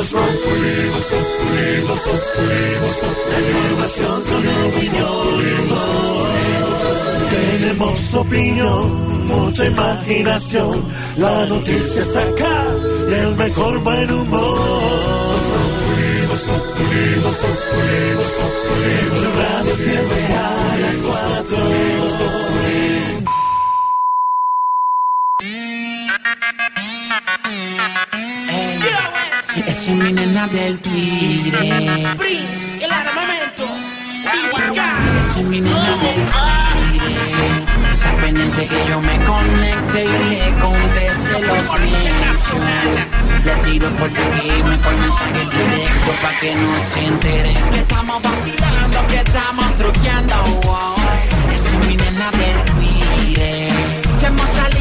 Voz Populi, Voz Populi, Voz Populi, Voz Populi. La. Tenemos opinión, mucha imaginación. La noticia está acá y el mejor buen humor. Voz Populi. Blue Radio siempre a las cuatro. Es mi nena del Twitter. Prince, el armamento. Es mi nena del Twitter. Está pendiente que yo me conecte y le conteste los mensajes. Le tiro por DM, por mensaje directo pa' que no se entere que estamos vacilando, que estamos truqueando. wow. Es mi nena del Twitter.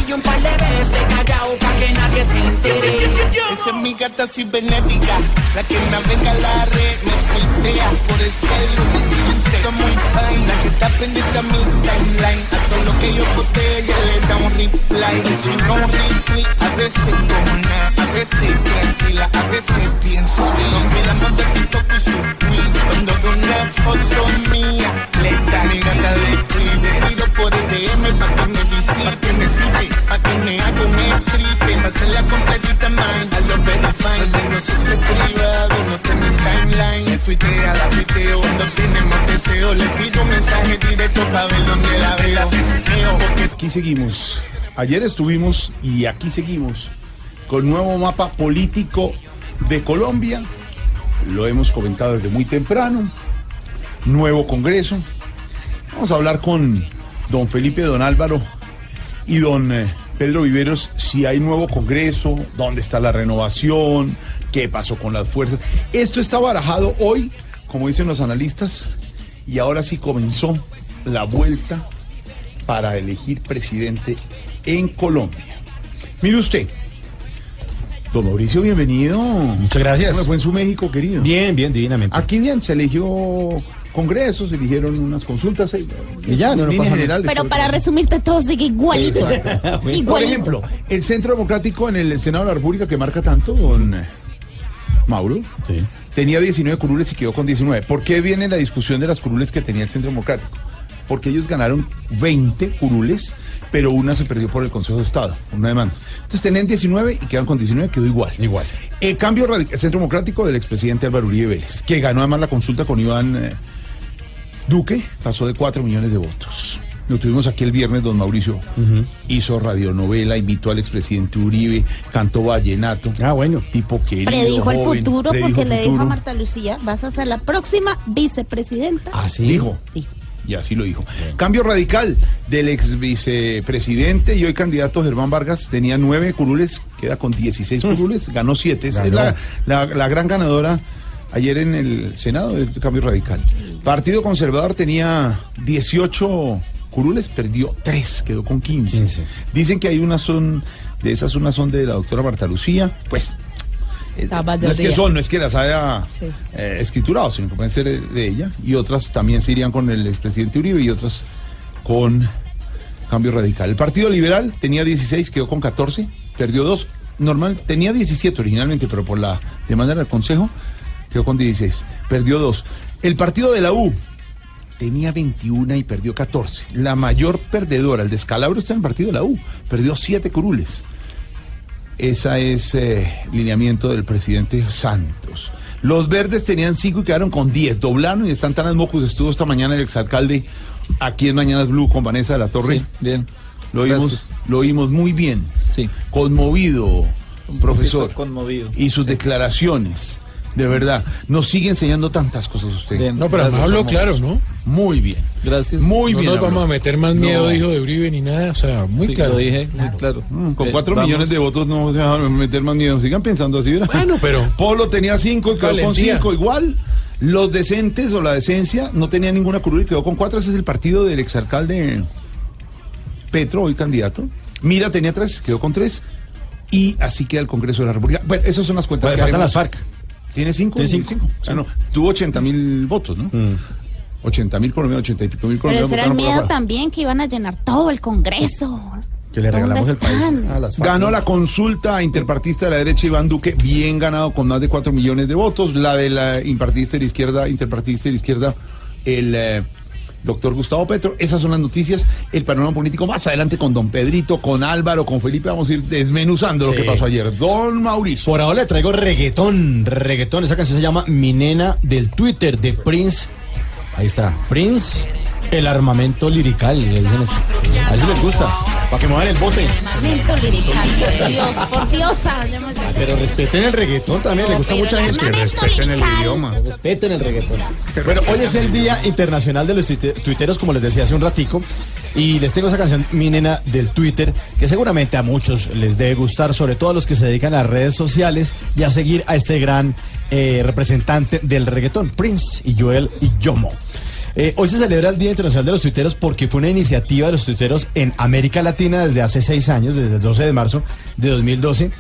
Salido un par de veces callado pa' que nadie se entere. Esa es mi gata cibernética, la que navega la red, me filtrea por el celo, me tiltea muy fine, la que está pendiente a mi timeline, a todo lo que yo postee ella le da un reply, y si no retweet, a veces nada, a veces tranquila, a veces bien sweet, nos olvidamos de TikTok y su tweet, cuando veo una foto mía, le da mi gata de tweet, tiro por el DM pa' que me visite, pa' que me sigue, Aquí seguimos. Ayer estuvimos y aquí seguimos con nuevo mapa político de Colombia. Lo hemos comentado desde muy temprano. Nuevo Congreso. Vamos a hablar con don Felipe, don Álvaro y don eh, Pedro Viveros si hay nuevo Congreso, dónde está la renovación, qué pasó con las fuerzas. Esto está barajado hoy, como dicen los analistas, y ahora sí comenzó la vuelta para elegir presidente en Colombia. Mire usted, don Mauricio, bienvenido. Muchas gracias. ¿Cómo fue en su México, querido? Bien, bien, divinamente. Aquí bien, se eligió Congreso, se eligieron unas consultas. eh, Y ya, no, no pasa Pero para resumirte todo sigue igualito. Por ejemplo, el Centro Democrático en el Senado de la República que marca tanto, don Mauro, Sí. tenía 19 curules y quedó con 19. ¿Por qué viene la discusión de las curules que tenía el Centro Democrático? Porque ellos ganaron 20 curules, pero una se perdió por el Consejo de Estado, una demanda. Entonces tenían 19 y quedan con 19, quedó igual. Igual. El cambio radical, el Centro Democrático del expresidente Álvaro Uribe Vélez, que ganó además la consulta con Iván eh, Duque, pasó de 4 millones de votos. Lo tuvimos aquí el viernes, don Mauricio. Hizo radionovela, invitó al expresidente Uribe, cantó vallenato. Ah, bueno. Tipo querido, Predijo el joven, futuro predijo porque el le dijo a futuro. Marta Lucía, vas a ser la próxima vicepresidenta. Ah, sí. Dijo. Dijo. Y así lo dijo. Cambio radical del ex vicepresidente y hoy candidato Germán Vargas tenía nueve curules, queda con 16 curules, ganó siete. Esa es Ganó. la, la- la gran ganadora ayer en el Senado del Cambio Radical. Partido Conservador tenía 18 curules, perdió 3, quedó con 15. 15. Dicen que hay unas son, de esas unas son de la doctora Marta Lucía, pues eh, no es que son, no es que las haya Sí. eh, escriturado, sino que pueden ser eh, de ella. Y otras también se irían con el expresidente Uribe y otras con Cambio Radical. El Partido Liberal tenía 16, quedó con 14, perdió 2. Normal, tenía 17 originalmente, pero por la demanda del Consejo quedó con 16, perdió 2. El Partido de la U tenía 21 y perdió 14. La mayor perdedora, el descalabro está en el Partido de la U, perdió 7 curules. Esa es eh, lineamiento del presidente Santos. Los verdes tenían 5 y quedaron con 10. Doblaron y están tan al mocos. Estuvo esta mañana el exalcalde aquí en Mañanas Blue con Vanessa de la Torre. Sí, bien. Lo oímos, Gracias. lo muy bien. Sí. Conmovido, profesor. poquito conmovido. Y sus declaraciones. De verdad, nos sigue enseñando tantas cosas usted. Bien. No, pero Gracias, habló Ramón. claro, ¿no? Muy bien. Gracias. Muy no bien. nos vamos a meter más miedo, No. dijo de Uribe, ni nada. O sea, muy Sí, claro. Lo dije muy claro. Mm, Con Eh, 4 vamos. millones de votos no se van a meter más miedo. Sigan pensando así, ¿verdad? Bueno, pero- Polo tenía 5 y quedó con. 5 igual. Los decentes o la decencia no tenía ninguna curul y quedó con 4. Ese es el partido del exalcalde Petro, hoy candidato. Mira tenía 3, quedó con 3. Y así queda el Congreso de la República. Bueno, esas son las cuentas Bueno, que faltan haremos. las FARC. Tiene 5. Tiene cinco. O sea, no, tuvo 80 mil votos, ¿no? 80 mil colombianos, 80 y pico mil Pero colombianos. ese era el miedo también que iban a llenar todo el Congreso. Que le regalamos el ¿Dónde país a las. Ganó la consulta interpartista de la derecha Iván Duque, bien ganado con más de 4 millones de votos. La de la impartista de la izquierda, interpartista de la izquierda, el eh, doctor Gustavo Petro. Esas son las noticias. El panorama político más adelante con don Pedrito, con Álvaro, con Felipe. Vamos a ir desmenuzando lo que pasó ayer. Don Mauricio. Por ahora le traigo reggaetón, reggaetón. Esa canción se llama Mi Nena del Twitter de Prince. Ahí está, Prince, el armamento lirical. le dicen esto. A ver si les gusta, para que muevan el bote. Armamento lirical, por Dios, por Dios. de- Pero respeten el reggaetón también, le gusta mucha el gente. armamento lirical. Respeten el reggaetón. Bueno, hoy es el Día Internacional de los tuite- Tuiteros, como les decía hace un ratico. Y les tengo esa canción, Mi Nena, del Twitter, que seguramente a muchos les debe gustar, sobre todo a los que se dedican a las redes sociales y a seguir a este gran eh, representante del reggaetón, Prince y Joel y Yomo. Eh, hoy se celebra el Día Internacional de los Tuiteros porque fue una iniciativa de los tuiteros en América Latina desde hace seis años, desde el 12 de marzo de 2012.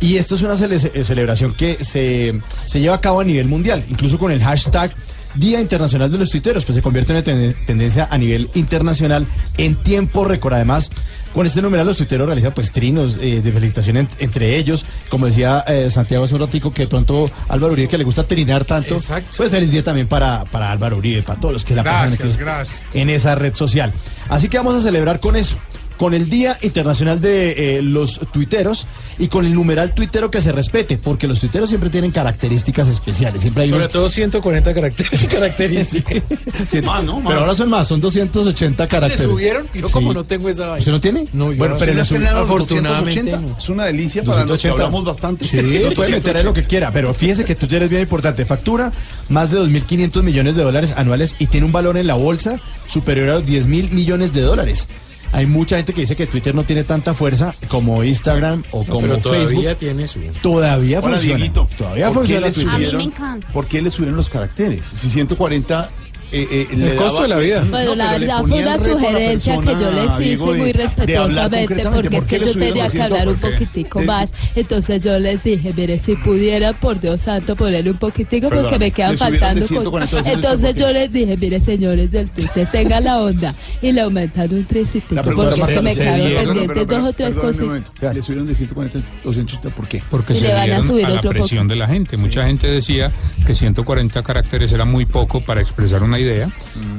Y esto es una eh, celebración que se, se lleva a cabo a nivel mundial, incluso con el hashtag Día Internacional de los Tuiteros, pues se convierte en una ten- tendencia a nivel internacional en tiempo récord. Además, con este numeral los tuiteros realizan pues trinos eh, de felicitación ent- entre ellos. Como decía eh, Santiago hace un ratico, que de pronto Álvaro Uribe, que le gusta trinar tanto, pues feliz día también para, para Álvaro Uribe, para todos los que la pasan Gracias, gracias. en esa red social. Así que vamos a celebrar con eso, con el Día Internacional de eh, los Tuiteros y con el numeral tuitero que se respete, porque los tuiteros siempre tienen características especiales. Siempre hay Sobre unos todo 140 caracteres. características. Sí, Ah, no, pero ahora son más, son 280 ¿Le caracteres. subieron? Yo Sí. como no tengo esa vaina. ¿Usted no tiene? No, yo bueno, no pero le no sub- afortunadamente afortunadamente no. Es una delicia para los que 280. hablamos bastante. Sí, puede meter lo que quiera, pero fíjese que Twitter es bien importante. Factura más de 2.500 millones de dólares anuales y tiene un valor en la bolsa superior a los 10 mil millones de dólares. Hay mucha gente que dice que Twitter no tiene tanta fuerza como Instagram o como Pero todavía Facebook. tiene su... Todavía Hola, funciona. Dieguito. Todavía ¿Por qué funciona le Twitter. A mí me subieron- encanta. ¿Por qué le subieron los caracteres? Si 140... eh, eh, le El costo daba- de la vida. Bueno, la pero le verdad fue una la sugerencia que yo les hice muy respetuosamente porque es ¿Por qué que le yo tenía que hablar un 100? poquitico De- más. Entonces yo les dije, mire, si pudiera, por Dios santo, ponerle un poquitico Perdón, porque me quedan le faltando 140 cosas. Entonces 140. yo les dije, mire, señores del Twitter, tenga la onda y le aumentan un tricitico La porque es que me quedaron pendientes dos o tres cositas. Le subieron de 140 a 280, ¿por qué? Porque se le van a dieron subir a, la otro presión poco. de la gente. Mucha gente decía que 140 caracteres era muy poco para expresar una idea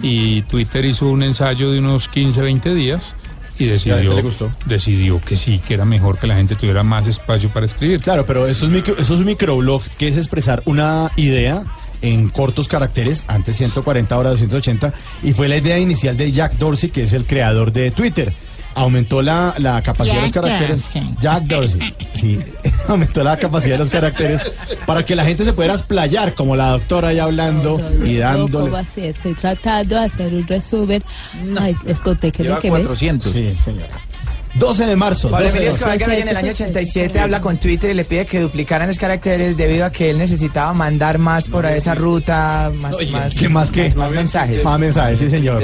y Twitter hizo un ensayo de unos 15, 20 días y decidió, gente le gustó. decidió que sí, que era mejor que la gente tuviera más espacio para escribir. Claro, pero eso es, micro, eso es un microblog que es expresar una idea en cortos caracteres, antes 140, ahora 280, y fue la idea inicial de Jack Dorsey, que es el creador de Twitter. Aumentó la, la capacidad de los Jack caracteres. Dorsey. Jack Dorsey, sí. Aumentó la capacidad de los caracteres para que la gente se pudiera explayar, como la doctora ahí hablando y No, dándole. ¿cómo así? Estoy tratando de hacer un resumen. Ay, les conté que Lleva quemé. 400. Sí, señora. 12 de marzo. Pablo 12 de Emilio marzo. Escobar Gaviria en el año 87 habla con Twitter y le pide que duplicaran los caracteres debido a que él necesitaba mandar más por esa ruta, más, más, ¿Qué más que? más, más mensajes. Más mensajes, sí, señor.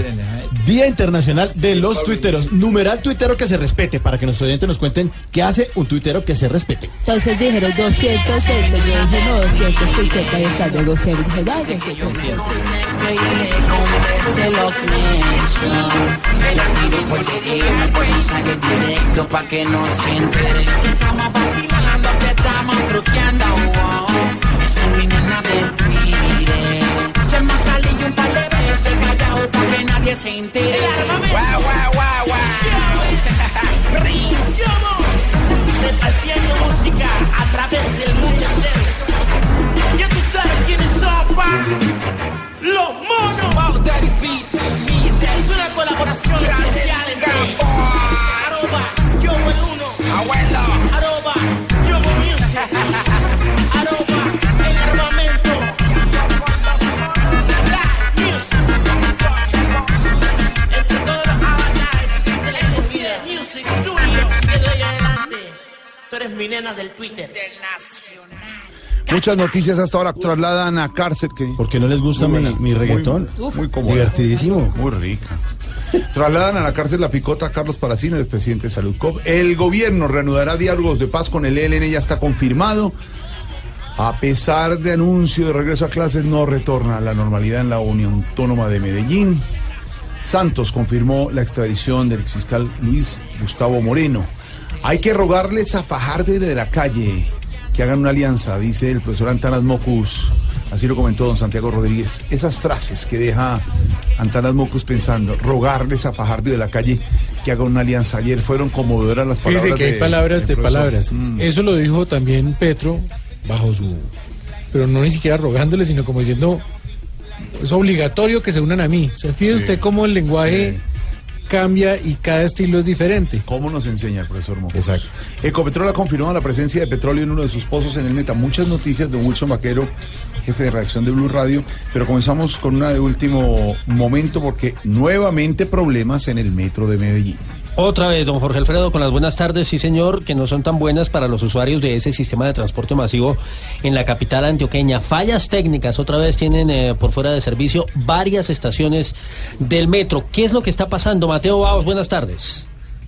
Día Internacional de los Tuiteros. Numeral tuitero que se respete, para que nuestros oyentes nos cuenten qué hace un tuitero que se respete. Entonces dijeron 220. Yo dije, no, 250 y están negociando. Dije, "Ay, 250". Directo pa' que no se entere. Que estamos vacilando, que estamos truqueando. wow. Esa es mi nena del Twitter. Ya me salí un par de veces callado pa' que nadie se entere. Guau, guau, guau, guau. Prince. Repartiendo música a través del mundo entero. Ya tú sabes quiénes son, pa. Los monos. Es una colaboración especial Tú eres mi nena del Twitter. Muchas noticias hasta ahora trasladan a cárcel. Que, ¿Por qué no les gusta Muy mi, reggaetón? Muy, muy. Divertidísimo. Muy rica. Trasladan a la cárcel la picota Carlos Paracino, el presidente de Salud Cop. El gobierno reanudará diálogos de paz con el ELN, ya está confirmado. A pesar de anuncio de regreso a clases, no retorna a la normalidad en la Unión Autónoma de Medellín. Santos confirmó la extradición del exfiscal Luis Gustavo Moreno. Hay que rogarles a Fajardo y de la calle que hagan una alianza, dice el profesor Antanas Mocus. Así lo comentó don Santiago Rodríguez. Esas frases que deja Antanas Mocus pensando, rogarles a Fajardo y de la calle que hagan una alianza. Ayer fueron conmovedoras las palabras. Fíjese que hay de- palabras de palabras. Mm. Eso lo dijo también Petro bajo su... Pero no ni siquiera rogándole, sino como diciendo, es obligatorio que se unan a mí. O sea, fíjese usted cómo el lenguaje cambia y cada estilo es diferente. ¿Cómo nos enseña el profesor Mocus? Exacto. Ecopetrol ha confirmado la presencia de petróleo en uno de sus pozos en el Meta. Muchas noticias de Wilson Vaquero, jefe de redacción de Blue Radio, pero comenzamos con una de último momento porque nuevamente problemas en el metro de Medellín. Otra vez, don Jorge Alfredo, con las buenas tardes, sí señor, que no son tan buenas para los usuarios de ese sistema de transporte masivo en la capital antioqueña. Fallas técnicas, otra vez tienen eh, por fuera de servicio varias estaciones del metro. ¿Qué es lo que está pasando? Mateo Baos, buenas tardes.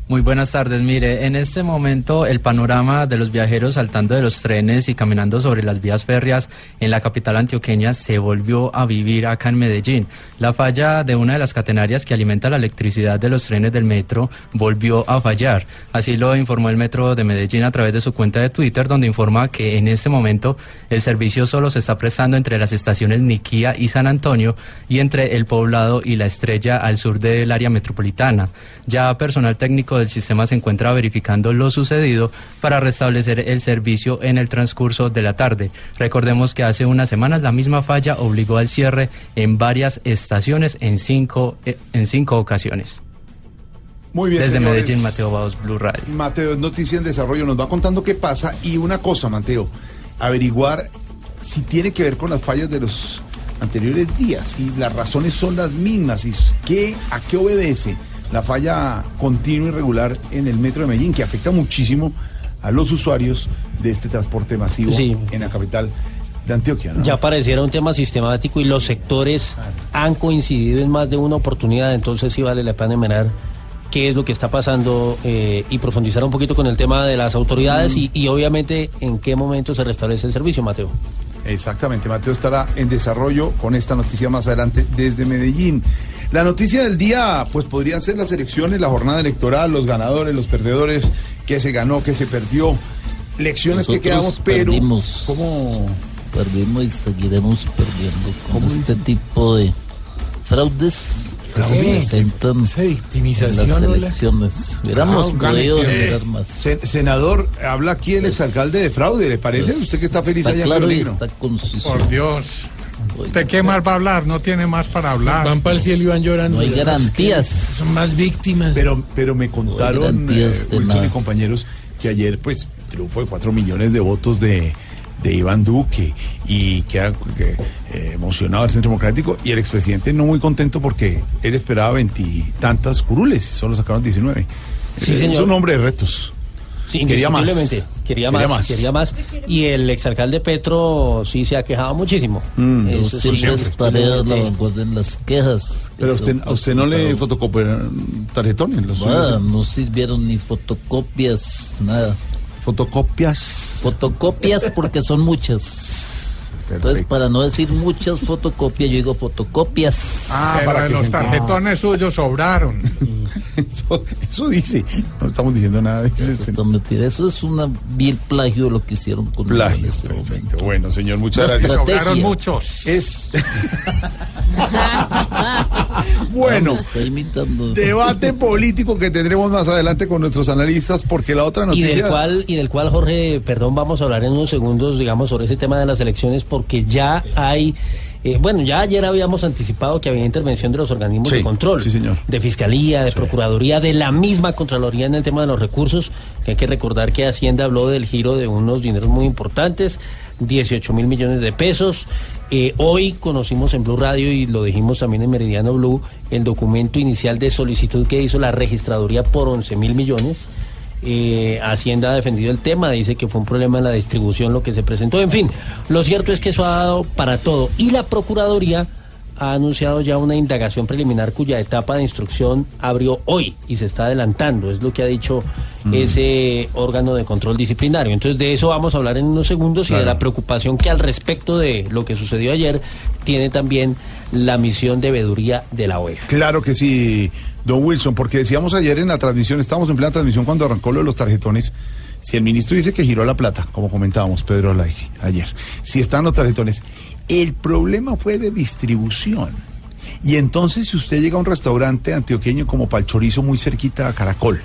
Muy buenas tardes. Mire, en este momento el panorama de los viajeros saltando de los trenes y caminando sobre las vías férreas en la capital antioqueña se volvió a vivir acá en Medellín. La falla de una de las catenarias que alimenta la electricidad de los trenes del metro volvió a fallar. Así lo informó el metro de Medellín a través de su cuenta de Twitter, donde informa que en este momento el servicio solo se está prestando entre las estaciones Niquía y San Antonio y entre el poblado y la estrella al sur del área metropolitana. Ya personal técnico del sistema se encuentra verificando lo sucedido para restablecer el servicio en el transcurso de la tarde. Recordemos que hace unas semanas la misma falla obligó al cierre en varias estaciones en cinco, eh, en cinco ocasiones. Muy bien, Desde señores. Medellín, Mateo Baos, Blue Radio. Mateo, es Noticia en Desarrollo, nos va contando qué pasa y una cosa, Mateo, averiguar si tiene que ver con las fallas de los anteriores días, si las razones son las mismas, y qué, a qué obedece la falla continua y regular en el metro de Medellín, que afecta muchísimo a los usuarios de este transporte masivo Sí. en la capital de Antioquia. ¿no? Ya pareciera un tema sistemático y los sectores han coincidido en más de una oportunidad, entonces sí vale la pena enumerar qué es lo que está pasando eh, y profundizar un poquito con el tema de las autoridades y, y obviamente en qué momento se restablece el servicio, Mateo. Exactamente, Mateo estará en desarrollo con esta noticia más adelante desde Medellín. La noticia del día, pues podrían ser las elecciones, la jornada electoral, los ganadores, los perdedores, qué se ganó, qué se perdió, lecciones que Nosotros quedamos, pero perdimos. ¿cómo? Perdimos y seguiremos perdiendo con este tipo de fraudes que se presentan Esa en victimización, las hola. elecciones. Hubiéramos Ah, podido eh, más. se- senador, habla aquí el exalcalde de fraude, ¿le parece? Pues, Usted que está feliz está allá en claro Río y está conciso. Por Dios. ¿De qué más va a hablar? No tiene más para hablar. Van para el cielo y van llorando. No hay garantías. Son más víctimas. Pero, pero me contaron, garantías eh, de Wilson y compañeros, que ayer, pues, triunfo de cuatro millones de votos de, de Iván Duque y queda que, eh, emocionado el Centro Democrático y el expresidente no muy contento porque él esperaba veintitantas curules y solo sacaron 19. Sí, Eh, señor. Es un hombre de retos. Sí, Quería más. Quería más, Quería más. quería más. Y el exalcalde Petro sí se ha quejado muchísimo. Mm, Eso sí, a la vanguardia en las quejas. que Pero usted, a usted no le fotocopiaron tarjetones. Los Ah, no sirvieron ni fotocopias, nada. Fotocopias. Fotocopias porque son muchas. Entonces, para no decir muchas fotocopias, yo digo fotocopias. Ah, Pero para que los se- tarjetones suyos sobraron. Eso, eso dice. No estamos diciendo nada. Dice, Eso, está metido. Eso es una vil plagio de lo que hicieron con Plagio, en momento. Bueno, señor, muchas gracias. estrategia. Sobraron muchos. Es. Bueno, imitando. debate político que tendremos más adelante con nuestros analistas, porque la otra Y noticia. del cual, y del cual, Jorge, perdón, vamos a hablar en unos segundos, digamos, sobre ese tema de las elecciones, porque ya hay, eh, bueno, ya ayer habíamos anticipado que había intervención de los organismos Sí, de control, sí, señor. de fiscalía, de procuraduría, de la misma contraloría en el tema de los recursos, que hay que recordar que Hacienda habló del giro de unos dineros muy importantes, 18 mil millones de pesos. Eh, hoy conocimos en Blue Radio y lo dijimos también en Meridiano Blue el documento inicial de solicitud que hizo la registraduría por 11 mil millones. Eh, Hacienda ha defendido el tema, dice que fue un problema en la distribución lo que se presentó. En fin, lo cierto es que eso ha dado para todo. Y la Procuraduría ha anunciado ya una indagación preliminar cuya etapa de instrucción abrió hoy y se está adelantando, es lo que ha dicho Mm. ese órgano de control disciplinario. Entonces de eso vamos a hablar en unos segundos y de la preocupación que al respecto de lo que sucedió ayer tiene también la misión de veeduría de la OEA. Claro que sí, don Wilson, porque decíamos ayer en la transmisión, estábamos en plena transmisión cuando arrancó lo de los tarjetones. Si el ministro dice que giró la plata, como comentábamos Pedro al aire ayer, si están los tarjetones, el problema fue de distribución. Y entonces, si usted llega a un restaurante antioqueño como Palchorizo, muy cerquita a Caracol,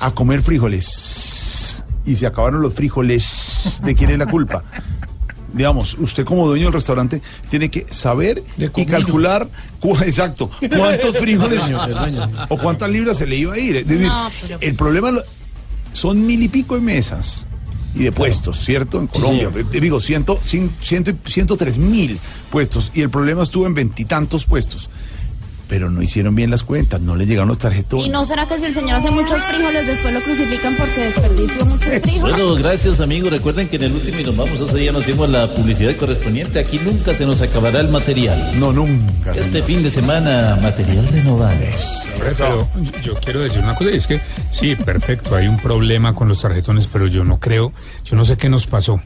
a comer frijoles, y se acabaron los frijoles, ¿de quién es la culpa? Digamos, usted como dueño del restaurante tiene que saber y calcular, cu- exacto, cuántos frijoles dueño, dueño. o cuántas libras se le iba a ir. Es decir, No, pero- el problema lo- son mil y pico de mesas y de puestos, ¿cierto? En Colombia, digo, ciento, cin- ciento, y- ciento tres mil puestos y el problema estuvo en veintitantos puestos. Pero no hicieron bien las cuentas, no le llegaron los tarjetones. ¿Y no será que si el señor hace muchos frijoles, después lo crucifican porque desperdició muchos frijoles? Bueno, gracias amigos. Recuerden que en el último y nos vamos ese día nos dimos la publicidad correspondiente. Aquí nunca se nos acabará el material. No, nunca. Este fin de semana, material renovado. Pero yo quiero decir una cosa, y es que sí, perfecto, hay un problema con los tarjetones, pero yo no creo, yo no sé qué nos pasó.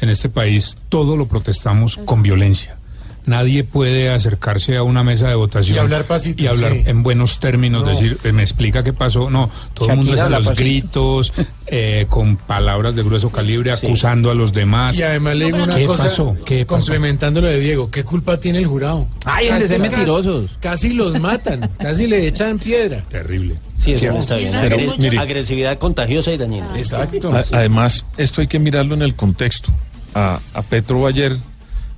En este país todo lo protestamos con violencia. Nadie puede acercarse a una mesa de votación Y hablar pasito, y hablar sí. en buenos términos, No. decir, eh, me explica qué pasó. No, todo el mundo es Shakira a habla los pasito. gritos, eh, con palabras de grueso calibre, acusando a los demás. Y además le digo una ¿Qué cosa, pasó? ¿Qué pasó? complementando lo de Diego, ¿qué culpa tiene el jurado? Ay, han de Casi- mentirosos. Casi los matan, casi le echan piedra. Terrible. Sí, eso no está bien. pero, Agre- mire. agresividad contagiosa y dañina. Exacto. A- además, esto hay que mirarlo en el contexto. A, a Petro ayer,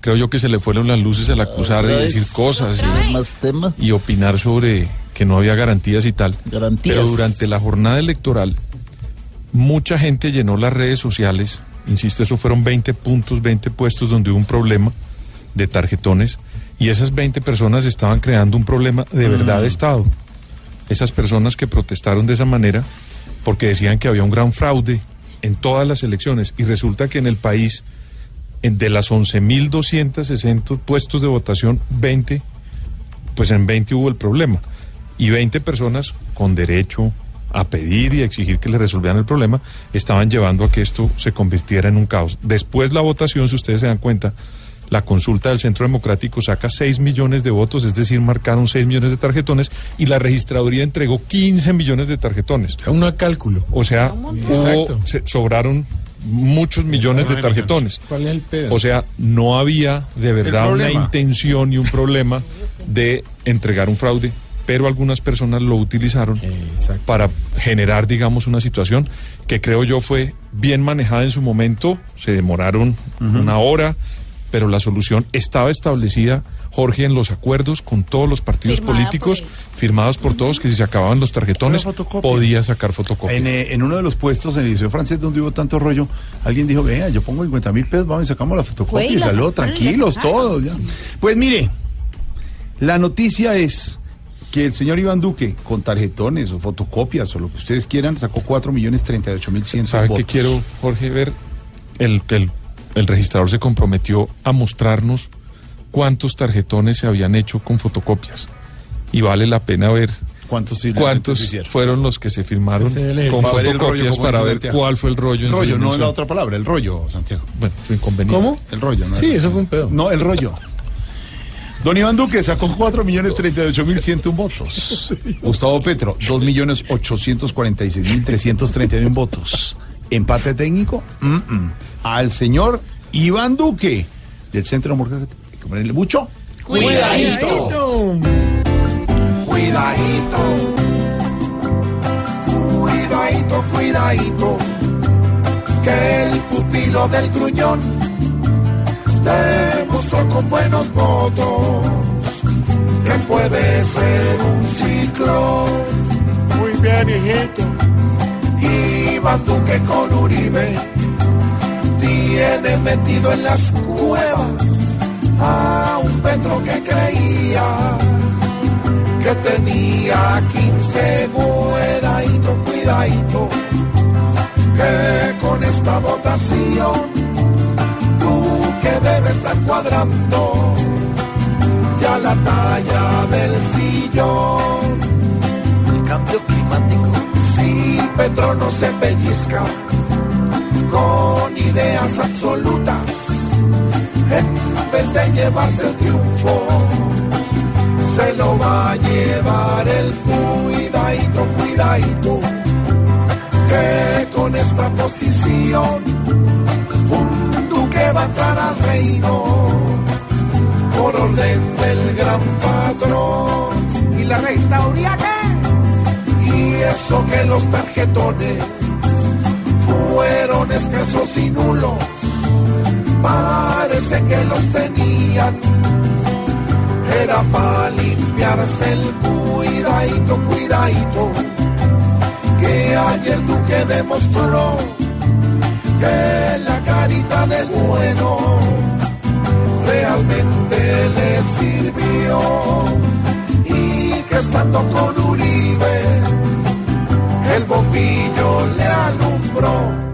creo yo que se le fueron las luces al acusar y decir cosas ¿Otra y, Más tema. y opinar sobre que no había garantías y tal. Garantías. Pero durante la jornada electoral, mucha gente llenó las redes sociales. Insisto, eso fueron 20 puntos, 20 puestos donde hubo un problema de tarjetones. Y esas 20 personas estaban creando un problema de verdad de Estado. Esas personas que protestaron de esa manera porque decían que había un gran fraude en todas las elecciones. Y resulta que en el país, de las 11.260 puestos de votación, 20 pues en 20 hubo el problema. Y 20 personas con derecho a pedir y a exigir que le resolvieran el problema estaban llevando a que esto se convirtiera en un caos. Después la votación, si ustedes se dan cuenta, la consulta del Centro Democrático saca 6 millones de votos, es decir, marcaron 6 millones de tarjetones y la registraduría entregó 15 millones de tarjetones. Uno a cálculo. O sea, hubo- se- sobraron muchos millones de tarjetones. ¿Cuál es el pedo? O sea, no había de verdad una intención y un problema de entregar un fraude, pero algunas personas lo utilizaron para generar, digamos, una situación que creo yo fue bien manejada en su momento. Se demoraron una hora, pero la solución estaba establecida, Jorge, en los acuerdos con todos los partidos Firmada políticos, firmados por todos, que si se acababan los tarjetones, podía sacar fotocopia. En, eh, en uno de los puestos en el Liceo Francés donde hubo tanto rollo, alguien dijo, vea, yo pongo 50 mil pesos, vamos y sacamos la fotocopia y salió tranquilos todos. ya. Pues mire, la noticia es que el señor Iván Duque, con tarjetones o fotocopias o lo que ustedes quieran, sacó 4 millones 38 mil 100 ¿Sabe votos. qué quiero, Jorge, ver? El, el, el registrador se comprometió a mostrarnos cuántos tarjetones se habían hecho con fotocopias. Y vale la pena ver ¿Cuántos, cuántos fueron los que se firmaron el con Para ver el rollo, fotocopias para ver Santiago. cuál fue el rollo. en su Rollo, no es la otra palabra, el rollo, Santiago. Bueno, su inconveniente. ¿Cómo? El rollo, ¿no? Sí, eso fue un pedo. No, el rollo. Don Iván Duque sacó 4 millones 38 mil 101 votos. Gustavo Petro, 2 millones 846 mil 331 votos. Empate técnico. Mm, mm. Al señor Iván Duque, del Centro que ponerle mucho. Cuidadito. Cuidadito. Cuidadito, cuidadito. Que el pupilo del gruñón demostró con buenos votos que puede ser un ciclón. Muy bien, hijito. Iván Duque con Uribe tiene metido en las cuevas a un Petro que creía que tenía 15 cuidadito, cuidadito, que con esta votación tú que debe estar cuadrando, ya la talla del sillón. El cambio climático. Si Petro no se pellizca con ideas absolutas, en vez de llevarse el triunfo, se lo va a llevar el cuidadito, cuidadito, que con esta posición un duque va a entrar al reino por orden del gran patrón. ¿Y la reina qué? Y eso que los tarjetones fueron escasos y nulos, parece que los tenían. Era para limpiarse el cuidadito, cuidadito, que ayer Duque demostró que la carita del bueno realmente le sirvió y que estando con Uribe el bombillo le alumbró.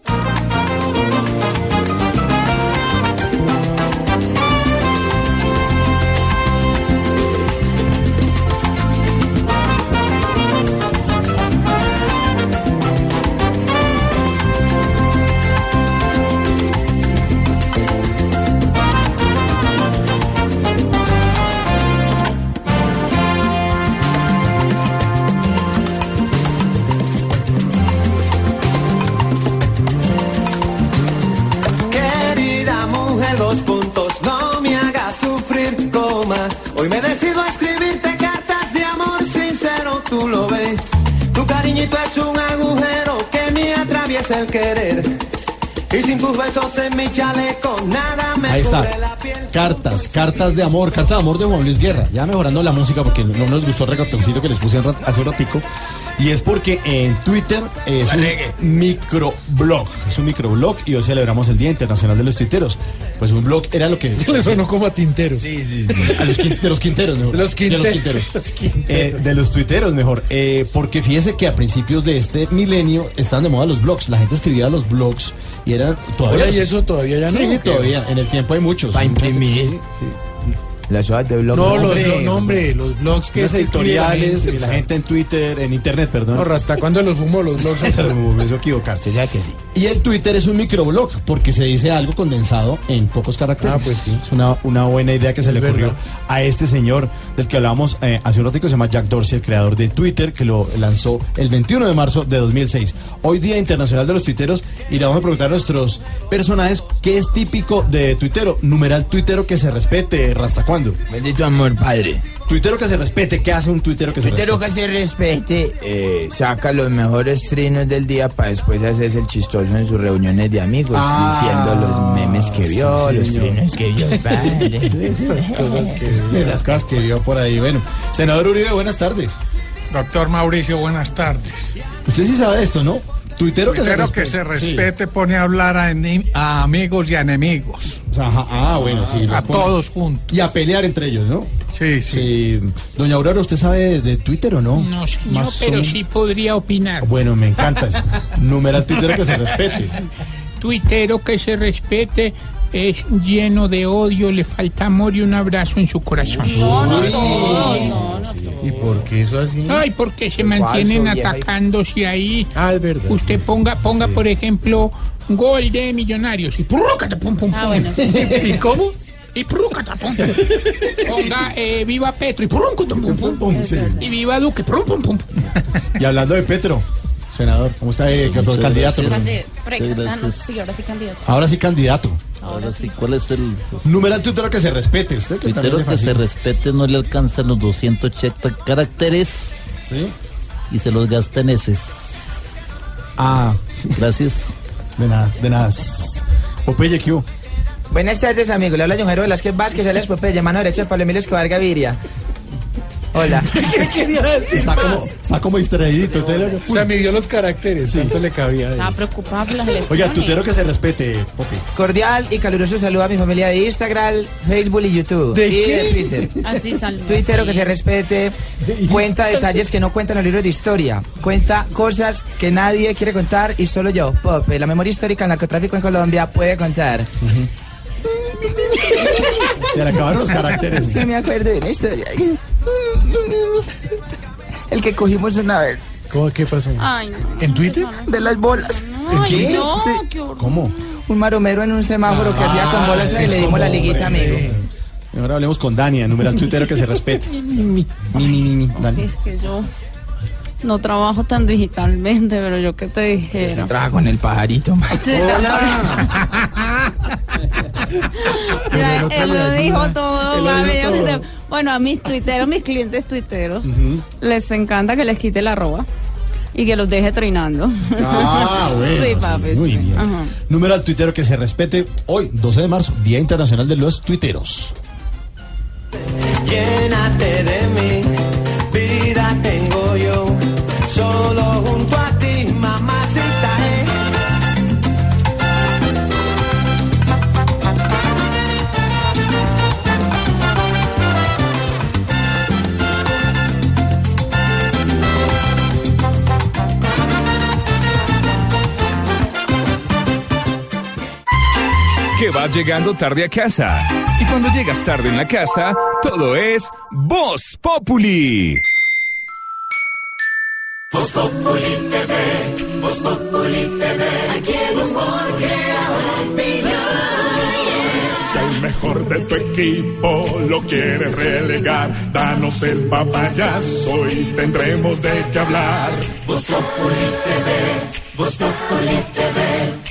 El querer. Y sin tus besos en mi chaleco, nada me Ahí está. la piel. Cartas, cartas de amor, carta de amor de Juan Luis Guerra. Ya mejorando la música porque no nos gustó el recortoncito que les puse hace un ratico. Y es porque en Twitter es un microblog. Es un microblog y hoy celebramos el Día Internacional de los Tuiteros. Pues un blog era lo que. Le sonó como a tintero. Sí, sí, A los de los quinteros, mejor. De los De los quinteros. quinteros. Eh, de los tuiteros, mejor. Eh, porque fíjese que a principios de este milenio están de moda los blogs. La gente escribía los blogs y eran todavía. Oye, ¿y eso todavía ya no? Sí, todavía. En el tiempo hay muchos. Para imprimir. Sí, sí. Las hojas de blog. No, los, hombre, blo- no, hombre, los blogs que escribe editoriales, gente, de la gente en Twitter, en internet, perdón. No, ¿hasta cuándo los fumo los blogs? Se me hizo equivocarse. Ya que sí. Y el Twitter es un microblog porque se dice algo condensado en pocos caracteres. Ah, pues sí. Es una, una buena idea que se Es le ocurrió verdad. a este señor del que hablábamos eh, hace un ratito, se llama Jack Dorsey, el creador de Twitter, que lo lanzó el 21 de marzo de 2006. Hoy Día Internacional de los Tuiteros y le vamos a preguntar a nuestros personajes qué es típico de tuitero. Numeral tuitero que se respete, ¿hasta cuándo? Bendito amor, padre. Tuitero que se respete, ¿qué hace un tuitero que se Tuitero respete? que se respete, eh, saca los mejores trinos del día para después hacerse el chistoso en sus reuniones de amigos, Ah, diciendo los memes que sí, vio, los señor. trinos que vio, padre. Estas cosas que, las cosas que vio por ahí. Bueno, senador Uribe, buenas tardes. Doctor Mauricio, buenas tardes. Usted sí sabe esto, ¿no? Tuitero que se Tuitero respete. que se Sí. respete pone a hablar a, a amigos y a enemigos. Ajá, ah, bueno, sí. A pone- todos juntos. Y a pelear entre ellos, ¿no? Sí, sí. Doña Aurora, ¿usted sabe de, de Twitter o no? No, señor, Más pero menos. sí podría opinar. Bueno, me encanta eso. Numeral Twitter que se respete. Tuitero que se respete es lleno de odio, le falta amor y un abrazo en su corazón. No, no, no, sí. no, no. ¿Y por qué eso así? Ay, porque se Es mantienen atacándose ahí. Ah, es verdad. Usted ponga, ponga por ejemplo, gol de millonarios y pum, pum, Ah, bueno, sí. ¿Y cómo? Y prúcata, pum. Ponga eh, viva Petro y pum, pum, pum. Sí. Y viva Duque, pum, pum, pum. Y hablando de Petro, senador, ¿cómo está? eh, Muchas candidato. gracias. Candi- pre- Muchas ah, no, gracias. sí, ahora sí candidato. Ahora sí, ¿cuál es el Numeral Twitter que se respete. Usted que tuitero que se respete no le alcanzan los 280 caracteres Sí. y se los gasta en eses? Ah, Gracias. de nada, de nada. Popeye, ¿qué? Buenas tardes, amigo. Le habla John Jairo Velázquez Vázquez, alias Popeye, mano derecha de Pablo Emilio Escobar Gaviria. Hola. ¿Qué quería decir Está como, está como distraídito. usted O sea, midió los caracteres, tanto le cabía. a él. Estaba preocupada por las elecciones. Oiga, tutero que se respete, Popi. Cordial y caluroso saludo a mi familia de Instagram, Facebook y YouTube. ¿De y qué? de Twitter. Así saludos. Twitter que se respete, cuenta detalles que no cuentan los libros de historia, cuenta cosas que nadie quiere contar y solo yo, Pope, la memoria histórica del narcotráfico en Colombia puede contar. Se le acabaron los caracteres. Sí, me acuerdo de una historia. El que cogimos una vez. ¿Cómo, ¿Qué pasó? Ay, no. ¿En Twitter? De las bolas. Ay, ¿Qué? no, Sí. qué horror. ¿Cómo? Un maromero en un semáforo que hacía con bolas y es le dimos la liguita, hombre. amigo. Ahora hablemos con Dania, numeral tuitero que se respete. Mi, mi, mi, mi, mi. Dani. Es que yo no trabajo tan digitalmente, pero yo que te dijera. Trabaja con el pajarito. man. Sí, Ya, él lo dijo todo, mami, yo. Bueno, a mis tuiteros, mis clientes tuiteros, les encanta que les quite la arroba y que los deje trinando. Ah, bueno. Sí, papi. Muy sí. bien. Ajá. Numeral tuitero que se respete. Hoy, 12 de marzo, Día Internacional de los Tuiteros. Llénate de mí, Vas llegando tarde a casa. Y cuando llegas tarde en la casa, todo es Voz Populi. Voz Populi TV, Voz Populi TV, aquí el. Si al mejor de tu equipo lo quieres relegar, danos el papayazo y tendremos de qué hablar. Voz Populi TV, Voz Populi TV,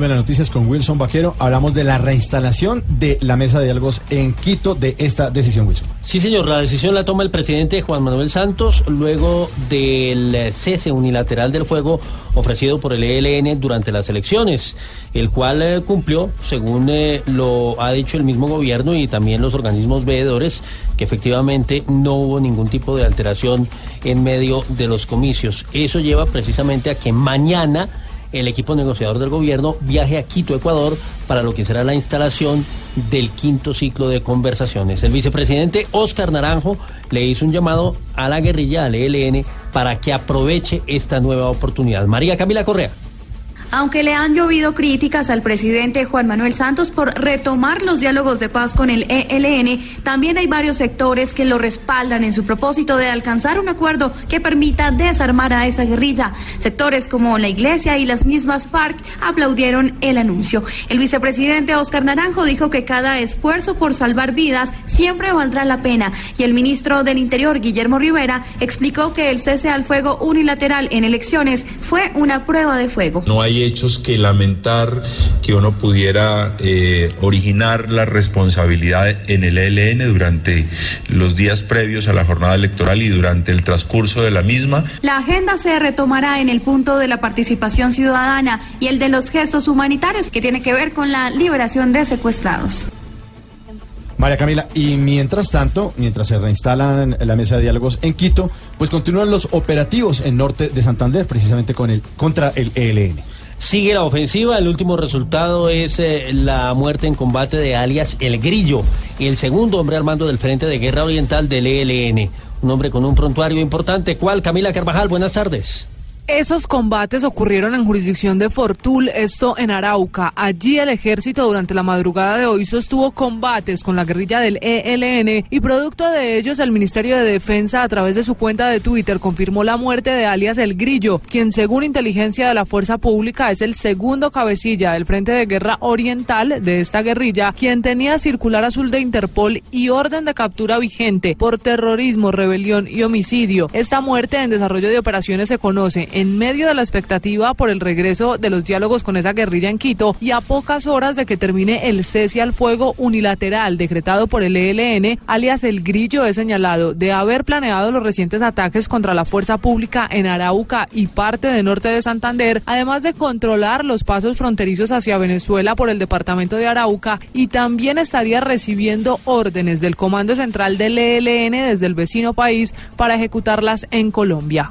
Buenas noticias con Wilson Vaquero. Hablamos de la reinstalación de la mesa de diálogos en Quito de esta decisión, Wilson. Sí, señor, la decisión la toma el presidente Juan Manuel Santos luego del cese unilateral del fuego ofrecido por el ELN durante las elecciones, el cual eh, cumplió, según eh, lo ha dicho el mismo gobierno y también los organismos veedores, que efectivamente no hubo ningún tipo de alteración en medio de los comicios. Eso lleva precisamente a que mañana el equipo negociador del gobierno viaje a Quito, Ecuador, para lo que será la instalación del quinto ciclo de conversaciones. El vicepresidente Oscar Naranjo le hizo un llamado a la guerrilla, al ELN, para que aproveche esta nueva oportunidad. María Camila Correa. Aunque le han llovido críticas al presidente Juan Manuel Santos por retomar los diálogos de paz con el ELN, también hay varios sectores que lo respaldan en su propósito de alcanzar un acuerdo que permita desarmar a esa guerrilla. Sectores como la Iglesia y las mismas FARC aplaudieron el anuncio. El vicepresidente Oscar Naranjo dijo que cada esfuerzo por salvar vidas siempre valdrá la pena y el ministro del Interior, Guillermo Rivera, explicó que el cese al fuego unilateral en elecciones fue una prueba de fuego. Hechos que lamentar que uno pudiera eh, originar la responsabilidad en el ELN durante los días previos a la jornada electoral y durante el transcurso de la misma. La agenda se retomará en el punto de la participación ciudadana y el de los gestos humanitarios que tiene que ver con la liberación de secuestrados. María Camila, y mientras tanto, mientras se reinstalan la mesa de diálogos en Quito, pues continúan los operativos en norte de Santander, precisamente con el, contra el ELN. Sigue la ofensiva, el último resultado es eh, la muerte en combate de alias El Grillo, el segundo hombre armando del Frente de Guerra Oriental del ELN. Un hombre con un prontuario importante. ¿Cuál? Camila Carvajal, buenas tardes. Esos combates ocurrieron en jurisdicción de Fortul, esto en Arauca. Allí el ejército durante la madrugada de hoy sostuvo combates con la guerrilla del ELN y producto de ellos el Ministerio de Defensa a través de su cuenta de Twitter confirmó la muerte de alias El Grillo, quien según inteligencia de la fuerza pública es el segundo cabecilla del Frente de Guerra Oriental de esta guerrilla, quien tenía circular azul de Interpol y orden de captura vigente por terrorismo, rebelión y homicidio. Esta muerte en desarrollo de operaciones se conoce en medio de la expectativa por el regreso de los diálogos con esa guerrilla en Quito y a pocas horas de que termine el cese al fuego unilateral decretado por el ELN, alias El Grillo es señalado de haber planeado los recientes ataques contra la fuerza pública en Arauca y parte de norte de Santander, además de controlar los pasos fronterizos hacia Venezuela por el departamento de Arauca y también estaría recibiendo órdenes del Comando Central del ELN desde el vecino país para ejecutarlas en Colombia.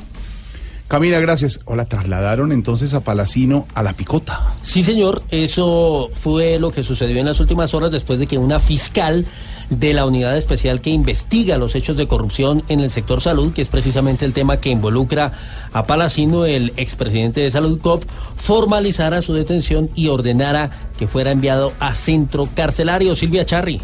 Camila, gracias. O la trasladaron entonces a Palacino a la picota. Sí, señor, eso fue lo que sucedió en las últimas horas después de que una fiscal de la unidad especial que investiga los hechos de corrupción en el sector salud, que es precisamente el tema que involucra a Palacino, el expresidente de Salud COP, formalizara su detención y ordenara que fuera enviado a centro carcelario. Silvia Charri.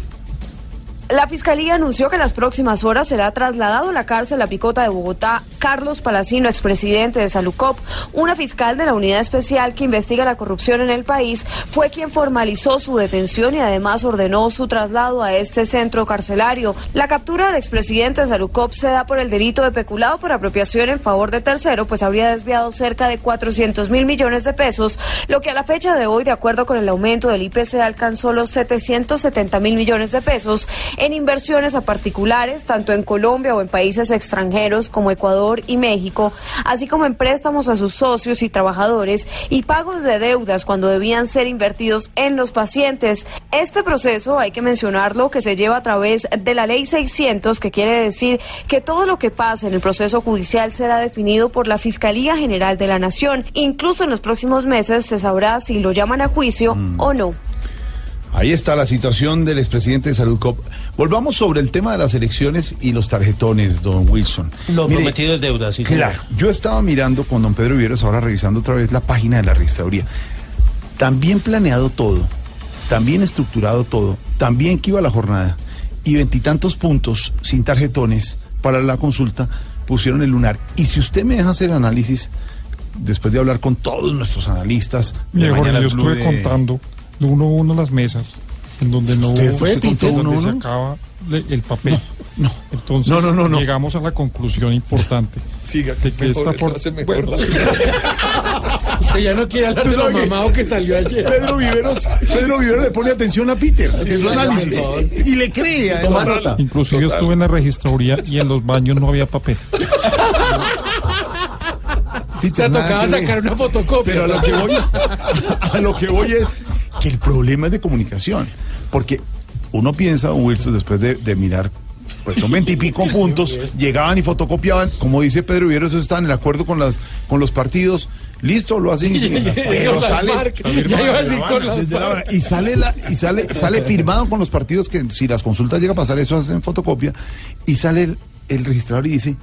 La Fiscalía anunció que en las próximas horas será trasladado a la cárcel La Picota de Bogotá Carlos Palacino, expresidente de Salucop. Una fiscal de la unidad especial que investiga la corrupción en el país fue quien formalizó su detención y además ordenó su traslado a este centro carcelario. La captura del expresidente de Salucop se da por el delito de peculado por apropiación en favor de tercero, pues habría desviado cerca de 400 mil millones de pesos, lo que a la fecha de hoy, de acuerdo con el aumento del IPC, alcanzó los 770 mil millones de pesos en inversiones a particulares, tanto en Colombia o en países extranjeros como Ecuador y México, así como en préstamos a sus socios y trabajadores y pagos de deudas cuando debían ser invertidos en los pacientes. Este proceso, hay que mencionarlo, que se lleva a través de la Ley 600, que quiere decir que todo lo que pase en el proceso judicial será definido por la Fiscalía General de la Nación. Incluso en los próximos meses se sabrá si lo llaman a juicio o no. Ahí está la situación del expresidente de Salud Cop. Volvamos sobre el tema de las elecciones y los tarjetones, don Wilson. Lo Mire, prometido es deuda, sí. señor. Claro, yo estaba mirando con don Pedro Viveros, ahora revisando otra vez la página de la registraduría. También planeado todo, también estructurado todo, también que iba la jornada y veintitantos puntos sin tarjetones para la consulta pusieron el lunar. Y si usted me deja hacer análisis, después de hablar con todos nuestros analistas, de yo estuve de- contando de uno a uno las mesas, en donde no ¿Usted fue, donde uno a se uno? acaba le- el papel. No, Entonces No, no, no, no. llegamos a la conclusión importante Siga, de que mejor, esta for- hace mejor Bueno, Usted ya no quiere hablar de lo mamado que salió ayer. Pedro Viveros, Pedro Viveros le pone atención a Peter en su análisis y le cree. Toma además. nota. Inclusive yo estuve en la registraduría y en los baños no había papel. Peter, O sea, tocaba sacar una fotocopia. Pero a lo que voy, a lo que voy es que el problema es de comunicación. Porque uno piensa, Wilson, después de, de mirar, pues son veintipico puntos, llegaban y fotocopiaban, como dice Pedro Viveros, eso está en acuerdo con las con los partidos. Listo, lo hacen pero sale, y sale la, y sale sale firmado con los partidos que si las consultas llega a pasar eso hacen fotocopia y sale el, el registrador y dice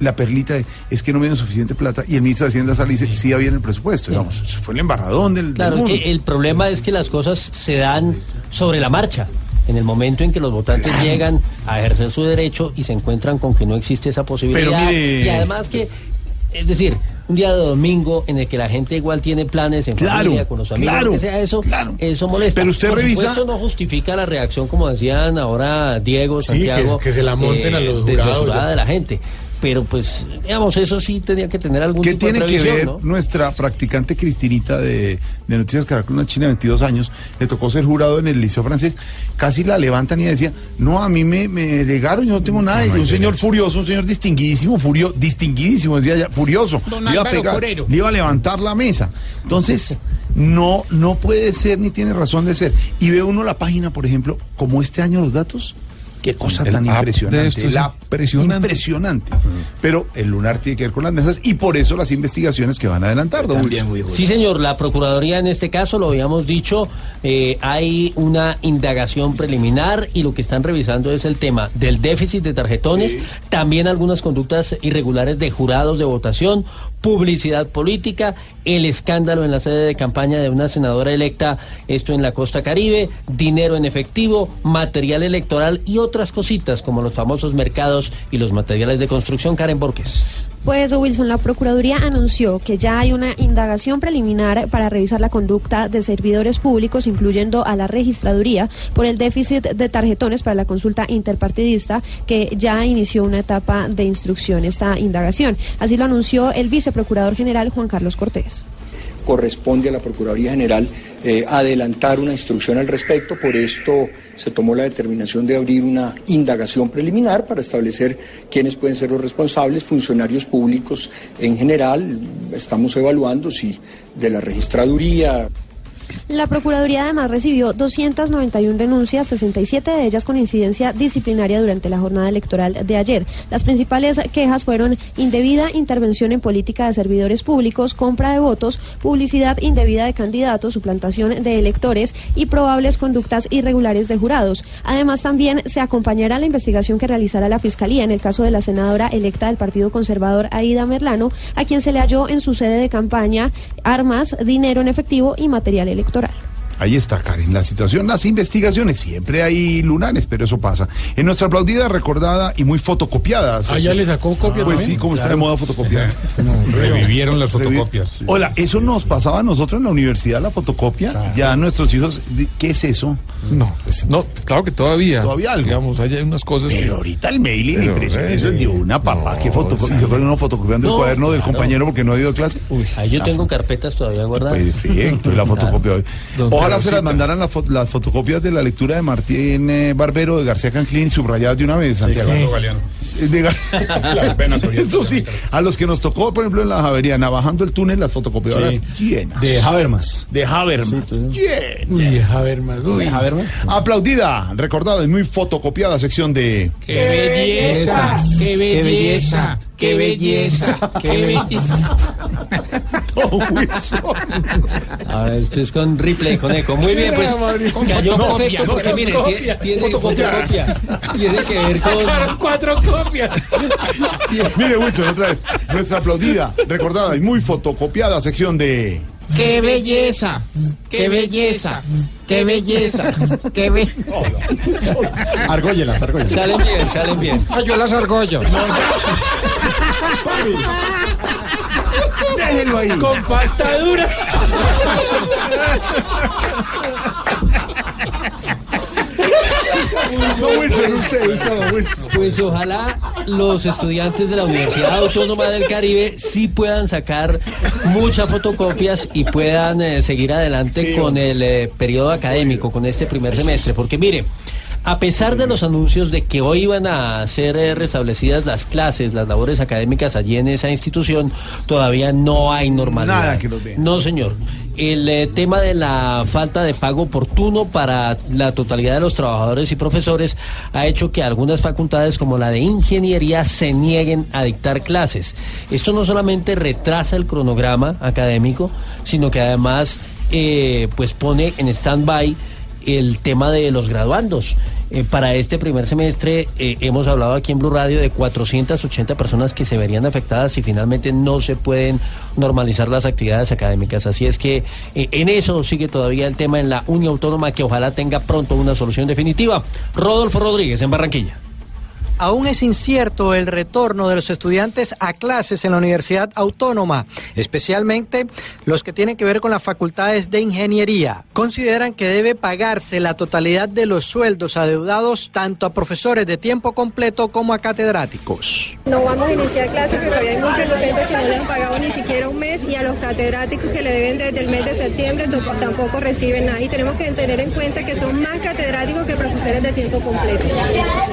la perlita de, es que no dieron suficiente plata y el ministro de Hacienda sale y dice sí había en el presupuesto digamos se fue el embarradón del, del Claro, mundo. que el problema es que las cosas se dan sobre la marcha. En el momento en que los votantes llegan a ejercer su derecho y se encuentran con que no existe esa posibilidad. Pero mire- Y además que, es decir, un día de domingo en el que la gente igual tiene planes en Claro, familia, con los amigos, claro, que sea eso, eso molesta. Pero usted Por revisa- supuesto no justifica la reacción, como decían ahora Diego, Sí, que- Santiago. que se la monten a los desmesurada jurados. de la gente. Pero pues, digamos, eso sí tenía que tener algún ¿Qué tipo de tiene que ver ¿no? nuestra practicante Cristinita de, de Noticias Caracol, una china de 22 años? Le tocó ser jurado en el Liceo Francés. Casi la levantan y decía, no, a mí me, me yo no tengo nada. y un señor furioso, un señor distinguidísimo, furio, distinguidísimo, decía ella, furioso. Le iba a pegar, le iba a levantar la mesa. Entonces, no, no puede ser ni tiene razón de ser. Y ve uno la página, por ejemplo, como este año los datos. Qué cosa El tan impresionante. es impresionante. impresionante. Pero el lunar tiene que ver con las mesas y por eso las investigaciones que van a adelantar, don. Sí, señor, la Procuraduría en este caso, lo habíamos dicho, eh, hay una indagación preliminar y lo que están revisando es el tema del déficit de tarjetones, también algunas conductas irregulares de jurados de votación, publicidad política, el escándalo en la sede de campaña de una senadora electa, esto en la costa caribe, dinero en efectivo, material electoral y otras cositas como los famosos mercados y los materiales de construcción. Karen Borges. Pues Wilson, la Procuraduría anunció que ya hay una indagación preliminar para revisar la conducta de servidores públicos, incluyendo a la registraduría, por el déficit de tarjetones para la consulta interpartidista, que ya inició una etapa de instrucción esta indagación. Así lo anunció el viceprocurador general Juan Carlos Cortés corresponde a la Procuraduría General eh, adelantar una instrucción al respecto. Por esto se tomó la determinación de abrir una indagación preliminar para establecer quiénes pueden ser los responsables, funcionarios públicos en general. Estamos evaluando si de la registraduría. La Procuraduría además recibió 291 denuncias, 67 de ellas con incidencia disciplinaria durante la jornada electoral de ayer. Las principales quejas fueron indebida intervención en política de servidores públicos, compra de votos, publicidad indebida de candidatos, suplantación de electores y probables conductas irregulares de jurados. Además, también se acompañará la investigación que realizará la Fiscalía en el caso de la senadora electa del Partido Conservador, Aida Merlano, a quien se le halló en su sede de campaña armas, dinero en efectivo y material electoral electoral. Ahí está, Karen, la situación, las investigaciones, siempre hay lunares, pero eso pasa. En nuestra aplaudida, recordada y muy fotocopiada. Ah, ya le sacó copia Pues también? sí, como está de moda fotocopiar. Revivieron las fotocopias. Hola, eso nos pasaba a nosotros en la universidad, la fotocopia. Ya nuestros hijos, ¿qué es eso? No, pues no, claro que todavía. Todavía algo. Digamos, hay unas cosas Pero que. ahorita el mail y la Pero, impresión, eh, eso es de una papá que fotocopia, se fueron fotocopiando el No, cuaderno del compañero porque no ha ido a clase. Ahí yo tengo carpetas todavía guardadas. Perfecto, y la fotocopia. Don Ojalá se las mandaran las, fo- las fotocopias de la lectura de Martín eh, Barbero de García Canclín subrayadas de una vez, Santiago. Eduardo Galeano. Eh, de Gar- Las venas Eso sí, a los que nos tocó, por ejemplo, en la Javeriana, bajando el túnel, las fotocopiadoras llenas. De Habermas. De Habermas. Llenas. Uy, a ver más. Uy. De Habermas. Aplaudida, recordada y muy fotocopiada sección de... ¡Qué belleza! ¡Qué belleza! ¡Qué belleza! ¡Qué belleza! A ver, esto es con replay, con Muy bien, pues cayó perfecto porque mire, tiene, tiene fotocopia. Tiene que ver con... Sacaron cuatro copias. Mire, Wilson, otra vez. Nuestra aplaudida, recordada y muy fotocopiada sección de... ¡Qué belleza! ¡Qué belleza! ¡Qué belleza! ¡Qué belleza! Argóllelas, argóllelas. Salen bien, salen bien. Ah, yo las argollo. Déjenlo ahí. Con pasta dura. No, Wilson, usted, usted, Wilson. Pues ojalá los estudiantes de la Universidad Autónoma del Caribe sí puedan sacar muchas fotocopias y puedan eh, seguir adelante con el eh, periodo académico, con este primer semestre. Porque mire, a pesar de los anuncios de que hoy iban a ser eh, restablecidas las clases, las labores académicas allí en esa institución, todavía no hay normalidad. Nada que los. No, señor. El eh, tema de la falta de pago oportuno para la totalidad de los trabajadores y profesores ha hecho que algunas facultades como la de ingeniería se nieguen a dictar clases. Esto no solamente retrasa el cronograma académico, sino que además eh, pues pone en stand-by el tema de los graduandos. Eh, para este primer semestre eh, hemos hablado aquí en Blue Radio de 480 personas que se verían afectadas si finalmente no se pueden normalizar las actividades académicas. Así es que eh, en eso sigue todavía el tema en la Unión Autónoma que ojalá tenga pronto una solución definitiva. Rodolfo Rodríguez en Barranquilla. Aún es incierto el retorno de los estudiantes a clases en la Universidad Autónoma, especialmente los que tienen que ver con las facultades de ingeniería. Consideran que debe pagarse la totalidad de los sueldos adeudados tanto a profesores de tiempo completo como a catedráticos. No vamos a iniciar clases porque hay muchos docentes que no le han pagado ni siquiera un mes y a los catedráticos que le deben desde el mes de septiembre tampoco reciben nada. Y tenemos que tener en cuenta que son más catedráticos que profesores de tiempo completo.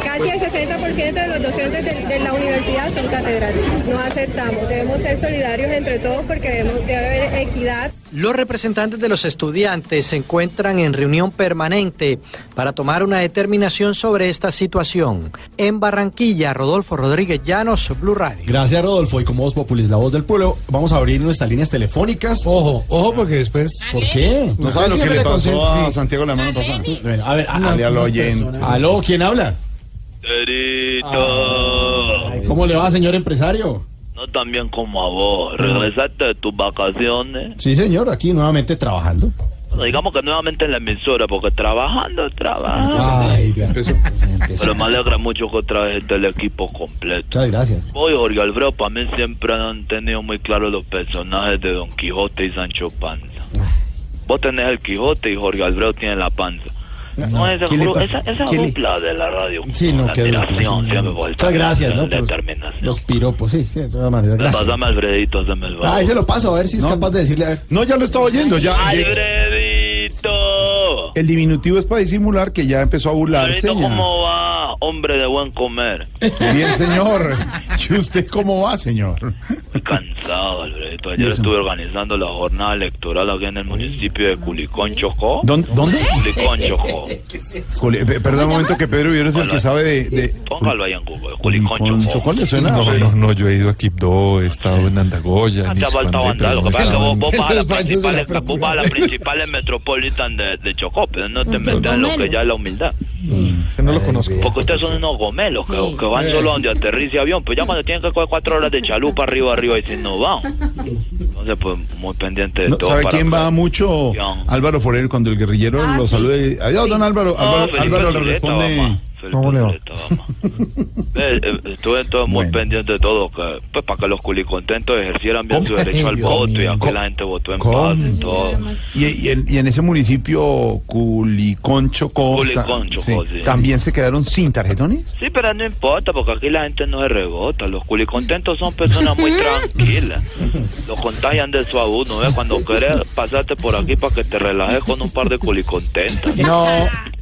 Casi el 60% de los docentes de, de la universidad son catedráticos. No aceptamos. Debemos ser solidarios entre todos porque debemos, debe haber equidad. Los representantes de los estudiantes se encuentran en reunión permanente para tomar una determinación sobre esta situación. En Barranquilla, Rodolfo Rodríguez Llanos, Blue Radio. Gracias, Rodolfo. Y como Voz Populis, la voz del pueblo, vamos a abrir nuestras líneas telefónicas. Ojo, ojo, porque después. ¿Por qué? ¿No Usted sabe lo que le pasó a sí. Santiago la semana pasada? A ver, Dale al unas oyente. personas. Aló, ¿quién habla? ¿Cómo le va, señor empresario? No tan bien como a vos. Regresaste de tus vacaciones. Sí, señor, aquí nuevamente trabajando. Digamos que nuevamente en la emisora, porque trabajando, trabajando. Ay, ya empezó. Pero me alegra mucho que otra vez esté el equipo completo. Muchas gracias. Hoy Jorge Alfredo, para mí siempre han tenido muy claro los personajes de Don Quijote y Sancho Panza. Vos tenés el Quijote y Jorge Alfredo tiene la panza. No, esa, ¿Qué le gru- pa- esa, esa dupla de la radio. Sí, no, la qué dupla, el Muchas gracias, ¿no? Los piropos, sí, sí, de todas maneras. Gracias. Pásame Alfredito, hazme el favor. Ah, ahí se lo paso, a ver si es capaz de decirle a ver. No, ya lo estaba oyendo, ya. ¡Alfredito! El diminutivo es para disimular que ya empezó a burlarse. Ya. ¿cómo va? Hombre de buen comer. Bien, señor. ¿Y usted cómo va, señor? Muy cansado, Alfredito. Ayer estuve organizando la jornada electoral aquí en el municipio de Culicón, Chocó. ¿Dónde? ¿Dónde? Culicón, Chocó. Pe- Perdón un momento que Pedro Viveros es el que sabe de... de Póngalo ahí en Google. Culicón, con Chocó. Chocó le suena. No, no, no, yo he ido a Quibdó, he estado en Andagoya, te ha faltado pero Lo que pasa es que vos, vas a las principales, vos metropolitan de, de Chocó, pero no te metas en lo que ya es la humildad. Ese no lo conozco. Porque ustedes son unos gomelos que, que van solo donde aterrice avión. Pues ya cuando tienen que coger cuatro horas de chalupa arriba, arriba, y si no van. Entonces, pues muy pendiente de No, todo. ¿Sabe para quién va mucho? Álvaro Forero, cuando el guerrillero Ah, lo sí. salude. Adiós, don Álvaro. No, Álvaro, Felipe Álvaro le responde. mamá. ¿Cómo le va? Eh, eh, Estuve todo muy pendiente de todo, que, pues para que los culicontentos ejercieran bien su derecho al Dios voto y mío. a que la gente votó en ¿Cómo? paz y todo. Y, y en, y en ese municipio, Culicón, Chocó, Culicón, ta- Chocó, sí. ¿también se quedaron sin tarjetones? Sí, pero no importa, porque aquí la gente no se rebota. Los culicontentos son personas muy tranquilas. Lo contagian de eso a uno, ¿ves? Cuando querés pasarte por aquí para que te relajes con un par de culicontentas. No,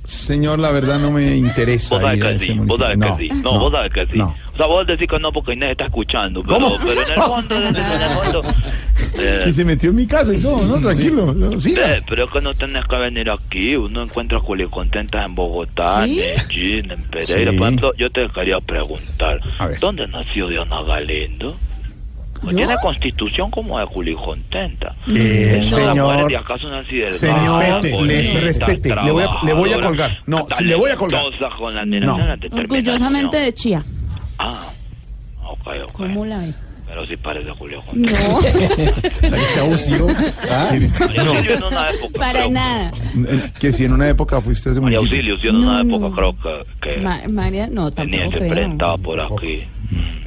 señor, la verdad no me interesa. Vos sabés ir a que ese sí, vos sabés municipio. que sí. No, vos sabés que sí. no. O sea, vos decís que no porque Inés está escuchando, pero, ¿Cómo? pero en el fondo, en el fondo... eh, Y se metió en mi casa y todo, ¿no? Tranquilo. no, siga. eh, pero es que no tenés que venir aquí. Uno encuentra culicontentas en Bogotá, ¿Sí? en Medellín, en Pereira. Sí. Por ejemplo, yo te quería preguntar, ¿dónde nació Diana Galindo? Tiene constitución como de culicontenta. Eh, Esas señor, de acaso son así delgadas, Señor, le, bonitas, respete, le voy, a, le voy a colgar. No, le voy a colgar. con la No. Orgullosamente de Chía. Ah, ok, ok. ¿Cómo la ve? Pero sí parece Julio No. Está abusivo. Ah, en una época, Para creo, nada. Eh, Que si en una época fuiste ese María municipio. Auxilio, sí, en una No, época no. creo que, que Ma- María, no, tenía tampoco se creo. presentaba por aquí.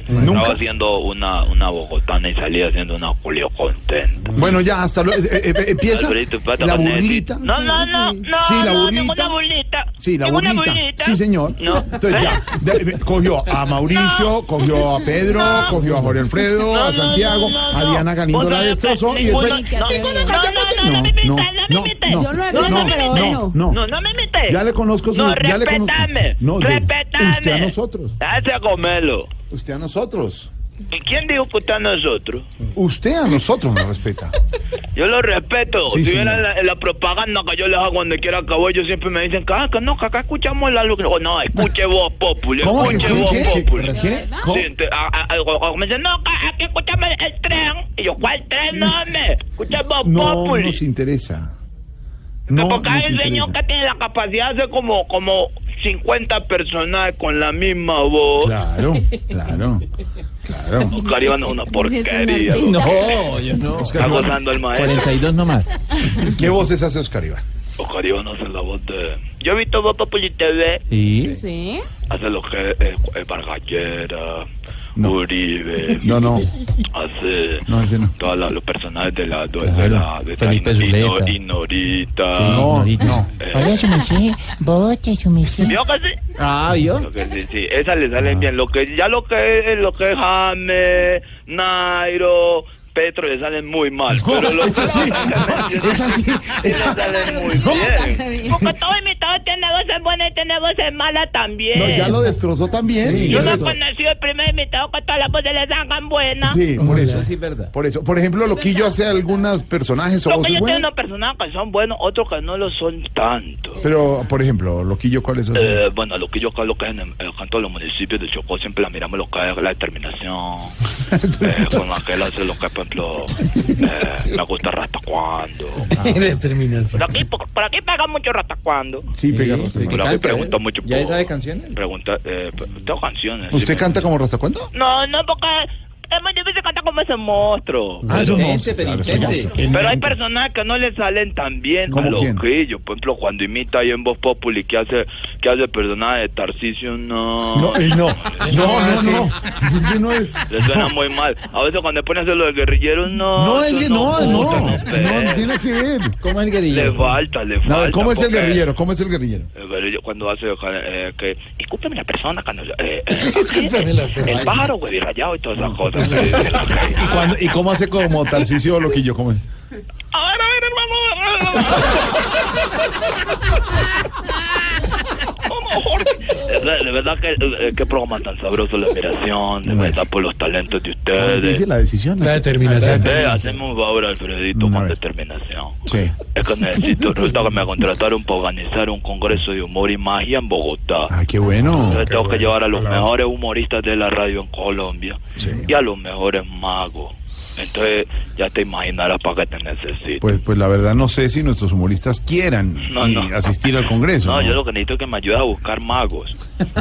Nunca. Estaba haciendo una, una bogotana y salía haciendo una Julio contenta. Bueno, ya, hasta luego. Eh, eh, empieza Alfredito, espérate, la burlita. No, no, no, no, Sí, la no, burlita. Sí, la burlita. burlita. Sí, señor. No. Entonces ya, de- de- cogió a Mauricio, cogió a Pedro, cogió a Jorge Alfredo, No, a Santiago, no, no, a Diana Galindo la no destrozó y después... no, no, no, no, no, me No, no me no, imites. no, Yo no no, entiendo, no, pero no, bueno. no. No, no me imites. Ya le conozco su... No, ya le conozco- respetame. No, respetame. usted a nosotros. Date a comerlo. Usted a nosotros. ¿Y quién dijo que usted a nosotros? Usted a nosotros nos respeta. Yo lo respeto. Sí, si vieran la, la propaganda que yo les hago donde quiera que voy, ellos siempre me dicen que, que no, que acá escuchamos la luz. Oh, no, escuche voz populi, ¿Cómo que escuche escuche? populi. ¿Qué? ¿Cómo? Sí, a- a- a- me dicen, no, que aquí escuchamos el tren. Y yo, ¿cuál tren? No, me escuche voz No populi. nos interesa. Que No porque hay un señor que tiene la capacidad de hacer como, como 50 personas con la misma voz. Claro, claro, claro. Oscar Iván es una Sí, es un porquería. artista. No, yo no. Está gozando el maestro. 42 nomás. ¿Qué voces hace Oscar Iván? Oscar Iván hace la voz de... Yo he visto Voz Populi TV. ¿Y? Sí. Hace lo que es eh, Vargallera, Uribe. No, no. Hace No, ese no. todos los personajes de la... De, de Claro. la de Felipe Zuleta. Inorita. No, no. Eh, Oiga, su merced, bote, su merced. ¿Vio que sí? Ah, ¿yo? Lo que sí, sí, esas le salen bien. Lo que ya lo que es lo que es James, Nairo, Petro le salen muy mal. pero lo es así, es así. sí muy bien. Todo imitador tiene voces buenas y tiene voces malas también. No, ya lo destrozó también. Sí, Yo no he conocido el primer imitador que todas las voces le salgan buenas. Sí, por eso. sí es verdad. Por eso. Por ejemplo, Loquillo hace algunos personajes o Lo que voces yo tengo buenas. unos personajes que son buenos, otros que no lo son tanto. Pero, por ejemplo, Loquillo, ¿cuál es? Eh, bueno, lo que yo lo que es en, el- acá en todos los municipios de Chocó siempre la miramos lo que es la determinación. eh, con aquel hace lo que, por ejemplo, eh, me gusta Rastacuando. Determinación. Por aquí, por, por aquí pega mucho Rastacuando. Sí, pega Sí, Rasta sí, Cuando. Pero a mí canta, pregunta ¿eh? mucho ¿Ya por- sabe canciones? Pregunta, eh, tengo canciones. sí, ¿Usted me- canta como Rasta Cuando? No, no, porque es muy difícil cantar como ese monstruo. Ah, es un Pero- hay personajes que no le salen tan bien a ¿Cómo los grillos. Por ejemplo, cuando imita ahí en Voz Populi que hace, que hace personaje de Tarcisio, no. No, ey, no, no, no, no. No es. Le suena muy mal. A veces cuando pone a hacer lo del guerrillero, no. No, es que no, no, no, no tiene que ver. ¿Cómo es el Le guerrillero? falta, le falta. Ver, ¿cómo es el guerrillero? ¿Cómo es el guerrillero? El guerrillero cuando hace eh, que. Discúlpeme la persona cuando. Eh, eh, aquí, Discúlpeme la El persona. pájaro, güey, rayado y todas esas cosas. ¿Y, cuándo- ¿Y cómo hace como Tarcisio Loquillo? ¿Cómo es? A ver, a ver, hermano. De verdad, de verdad que eh, qué programa tan sabroso la admiración, de verdad por los talentos de ustedes. Dice la decisión. La determinación. Hacemos un favor, Alfredito, con determinación. Sí. Es que necesito, resulta que me contrataron para organizar un congreso de humor y magia en Bogotá. Ah, qué bueno. Entonces tengo que llevar a los mejores humoristas de la radio en Colombia Sí. y a los mejores magos. Entonces ya te imaginarás para qué te necesito. Pues, pues la verdad no sé si nuestros humoristas quieran No, y no. asistir al Congreso. No, ¿no? yo lo que necesito es que me ayude a buscar magos.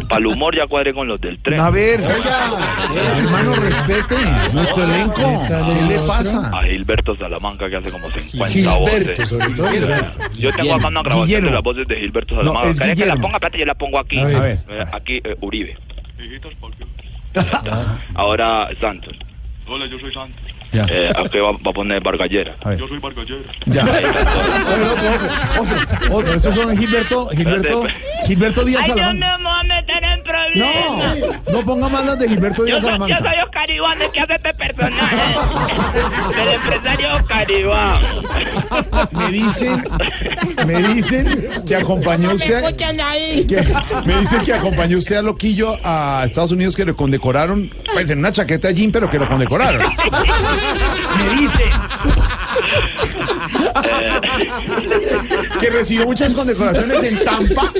Para el humor ya cuadré con los del tren. A ver, hermano, respete nuestro elenco. ¿Qué le pasa? A Gilberto Salamanca que hace como 50 Gilberto, voces. sobre todo Gilberto. Yo tengo acá una grabación Guillermo. de las voces de Gilberto No, Salamanca. es ¿Querés que la ponga? Espérate, yo la pongo aquí. A ver. A ver. Aquí, eh, Uribe. Ya está. Ahora Santos. Hola, yo soy Santos. Ya. Eh, va, va a poner Vargallera. A ver. Yo soy Vargallera. Ya. Otro, otro, otro. Esos son Gilberto, Gilberto, Gilberto Díaz Ay, Salamanca. mío, me voy a meter en problemas. No, no ponga más las de Gilberto Yo Díaz soy, yo Salamanca. soy Oscar Iván, el que hace este personaje. Del empresario Oscar Iván. Me dicen, me dicen que acompañó usted. ahí? que- me dicen que acompañó usted a Loquillo a Estados Unidos que lo condecoraron, pues en una chaqueta de jean, pero que lo condecoraron. Me dice que recibió muchas condecoraciones en Tampa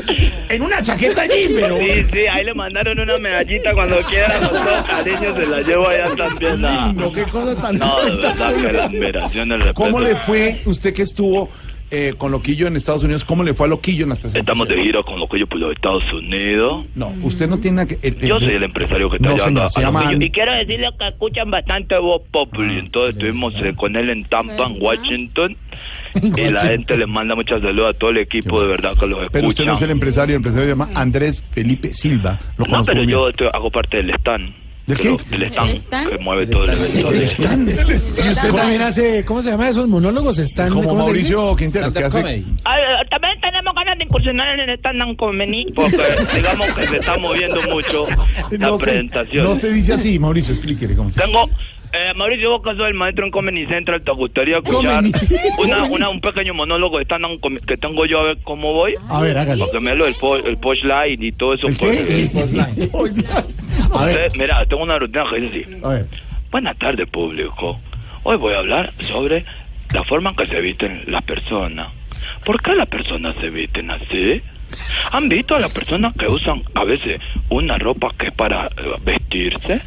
en una chaqueta jean, pero. Sí, sí, ahí le mandaron una medallita cuando quiera, con todo cariño se la llevo allá también. Lindo, qué cosa tan No, de verdad que la admiración, el respeto. ¿Cómo le fue usted que estuvo eh, con Loquillo en Estados Unidos? ¿Cómo le fue a Loquillo en las presentaciones? Estamos de gira con lo que yo por los Estados Unidos. No, usted no tiene que. el- el- Yo soy el empresario que está No, llevando señor, se a niños. Y quiero decirle que escuchan bastante voz populi. Entonces estuvimos eh, con él en Tampa, en Washington. Y la gente le manda muchas saludos a todo el equipo, de verdad que los escuchan. Pero usted no es el empresario, el empresario se llama Andrés Felipe Silva. Lo No, pero bien. yo estoy- hago parte del stand. ¿Del qué? Del stand, stand? que mueve todo el evento. Y usted también hace, ¿cómo se llama esos monólogos? Están, Como. Mauricio Quintero, que hace. Eh, también tenemos ganas de incursionar en el stand-up comedy, porque digamos que se está moviendo mucho la No se, presentación. no se dice así, Mauricio, explíquele cómo se Tengo, eh, Mauricio, vos que sos el maestro en Comedy Central, ¿te gustaría escuchar una, una, un pequeño monólogo de que tengo yo a ver cómo voy? A ver, hágale. Porque me lo el, po- el punchline y todo eso. ¿El pues, qué? eh, A ver, Entonces, mira, tengo una rutina que dice así. a ver. Buenas tardes, público. Hoy voy a hablar sobre la forma en que se visten las personas. ¿Por qué las personas se visten así? ¿Han visto a las personas que usan a veces una ropa que es para eh, vestirse?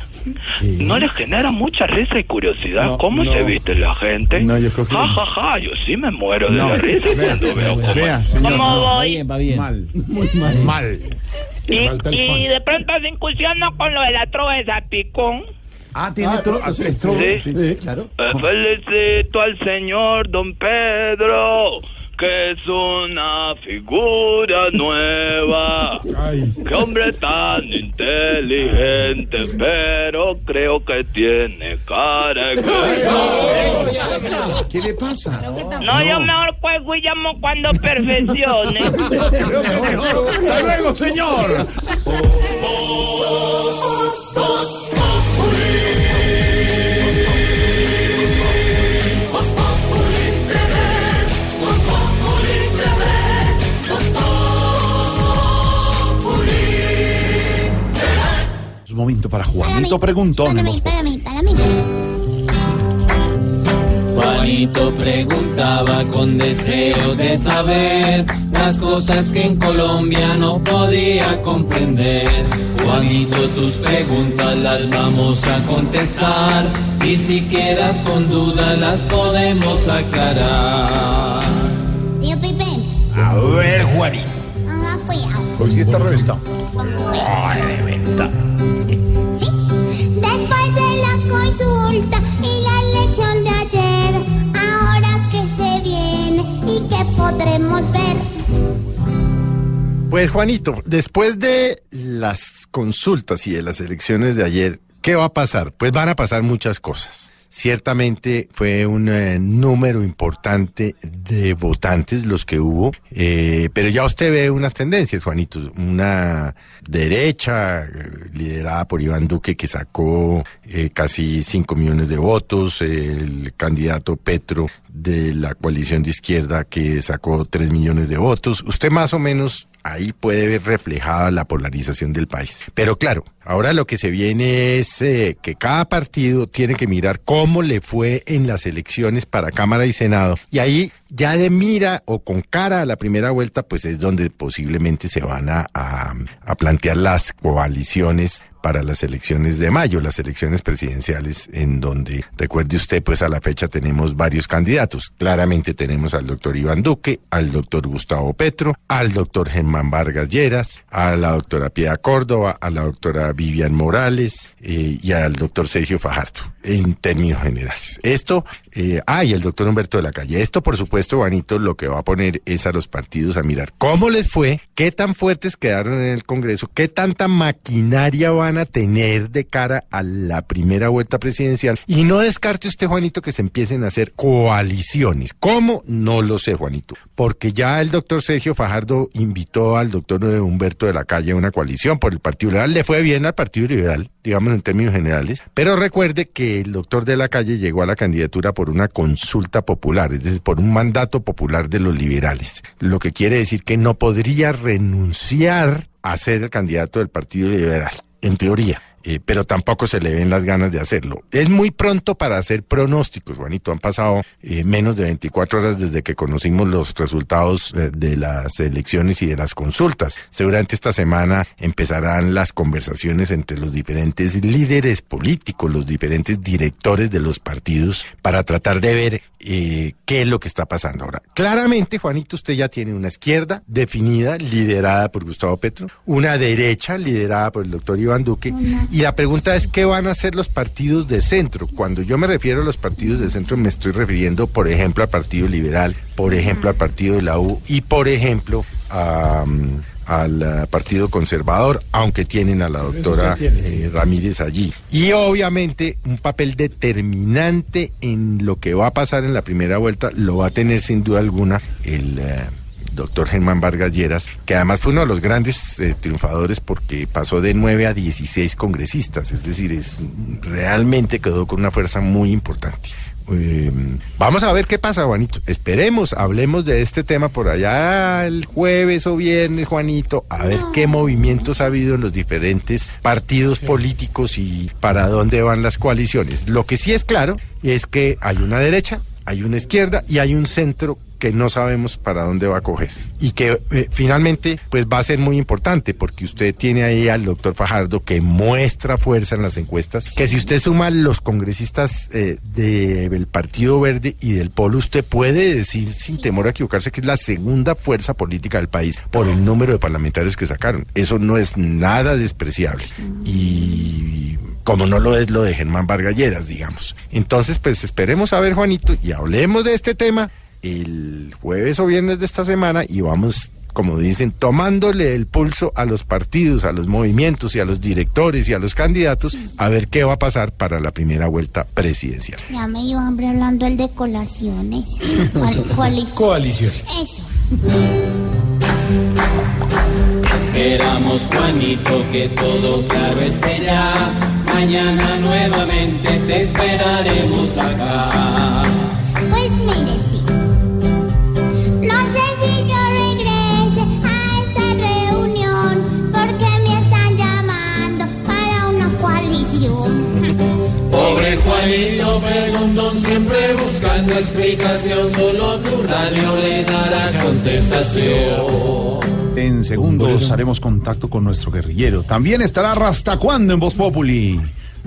¿No les genera mucha risa y curiosidad No, cómo no. se viste la gente? No, yo creo que Ja, ja, ja, yo sí me muero de la risa vea, cuando veo cómo... Vea, señor. ¿Cómo no. voy? va bien. Mal, muy mal. Mal. Y, de pronto se incursiona con lo de la trova de Zapicón. Ah, tiene Ah, tro- no, sí, sí. sí. Claro. Eh, felicito al señor Don Pedro, que es una figura nueva. Qué hombre tan inteligente, pero creo que tiene cara de ¿Qué le pasa? No, yo mejor cuelgo y llamo cuando perfeccione. Hasta luego, señor. Momento para Juanito Preguntón. Populi. para mí. Juanito preguntaba con deseos de saber las cosas que en Colombia no podía comprender. Juanito, tus preguntas las vamos a contestar y si quedas con dudas las podemos aclarar. Tío Pipe, A ver, Juanito. haga cuidado. Hoy sí está reventado. ¿Sí? Después podremos ver. Pues Juanito, después de las consultas y de las elecciones de ayer, ¿qué va a pasar? Pues van a pasar muchas cosas. Ciertamente fue un eh, número importante de votantes los que hubo, eh, pero ya usted ve unas tendencias, Juanito. Una derecha eh, liderada por Iván Duque que sacó eh, casi 5 millones de votos, el candidato Petro de la coalición de izquierda que sacó 3 millones de votos. Usted más o menos ahí puede ver reflejada la polarización del país. Pero claro, ahora lo que se viene es eh, que cada partido tiene que mirar cómo le fue en las elecciones para Cámara y Senado. Y ahí ya de mira o con cara a la primera vuelta, pues es donde posiblemente se van a, plantear las coaliciones para las elecciones de mayo, las elecciones presidenciales, en donde, recuerde usted, pues a la fecha tenemos varios candidatos. Claramente tenemos al doctor Iván Duque, al doctor Gustavo Petro, al doctor Germán Vargas Lleras, a la doctora Piedad Córdoba, a la doctora Vivian Morales eh, y al doctor Sergio Fajardo, en términos generales. Esto, eh, ah, y el doctor Humberto de la Calle. Esto, por supuesto, Juanito, lo que va a poner es a los partidos a mirar cómo les fue, qué tan fuertes quedaron en el Congreso, qué tanta maquinaria van a tener de cara a la primera vuelta presidencial. Y no descarte usted, Juanito, que se empiecen a hacer coaliciones. ¿Cómo? No lo sé, Juanito. Porque ya el doctor Sergio Fajardo invitó al doctor Humberto de la Calle a una coalición por el Partido Liberal. Le fue bien al Partido Liberal, digamos en términos generales. Pero recuerde que el doctor de la Calle llegó a la candidatura por una consulta popular, es decir, por un mandato popular de los liberales. Lo que quiere decir que no podría renunciar a ser el candidato del Partido Liberal, en teoría. Eh, pero tampoco se le ven las ganas de hacerlo. Es muy pronto para hacer pronósticos, Juanito. Han pasado eh, menos de 24 horas desde que conocimos los resultados eh, de las elecciones y de las consultas. Seguramente esta semana empezarán las conversaciones entre los diferentes líderes políticos, los diferentes directores de los partidos, para tratar de ver eh, qué es lo que está pasando ahora. Claramente, Juanito, usted ya tiene una izquierda definida, liderada por Gustavo Petro, una derecha liderada por el doctor Iván Duque, y la pregunta es qué van a hacer los partidos de centro. Cuando yo me refiero a los partidos de centro, me estoy refiriendo, por ejemplo, al Partido Liberal, por ejemplo, al Partido de la U y, por ejemplo, a, mm, al eh, Partido Conservador, aunque tienen a la doctora eh, Ramírez allí. Y obviamente un papel determinante en lo que va a pasar en la primera vuelta lo va a tener sin duda alguna el eh, doctor Germán Vargas Lleras, que además fue uno de los grandes eh, triunfadores porque pasó de 9 a 16 congresistas, es decir, es realmente quedó con una fuerza muy importante. Eh, vamos a ver qué pasa, Juanito. Esperemos, hablemos de este tema por allá el jueves o viernes, Juanito, a ver qué movimientos ha habido en los diferentes partidos políticos y para dónde van las coaliciones. Lo que sí es claro es que hay una derecha, hay una izquierda y hay un centro que no sabemos para dónde va a coger. Y que eh, finalmente pues va a ser muy importante porque usted tiene ahí al doctor Fajardo que muestra fuerza en las encuestas que si usted suma los congresistas eh, del Partido Verde y del Polo usted puede decir sin temor a equivocarse que es la segunda fuerza política del país por el número de parlamentarios que sacaron. Eso no es nada despreciable. Y como no lo es lo de Germán Vargas Lleras, digamos. Entonces, pues esperemos a ver, Juanito, y hablemos de este tema el jueves o viernes de esta semana y vamos, como dicen, tomándole el pulso a los partidos, a los movimientos y a los directores y a los candidatos a ver qué va a pasar para la primera vuelta presidencial. Ya me dio hambre hablando el de colaciones. ¿Cuál, cuál Coalición. Eso. Esperamos, Juanito, que todo claro esté ya. Mañana nuevamente te esperaremos acá. Pobre Juanito, preguntón, siempre buscando explicación. Solo tu radio le dará contestación. En segundos haremos contacto con nuestro guerrillero. También estará Rasta cuando en Voz Populi.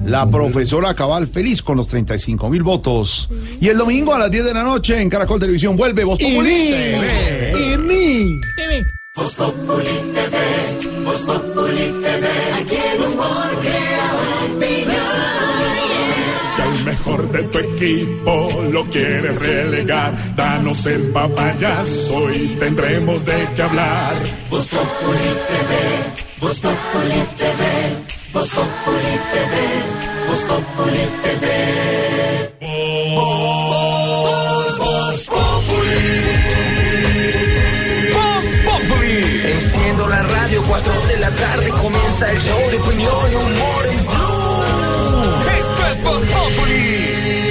La profesora Cabal feliz con los 35 mil votos. Y el domingo a las 10 de la noche en Caracol Televisión vuelve Voz Populi. TV. Y mi. Voz Populi TV, Voz Populi TV, mejor de tu equipo lo quieres relegar. Danos el papayazo y tendremos de qué hablar. Voz Populi TV, Voz Populi TV, Voz Populi TV, Voz Populi TV. Populi. Populi. Enciendo la radio, 4 de la tarde comienza el show de opinión y humor en Blue. Es Voz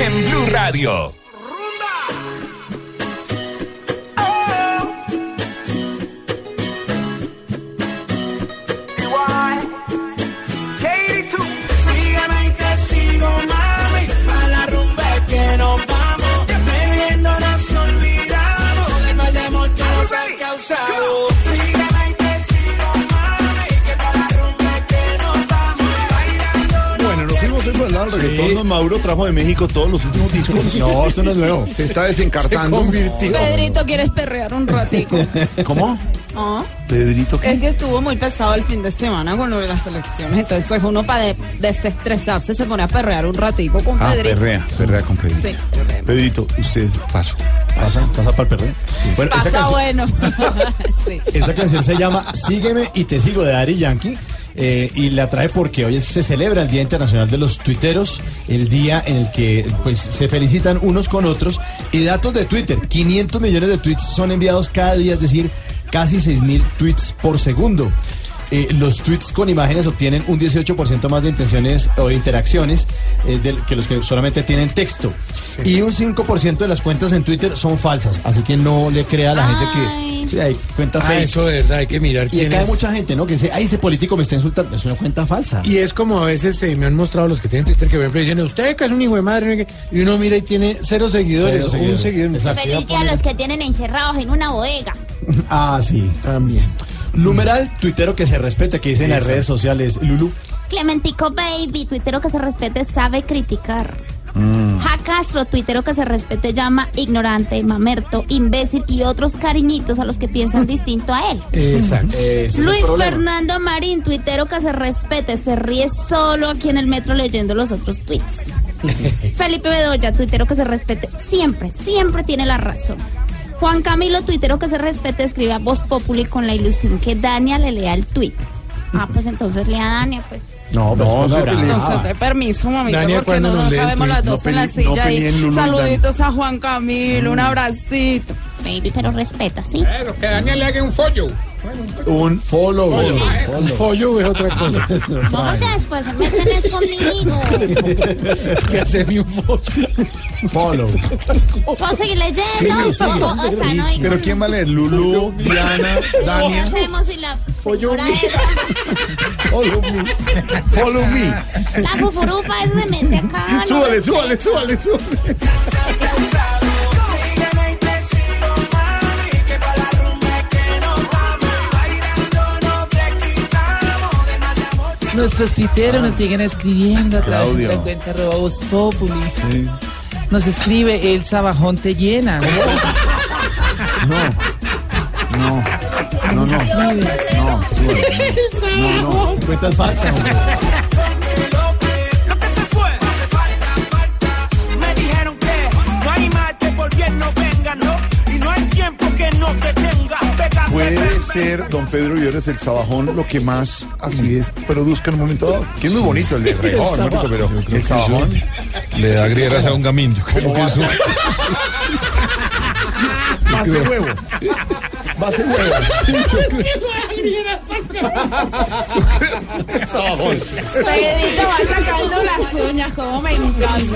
en Blue Radio. El reggaetón. Don Mauro trajo de México todos los últimos discos. No, esto no es nuevo. Se está desencartando. Pedrito, ¿quieres perrear un ratico? ¿Cómo? Ah, Pedrito, ¿qué? Es que estuvo muy pesado el fin de semana con lo de las elecciones. Entonces uno para de- desestresarse se pone a perrear un ratico con Ah, Pedrito. perrea, perrea con Pedrito. Sí. Pedrito, usted paso. ¿Pasa? ¿Pasa para el perreo? Bueno, esta Pasa canción- bueno. sí. Esta canción se llama Sígueme y te sigo de Dari Yankee. Eh, y la trae porque hoy se celebra el Día Internacional de los Tuiteros, el día en el que pues se felicitan unos con otros. Y datos de Twitter, 500 millones de tweets son enviados cada día, es decir, casi 6 mil tweets por segundo. Eh, los tweets con imágenes obtienen un 18% más de intenciones o de interacciones eh, que los que solamente tienen texto. Y un 5% de las cuentas en Twitter son falsas. Así que no le crea a la gente que sí, hay cuentas Ah, fake. eso de verdad, hay que mirar Y quién acá hay es. mucha gente, ¿no? Que dice, ay, ese político me está insultando. Es una cuenta falsa. Y es como a veces eh, me han mostrado los que tienen Twitter que por ejemplo dicen, usted que es un hijo de madre, no sé qué", y uno mira y tiene cero seguidores, Cero o un seguidor. Exacto. Feliz día a los que tienen encerrados en una bodega. Ah, sí. También. Numeral, tuitero que se respete, que dicen en las redes sociales, Lulu. Clementico Baby, tuitero que se respete, sabe criticar. Mm. Ja Castro, tuitero que se respete, llama ignorante, mamerto, imbécil y otros cariñitos a los que piensan distinto a él. Exacto. El Luis. Fernando Marín, tuitero que se respete, se ríe solo aquí en el metro leyendo los otros tweets. Felipe Bedoya, tuitero que se respete, siempre, siempre tiene la razón. Juan Camilo, tuitero que se respete, escribe a Voz Populi con la ilusión que Dania le lea el tuit. Ah, pues entonces lea a Dania, pues. No, No, pero se no. Entonces, de permiso, mamita, Dania, porque ¿cuándo no nos nos lee el sabemos las No dos en la no silla. peleen y Lulú y saluditos a Juan Camilo, un abracito. Baby, pero respeta, ¿sí? Pero que Daniel le haga un follo. Un follow. Un follo es otra cosa. ¿Cómo que después se meten es conmigo? es que hacerme un follo. Follow. ¿Puedo seguir leyendo? Sigue, sigue. O- o sea, no hay- Pero ¿quién va a leer? Lulu, Diana, ¿Qué Dania. hacemos si la señora esa, Follow me. Follow me. la fufurufa esa se mete acá? Súbale, súbale, súbale, súbale. Nuestros tuiteros nos siguen escribiendo a través de la cuenta arroba Voz Populi. Nos escribe el Sabajón te llena. No. No. No, no. No, súbale. No, no. Cuentas falsas. hombre. Puede ser, don Pedro Viveres, el sabajón lo que más así es, produzca en un momento dado. Que es muy bonito el de Rejón, ¿no? sabajón. pero Yo creo el que sabajón. Le da grieras a un gamín. Yo creo que eso. Base huevo. Base huevo. El sabajón. Pedrito va sacando las uñas, como me encanta.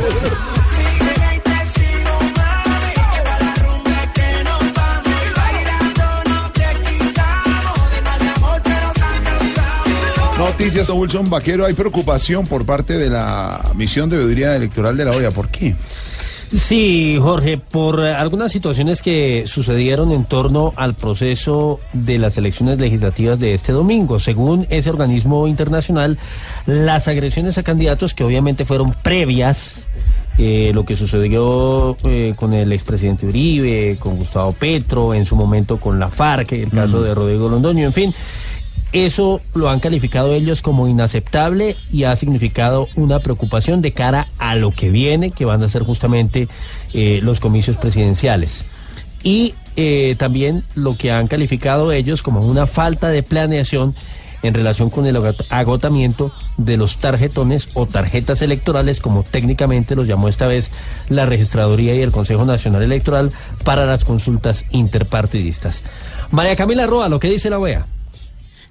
Noticias a Wilson Vaquero. Hay preocupación por parte de la misión de veeduría electoral de la OEA. ¿Por qué? Sí, Jorge, por algunas situaciones que sucedieron en torno al proceso de las elecciones legislativas de este domingo. Según ese organismo internacional, las agresiones a candidatos que obviamente fueron previas, eh, lo que sucedió eh, con el expresidente Uribe, con Gustavo Petro, en su momento con la FARC, el caso de Rodrigo Londoño, en fin. Eso lo han calificado ellos como inaceptable y ha significado una preocupación de cara a lo que viene, que van a ser justamente eh, los comicios presidenciales. Y eh, también lo que han calificado ellos como una falta de planeación en relación con el agot- agotamiento de los tarjetones o tarjetas electorales, como técnicamente los llamó esta vez la Registraduría y el Consejo Nacional Electoral para las consultas interpartidistas. María Camila Roa, lo que dice la OEA.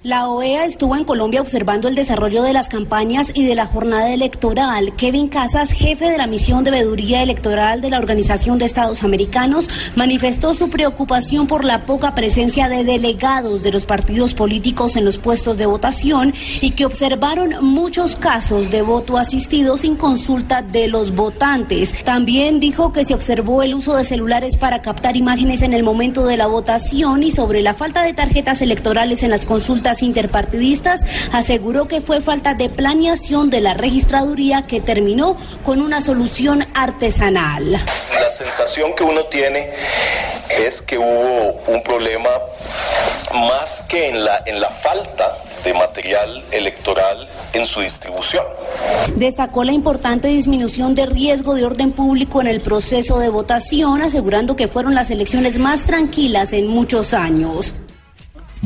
La OEA estuvo en Colombia observando el desarrollo de las campañas y de la jornada electoral. Kevin Casas, jefe de la misión de veeduría electoral de la Organización de Estados Americanos, manifestó su preocupación por la poca presencia de delegados de los partidos políticos en los puestos de votación y que observaron muchos casos de voto asistido sin consulta de los votantes. También dijo que se observó el uso de celulares para captar imágenes en el momento de la votación y sobre la falta de tarjetas electorales en las consultas interpartidistas, aseguró que fue falta de planeación de la registraduría que terminó con una solución artesanal. La sensación que uno tiene es que hubo un problema más que en la, en la falta de material electoral en su distribución. Destacó la importante disminución de riesgo de orden público en el proceso de votación, asegurando que fueron las elecciones más tranquilas en muchos años.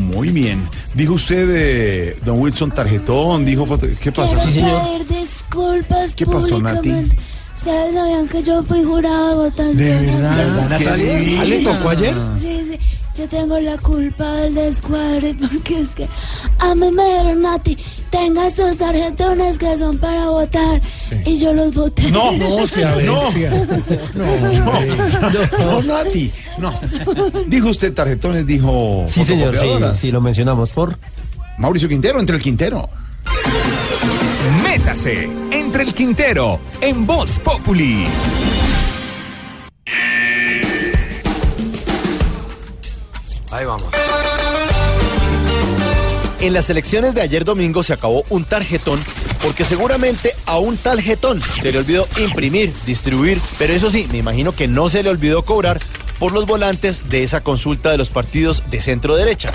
Muy bien. Dijo usted, eh, don Wilson, tarjetón, dijo, ¿qué pasa? Quiero pedir disculpas ¿Qué pasó, Nati? Ustedes sabían que yo fui jurada de votación. ¿De verdad? nacional. ¿Verdad, Natalia? ¿Ah, le tocó ayer? Sí, sí. Yo tengo la culpa del descuadre porque es que a mí me dijeron, Nati, tenga estos tarjetones que son para votar. Y yo los voté. No, no, sea bestia. No, no, Nati. No. Dijo usted tarjetones, dijo. Sí, señor, sí, sí, lo mencionamos por. Mauricio Quintero, entre el Quintero. Métase entre el Quintero en Voz Populi. Ahí vamos. En las elecciones de ayer domingo se acabó un tarjetón porque seguramente a un tarjetón se le olvidó imprimir, distribuir, pero eso sí, me imagino que no se le olvidó cobrar por los volantes de esa consulta de los partidos de centro derecha.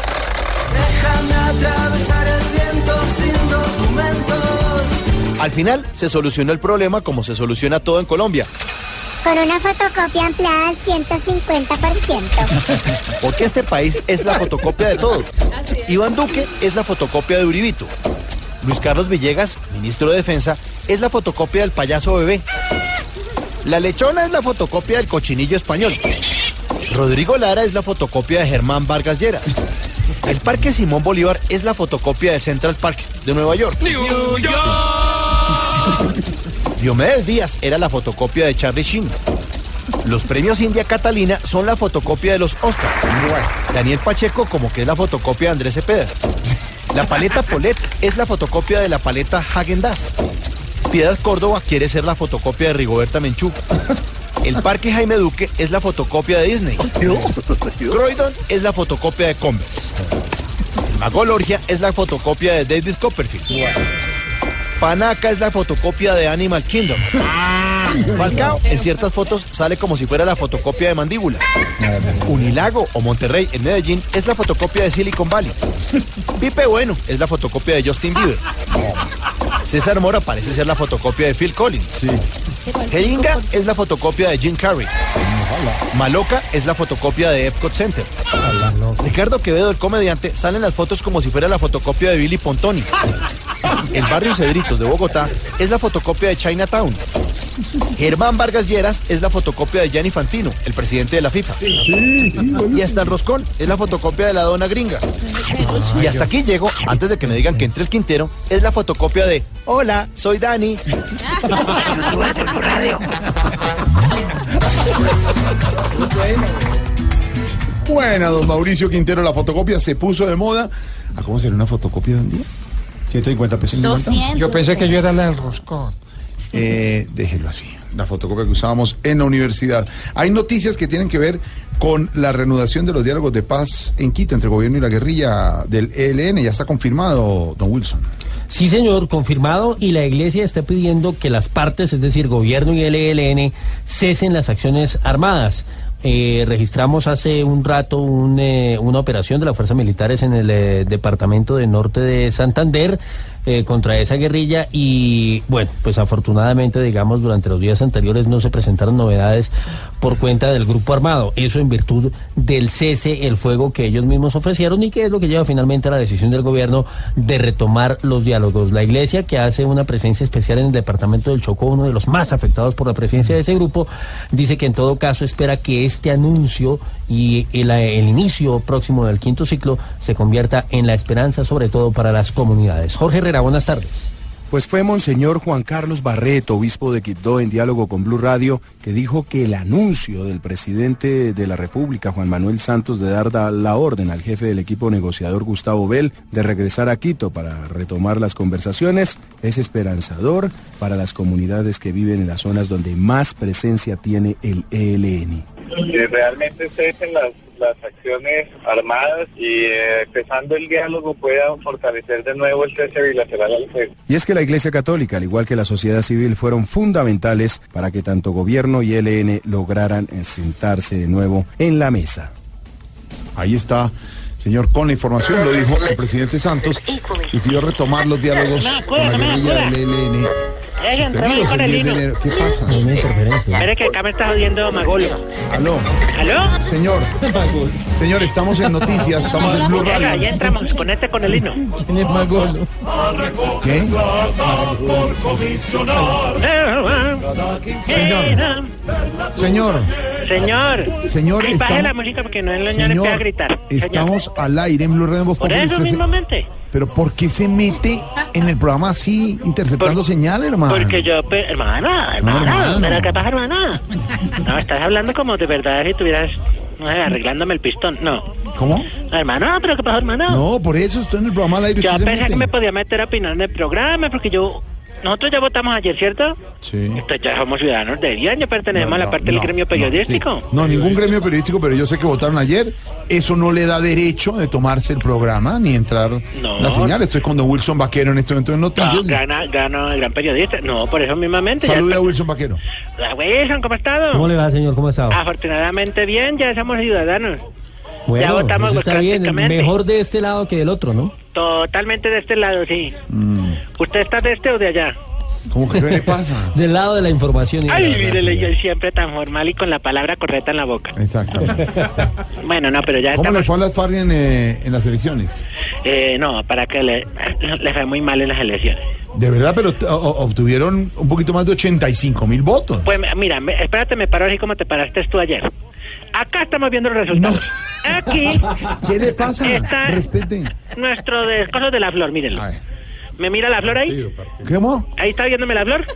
Déjame atravesar el viento sin documentos. Al final se solucionó el problema como se soluciona todo en Colombia, Con una fotocopia ampliada al 150%. porque este país es la fotocopia de todo. Iván Duque es la fotocopia de Uribito. Luis Carlos Villegas, ministro de Defensa, es la fotocopia del payaso bebé. La lechona es la fotocopia del cochinillo español. Rodrigo Lara es la fotocopia de Germán Vargas Lleras. El Parque Simón Bolívar es la fotocopia del Central Park de Nueva York. Diomedes Díaz era la fotocopia de Charlie Sheen. Los premios India Catalina son la fotocopia de los Oscar. Daniel Pacheco como que es la fotocopia de Andrés Cepeda. La paleta Polet es la fotocopia de la paleta Hagen Dazs. Piedad Córdoba quiere ser la fotocopia de Rigoberta Menchú. El Parque Jaime Duque es la fotocopia de Disney. Croydon es la fotocopia de Converse. El Mago Lorgia es la fotocopia de David Copperfield. Panaca es la fotocopia de Animal Kingdom. Falcao en ciertas fotos sale como si fuera la fotocopia de Mandíbula. Unilago o Monterrey en Medellín es la fotocopia de Silicon Valley. Pipe Bueno es la fotocopia de Justin Bieber. César Mora parece ser la fotocopia de Phil Collins. Jeringa es la fotocopia de Jim Carrey. Maloca es la fotocopia de Epcot Center. Ricardo Quevedo, el comediante, sale en las fotos como si fuera la fotocopia de Billy Pontoni. El barrio Cedritos de Bogotá es la fotocopia de Chinatown. Germán Vargas Lleras es la fotocopia de Gianni Fantino, el presidente de la FIFA. Y hasta el Roscón es la fotocopia de la dona gringa. Y hasta aquí llego, antes de que me digan que entre el Quintero, es la fotocopia de Hola, soy Dani. Bueno, don Mauricio Quintero, la fotocopia se puso de moda. ¿A cómo sería una fotocopia de un día? 150 pesos. 200. Yo pensé que yo era la del roscón. Eh, déjelo así, la fotocopia que usábamos en la universidad. Hay noticias que tienen que ver con la reanudación de los diálogos de paz en Quito entre el gobierno y la guerrilla del ELN. Ya está confirmado, don Wilson. Sí, señor, confirmado y la Iglesia está pidiendo que las partes, es decir, gobierno y el ELN, cesen las acciones armadas. Eh, registramos hace un rato un, eh, una operación de las fuerzas militares en el eh, departamento de norte de Santander eh, contra esa guerrilla y bueno, pues afortunadamente digamos durante los días anteriores no se presentaron novedades por cuenta del grupo armado, eso en virtud del cese el fuego que ellos mismos ofrecieron y que es lo que lleva finalmente a la decisión del gobierno de retomar los diálogos. La iglesia que hace una presencia especial en el departamento del Chocó, uno de los más afectados por la presencia de ese grupo, dice que en todo caso espera que este anuncio y el, el inicio próximo del quinto ciclo se convierta en la esperanza sobre todo para las comunidades. Jorge Herrera, buenas tardes. Pues fue Monseñor Juan Carlos Barreto, obispo de Quibdó, en diálogo con Blue Radio, que dijo que el anuncio del presidente de la República, Juan Manuel Santos, de dar da- la orden al jefe del equipo negociador, Gustavo Bell, de regresar a Quito para retomar las conversaciones, es esperanzador para las comunidades que viven en las zonas donde más presencia tiene el ELN. Las acciones armadas y eh, empezando el diálogo puedan fortalecer de nuevo el cese bilateral al fuego. Y es que la Iglesia Católica, al igual que la sociedad civil, fueron fundamentales para que tanto gobierno y ELN lograran eh, sentarse de nuevo en la mesa. Ahí está, señor, con la información, lo dijo el presidente Santos, decidió retomar los diálogos con la guerrilla del ELN. Con el el 10 de hino. enero. ¿Qué pasa? Espere que acá me está jodiendo Magolo. Aló. ¿Aló? Señor. Señor, estamos en noticias, estamos en Blue Radio. ya entramos, conecte con el hino. ¿Quién es Magolo? ¿Qué? Señor. Señor. Señor. Señor, baje la música porque no es lo señor empieza a gritar. estamos al aire en Blue Radio. en Voz Por eso mismamente. Pero ¿por qué se mete en el programa así, interceptando señal, hermano? Porque yo, pe- hermana, hermana, hermano. ¿pero qué pasa, hermana? No, estás hablando como de verdad si estuvieras, no sé, arreglándome el pistón. No. ¿Cómo? Hermano, ¿pero qué pasa, hermano? No, por eso estoy en el programa al aire. Yo usted se pensé mete. que me podía meter a opinar en el programa porque yo... Nosotros ya votamos ayer, ¿cierto? Sí. Entonces ya somos ciudadanos de bien, ya pertenecemos a la parte del no, gremio no, periodístico. No, ningún gremio periodístico, pero yo sé que votaron ayer. Eso no le da derecho de tomarse el programa ni entrar No. la señal. Estoy con don Wilson Vaquero en este momento de No, noticias. gana, gana el gran periodista. No, por eso mismamente. Salude ya a Wilson Vaquero. Ah, Wilson, ¿cómo ha estado? ¿Cómo le va, señor? ¿Cómo ha estado? Afortunadamente bien, ya somos ciudadanos. Bueno, ya votamos eso está bien, mejor de este lado que del otro, ¿no? Totalmente de este lado, sí. Mm. ¿Usted está de este o de allá? ¿Cómo que qué le pasa? Del lado de la información y Ay, mírele, yo siempre tan formal y con la palabra correcta en la boca. Exactamente. Bueno, no, pero ya ¿Cómo le estamos... fue a las FARC en, eh, en las elecciones? Eh, no, para que le, le fue muy mal en las elecciones. De verdad, pero o- obtuvieron un poquito más de 85 mil votos. Pues mira, me- espérate, me paro así como te paraste tú ayer. Acá estamos viendo los resultados. Aquí ¿Qué le pasa? está Respete. nuestro de, de la flor, mírenlo. ¿Me mira la flor ahí? ¿Cómo? Ahí está viéndome la flor.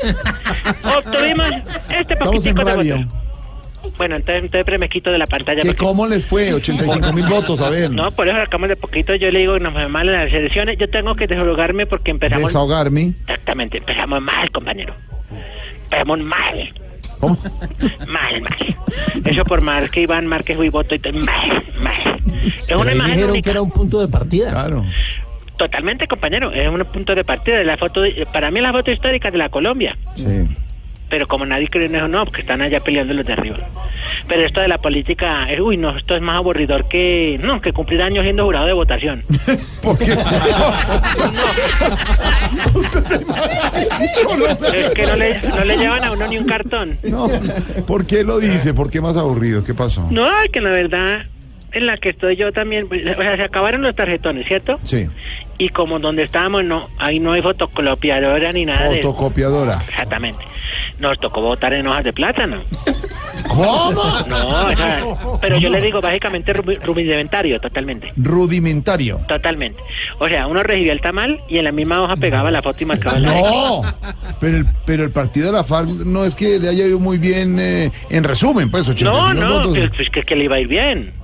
Obtuvimos este poquitico de votos. Bueno, entonces, entonces me quito de la pantalla. ¿Qué, porque- ¿Cómo les fue? 85 mil votos, a ver. No, por eso sacamos de poquito. Yo le digo que nos fue mal en las elecciones. Yo tengo que desahogarme porque empezamos. Desahogarme. Exactamente, empezamos mal, compañero. Empezamos mal. ¿Cómo? Mal, mal. Eso por más que Iván Márquez y voto y todo, mal, mal. Es una imagen dijeron única. que era un punto de partida. Claro. Totalmente, compañero. Es un punto de partida de la foto. Para mí, es la foto histórica de la Colombia. Sí. Pero como nadie cree en eso, no, porque están allá peleando los de arriba. Pero esto de la política, eh, uy, no, esto es más aburridor que, no, que cumplir años siendo jurado de votación. ¿Por qué? Es que no le, no le llevan a uno ni un cartón. No, ¿por qué lo dice? ¿Por qué más aburrido? ¿Qué pasó? No, que la verdad, en la que estoy yo también, pues, o sea, se acabaron los tarjetones, ¿cierto? Sí. Y como donde estábamos, no, ahí no hay fotocopiadora ni nada de Fotocopiadora. Exactamente. Nos tocó votar en hojas de plátano. ¿Cómo? No, o sea, pero yo le digo básicamente rudimentario, totalmente. Rudimentario. Totalmente. O sea, uno recibía el tamal y en la misma hoja pegaba la foto y marcaba la No, pero el, pero el partido de la FARC no es que le haya ido muy bien eh, en resumen, pues 85 No, no, votos. que, pues, que, que le iba a ir bien.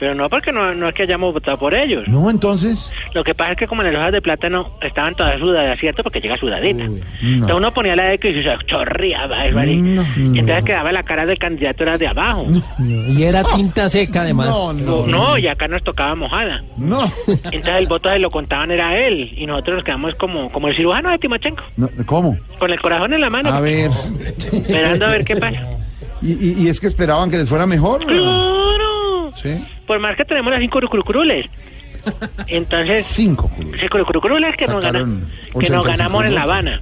Pero no porque no, no es que hayamos votado por ellos. No, entonces. Lo que pasa es que como en las hojas de plátano estaban todas sudadas, ¿cierto? Porque llega sudadita. Entonces uno ponía la eco y se chorreaba, ¿es verdad? Y entonces quedaba la cara del candidato era de abajo. Y era tinta seca, además. No, no, y acá nos tocaba mojada. No. Entonces el voto se lo contaban era él y nosotros nos quedamos como, como el cirujano de Timochenko, No, ¿Cómo? con el corazón en la mano, A ver. esperando a ver qué pasa. ¿Y, y, y es que esperaban que les fuera mejor? ¡Claro! Sí. Por más que tenemos las cinco curucurules. Entonces... Cinco. Curucurules que nos, gana- que nos 85 ganamos en La. Habana.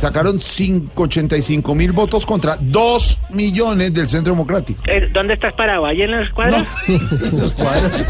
Sacaron 585 mil votos contra 2 millones del Centro Democrático. Eh, ¿Dónde estás parado? ¿Ahí en los cuadros? Los cuadros.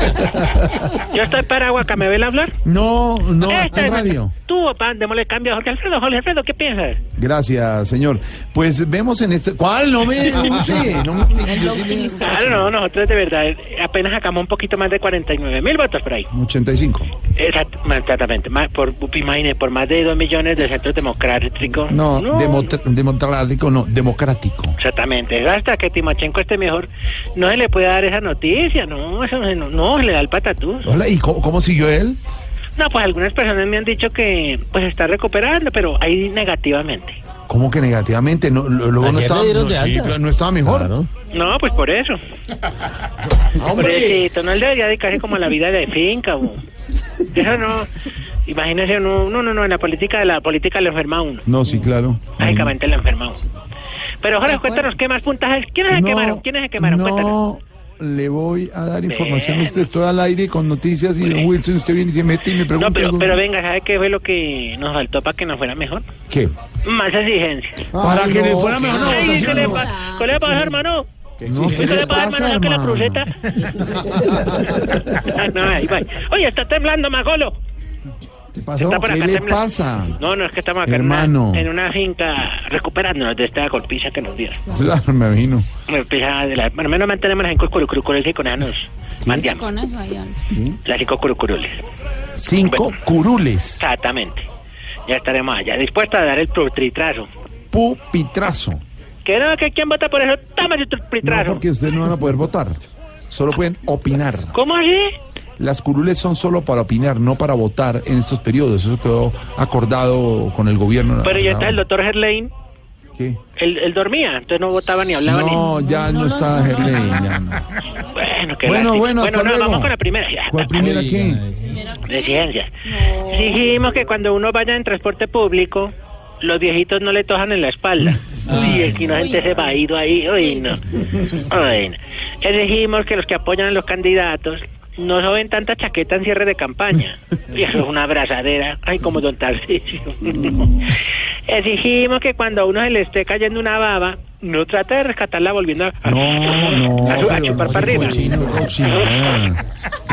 Yo estoy parado acá, ¿me ve la flor? No, no, Esta en radio. Tú, papá, démosle cambio a Jorge Alfredo. Jorge Alfredo, ¿qué piensas? Gracias, señor. Pues vemos en este. ¿Cuál? No me use. No me yo sí le- Claro, no, nosotros de verdad eh, apenas sacamos un poquito más de 49 mil votos por ahí. 85. Exactamente, por, imagine, por más de 2 millones de centros democráticos. No, demo- democrático, no, democrático. Exactamente, hasta que Timochenko esté mejor, no se le puede dar esa noticia, no, eso no, no, no, se le da el patatús. Hola, ¿y cómo, cómo siguió él? No, pues algunas personas me han dicho que pues está recuperando, pero ahí negativamente. ¿Cómo que negativamente? No, lo- luego no estaba, no, sí, claro, no estaba mejor. No, pues por eso. Pobrecito, no él debería dedicarse como a la vida de finca. o- Eso no. Imagínese, no, no, no, no, en la política de la política le enferma a uno. No, sí, claro. Básicamente le enferma uno. Pero Jorge, cuéntanos qué más puntajes. ¿Quiénes se No, quemaron? ¿Quiénes se quemaron? Cuéntanos. Le voy a dar información a usted. Estoy al aire con noticias y don Wilson, usted viene y se mete y me pregunta. No, pero, algo. pero venga, ¿sabe qué fue lo que nos faltó para que nos fuera mejor? ¿Qué? Más exigencia. Para que le fuera mejor la Ay, ¿qué votación. le pa- ¿Qué le pasa, hermano? No, ¿Qué le pasa, hermano? ¿Que la cruceta? Ah, no, ahí va. Oye, está temblando, Magolo. ¿Qué pasó? Está por ¿Qué acá le pasa? No, no, es que estamos acá Hermano. en una, en una finca recuperándonos de esta golpiza que nos dieron. Claro, me vino. Golpiza de la... Bueno, menos mantenemos las cinco curucurules y con esas nos mandeamos. Con eso, ahí, Las cinco curucurules. Cinco curules. Exactamente. Ya estaremos allá, dispuestos a dar el tritrazo. Pupitrazo. Que no, que quién vota por eso, toma tu No, tritrazo. porque ustedes no van a poder votar. Solo pueden opinar. ¿Cómo así? Las curules son solo para opinar, no para votar en estos periodos. Eso quedó acordado con el gobierno. Pero ya está el doctor Herlein. ¿Qué? Él, él dormía, entonces no votaba ni hablaba No, ya no, está Gerley, ya no. ni. Bueno, que Bueno, bueno, hasta no, luego. vamos con la primera. Ya. ¿Cuál primera qué? De. Dijimos que cuando uno vaya en transporte público, los viejitos no le tojan en la espalda. Uy, es que una gente se va a ir ahí. Uy, no. Uy, no. Exigimos que los que apoyan a los candidatos no soben tanta chaqueta en cierre de campaña. Y eso es una abrazadera. Ay, como don Tarcisio. Exigimos que cuando a uno se le esté cayendo una baba, no trate de rescatarla volviendo a, a- No, a, chupar no para se arriba. cochino, cochino.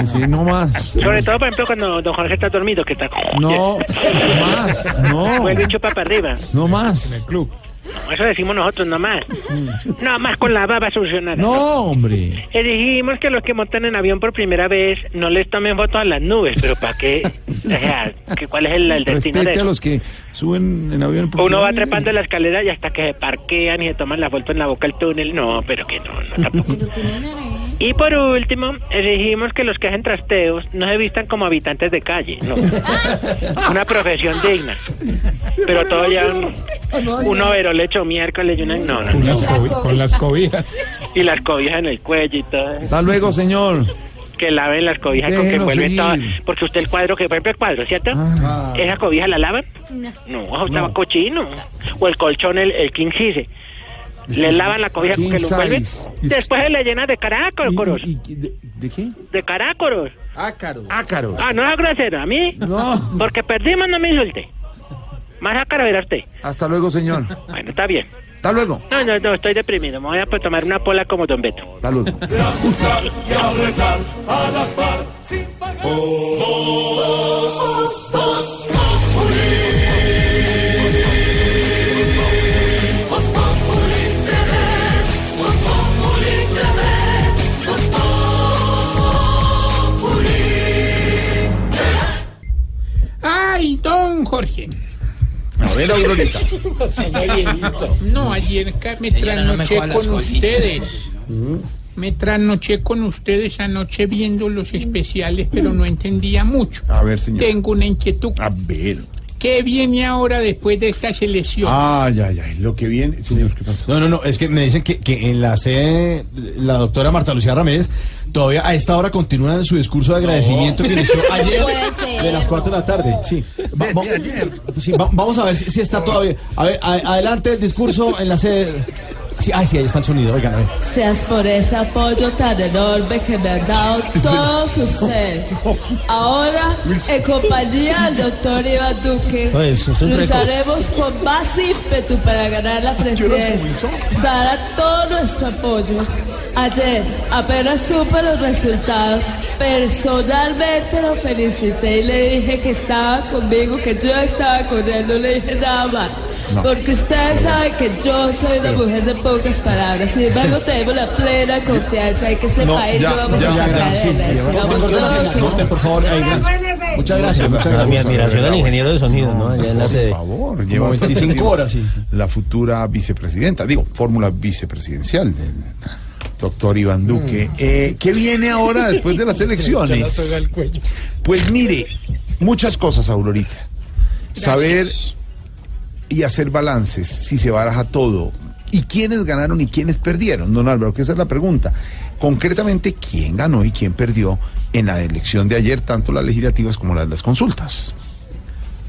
Sí, no más. Sobre todo, por ejemplo, cuando don Jorge está dormido, que está... No, no más. No. Vuelve y chupa para arriba. No más. En el club. No, eso decimos nosotros, no más. No más con la baba solucionada. No, hombre. Exigimos que los que montan en avión por primera vez no les tomen fotos a las nubes, pero ¿para qué? O sea, ¿que ¿cuál es el, el destino de Respete a eso? los que suben en avión. por Uno va primera vez. trepando la escalera y hasta que se parquean y se toman la foto en la boca del túnel. No, pero que no, no tampoco. Y por último, exigimos que los que hacen trasteos no se vistan como habitantes de calle, no. Una profesión digna. Pero todo ya un, un overol hecho miércoles y una... No, no, Con no. las, con las cobijas. Y las cobijas en el cuello y todo. Hasta luego, señor. Que laven las cobijas con que seguir. todo. Porque usted el cuadro, que por ejemplo el cuadro, ¿cierto? Ah. ¿Esa cobija la lavan? No, eso estaba cochino. O el colchón, el, el king size. Le lavan la cobija con que lo size. Después se le llena de carácoros. ¿De, de qué? De carácoros. Ácaro. Ácaro. Ah, no es grosero. A mí, No. porque perdimos, no me insulte. Más ácaro era usted. Hasta luego, señor. Bueno, está bien. Hasta luego. No, no, no, estoy deprimido. Me voy a pues, tomar una pola como Don Beto. Hasta luego. a. Ay, don Jorge. A ver, Aurorita. No, ayer me no trasnoché con ustedes. Me trasnoché con ustedes anoche viendo los especiales, pero no entendía mucho. A ver, señor. Tengo una inquietud. A ver. ¿Qué viene ahora después de esta selección? Ay, ay, ay. Lo que viene. Señor, ¿qué pasó? No, no, no, es que me dicen que, que en la sede, la doctora Marta Lucía Ramírez todavía a esta hora continúa en su discurso de agradecimiento que inició ayer de las 4 de la tarde. Sí, Va- va- sí, va- vamos a ver si, si está todavía. A ver, a- adelante el discurso en la sede. Sí, ay, sí, ahí está el sonido, oigan, a ver. Gracias por ese apoyo tan enorme que me han dado todos ustedes. Ahora, en compañía del doctor Iván Duque, lucharemos con más ímpetu para ganar la presidencia. Dará todo nuestro apoyo. Ayer, apenas supe los resultados, personalmente lo felicité y le dije que estaba conmigo, que yo estaba con él, no le dije nada más. No. Porque ustedes saben que yo soy una mujer de pocas palabras. Sin embargo, tenemos la plena confianza de que este No, país ya, lo vamos ya, a sacar adelante. por favor, ahí, gracias. Muchas gracias, muchas Mi gracias. admiración al ingeniero de sonido, ¿no? Allá en la Por favor, lleva 25 digo, horas, sí. La futura vicepresidenta, digo, fórmula vicepresidencial del doctor Iván Duque. Eh, ¿Qué viene ahora después de las elecciones? Pues mire, muchas cosas, Aurorita. Saber y hacer balances, si se baraja todo. ¿Y quiénes ganaron y quiénes perdieron? Don Álvaro, que esa es la pregunta. Concretamente, ¿quién ganó y quién perdió en la elección de ayer, tanto las legislativas como las, las consultas?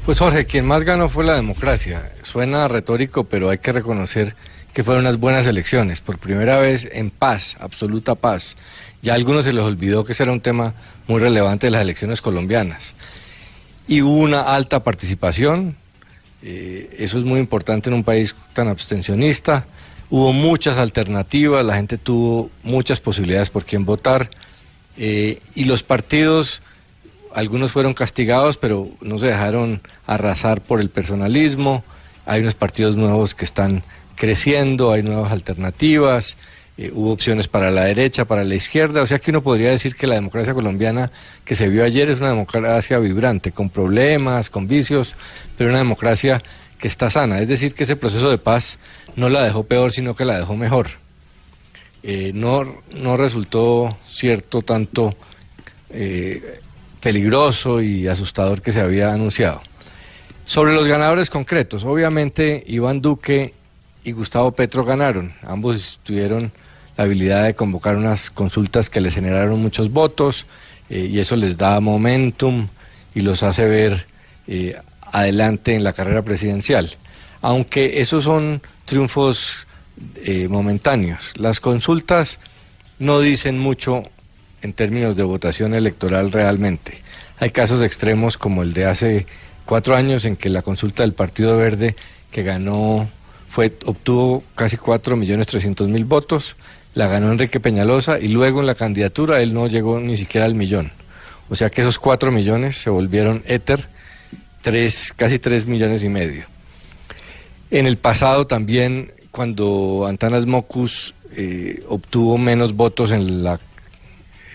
Pues Jorge, quien más ganó fue la democracia. Suena retórico, pero hay que reconocer que fueron unas buenas elecciones. Por primera vez en paz, absoluta paz. Ya a algunos se les olvidó que ese era un tema muy relevante de las elecciones colombianas. Y hubo una alta participación. eh, eso es muy importante en un país tan abstencionista. Hubo muchas alternativas, la gente tuvo muchas posibilidades por quién votar. eh, y los partidos algunos fueron castigados, pero no se dejaron arrasar por el personalismo. Hay unos partidos nuevos que están creciendo, hay nuevas alternativas, eh, hubo opciones para la derecha, para la izquierda. O sea que uno podría decir que la democracia colombiana que se vio ayer es una democracia vibrante, con problemas, con vicios, pero una democracia que está sana. Es decir, que ese proceso de paz no la dejó peor, sino que la dejó mejor. Eh, no, no resultó cierto tanto eh, peligroso y asustador que se había anunciado. Sobre los ganadores concretos, obviamente Iván Duque y Gustavo Petro ganaron. Ambos tuvieron la habilidad de convocar unas consultas que les generaron muchos votos eh, y eso les da momentum y los hace ver eh, adelante en la carrera presidencial. Aunque esos son triunfos eh, momentáneos. Las consultas no dicen mucho en términos de votación electoral realmente. Hay casos extremos como el de hace cuatro años en que la consulta del Partido Verde que ganó fue obtuvo casi cuatro millones trescientos mil votos, la ganó Enrique Peñalosa y luego en la candidatura él no llegó ni siquiera al millón. O sea que esos cuatro millones se volvieron éter, tres, casi tres millones y medio. En el pasado también, cuando Antanas Mocus eh, obtuvo menos votos en la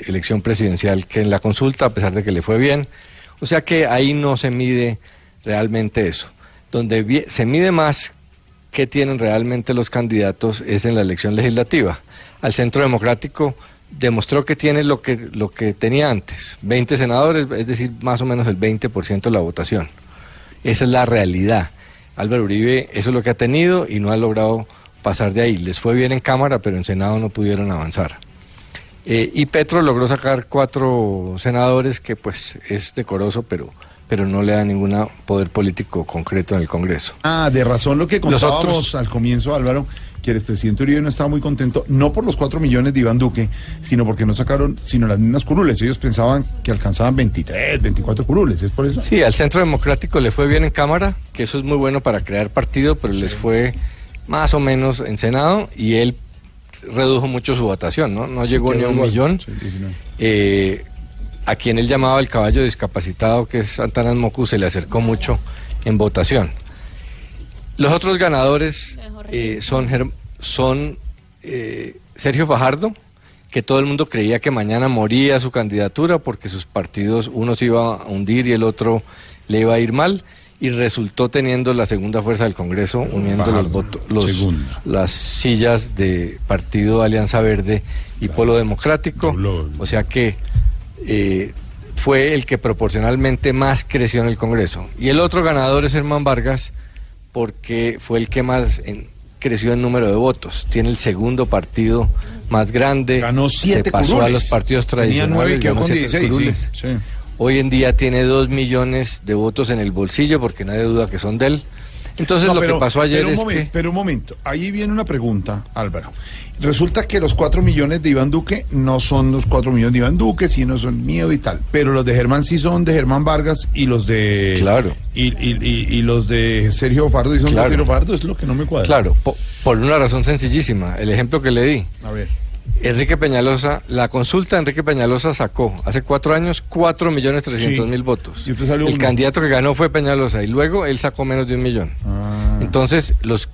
elección presidencial que en la consulta, a pesar de que le fue bien. O sea que ahí no se mide realmente eso. Donde se mide más qué tienen realmente los candidatos es en la elección legislativa. Al Centro Democrático demostró que tiene lo que, lo que tenía antes, 20 senadores, es decir, más o menos el 20% de la votación. Esa es la realidad. Álvaro Uribe eso es lo que ha tenido y no ha logrado pasar de ahí. Les fue bien en Cámara, pero en Senado no pudieron avanzar. Eh, y Petro logró sacar cuatro senadores que pues es decoroso, pero, pero no le da ningún poder político concreto en el Congreso. Ah, de razón lo que contábamos otros- al comienzo, Álvaro, que el expresidente Uribe no estaba muy contento, no por los cuatro millones de Iván Duque, sino porque no sacaron sino las mismas curules. Ellos pensaban que alcanzaban 23, 24 curules, ¿es por eso? Sí, al Centro Democrático le fue bien en Cámara, que eso es muy bueno para crear partido, pero les fue más o menos en Senado y él redujo mucho su votación, ¿no? No llegó ni a un igual. millón. Sí, 19. Eh, a quien él llamaba el caballo discapacitado, que es Antanas Mocu, se le acercó mucho en votación. Los otros ganadores eh, son, eh, Sergio Fajardo, que todo el mundo creía que mañana moría su candidatura porque sus partidos, uno se iba a hundir y el otro le iba a ir mal, y resultó teniendo la segunda fuerza del Congreso, uniendo Fajardo, los votos, los, las sillas de Partido Alianza Verde y Polo Democrático. O sea que eh, fue el que proporcionalmente más creció en el Congreso. Y el otro ganador es Herman Vargas, porque fue el que más en- creció en número de votos. Tiene el segundo partido más grande. Ganó siete Se pasó a los partidos tradicionales. nueve y quedó ganó con siete 16, sí, curules. sí. Hoy en día tiene dos millones de votos en el bolsillo, porque nadie duda que son de él. Entonces No, lo pero- que pasó ayer pero un es momento, que... Pero un momento, ahí viene una pregunta, Álvaro. Resulta que los cuatro millones de Iván Duque no son los cuatro millones de Iván Duque, sino son mío y tal. Pero los de Germán sí son de Germán Vargas y los de... Claro. Y, y- y- y los de Sergio Fardo y son Claro. de Sergio Fardo, es lo que no me cuadra. Claro, po- por una razón sencillísima. El ejemplo que le di. A ver. Enrique Peñalosa, la consulta de Enrique Peñalosa sacó hace cuatro años cuatro millones trescientos Sí. mil votos. Y El uno. candidato que ganó fue Peñalosa y luego él sacó menos de un millón. Ah. Entonces, los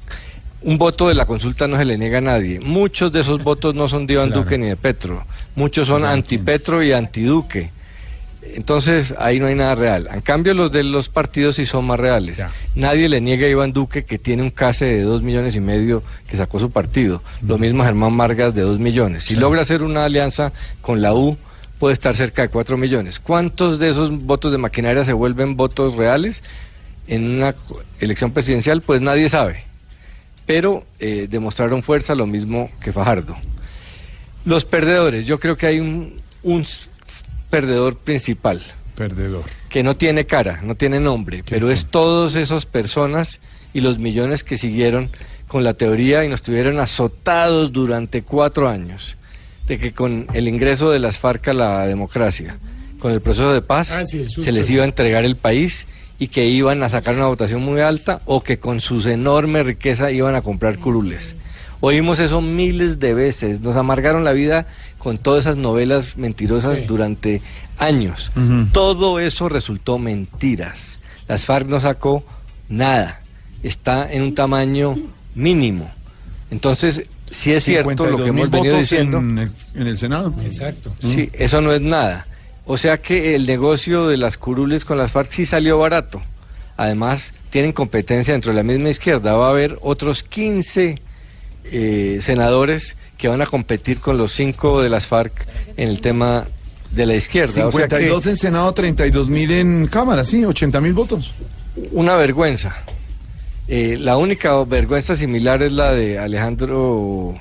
un voto de la consulta no se le niega a nadie. Muchos de esos votos no son de Iván Claro. Duque ni de Petro. Muchos son anti-Petro y anti-Duque. Entonces, ahí no hay nada real. En cambio, los de los partidos sí son más reales. Nadie le niega a Iván Duque que tiene un case de dos millones y medio que sacó su partido. Lo mismo Germán Vargas de dos millones. Si logra hacer una alianza con la U, puede estar cerca de cuatro millones. ¿Cuántos de esos votos de maquinaria se vuelven votos reales en una elección presidencial? Pues nadie sabe. Pero eh, demostraron fuerza lo mismo que Fajardo. Los perdedores, yo creo que hay un, perdedor principal. Perdedor. Que no tiene cara, no tiene nombre, pero es todas esas personas y los millones que siguieron con la teoría y nos tuvieron azotados durante cuatro años de que con el ingreso de las FARC a la democracia, con el proceso de paz, Ah, sí, se les iba a entregar el país y que iban a sacar una votación muy alta o que con su enorme riqueza iban a comprar curules. Oímos eso miles de veces, nos amargaron la vida con todas esas novelas mentirosas Sí. durante años. Todo eso resultó mentiras. Las FARC no sacó nada, está en un tamaño mínimo. Entonces, sí es cierto lo que 52.000 hemos venido diciendo. En el, en el Senado. Exacto. Sí, eso no es nada. O sea que el negocio de las curules con las FARC sí salió barato. Además, tienen competencia dentro de la misma izquierda. Va a haber otros 15 eh, senadores que van a competir con los cinco de las FARC en el tema de la izquierda. O sea que 52 en Senado, 32 mil en Cámara, sí, 80 mil votos. una vergüenza. Eh, la única vergüenza similar es la de Alejandro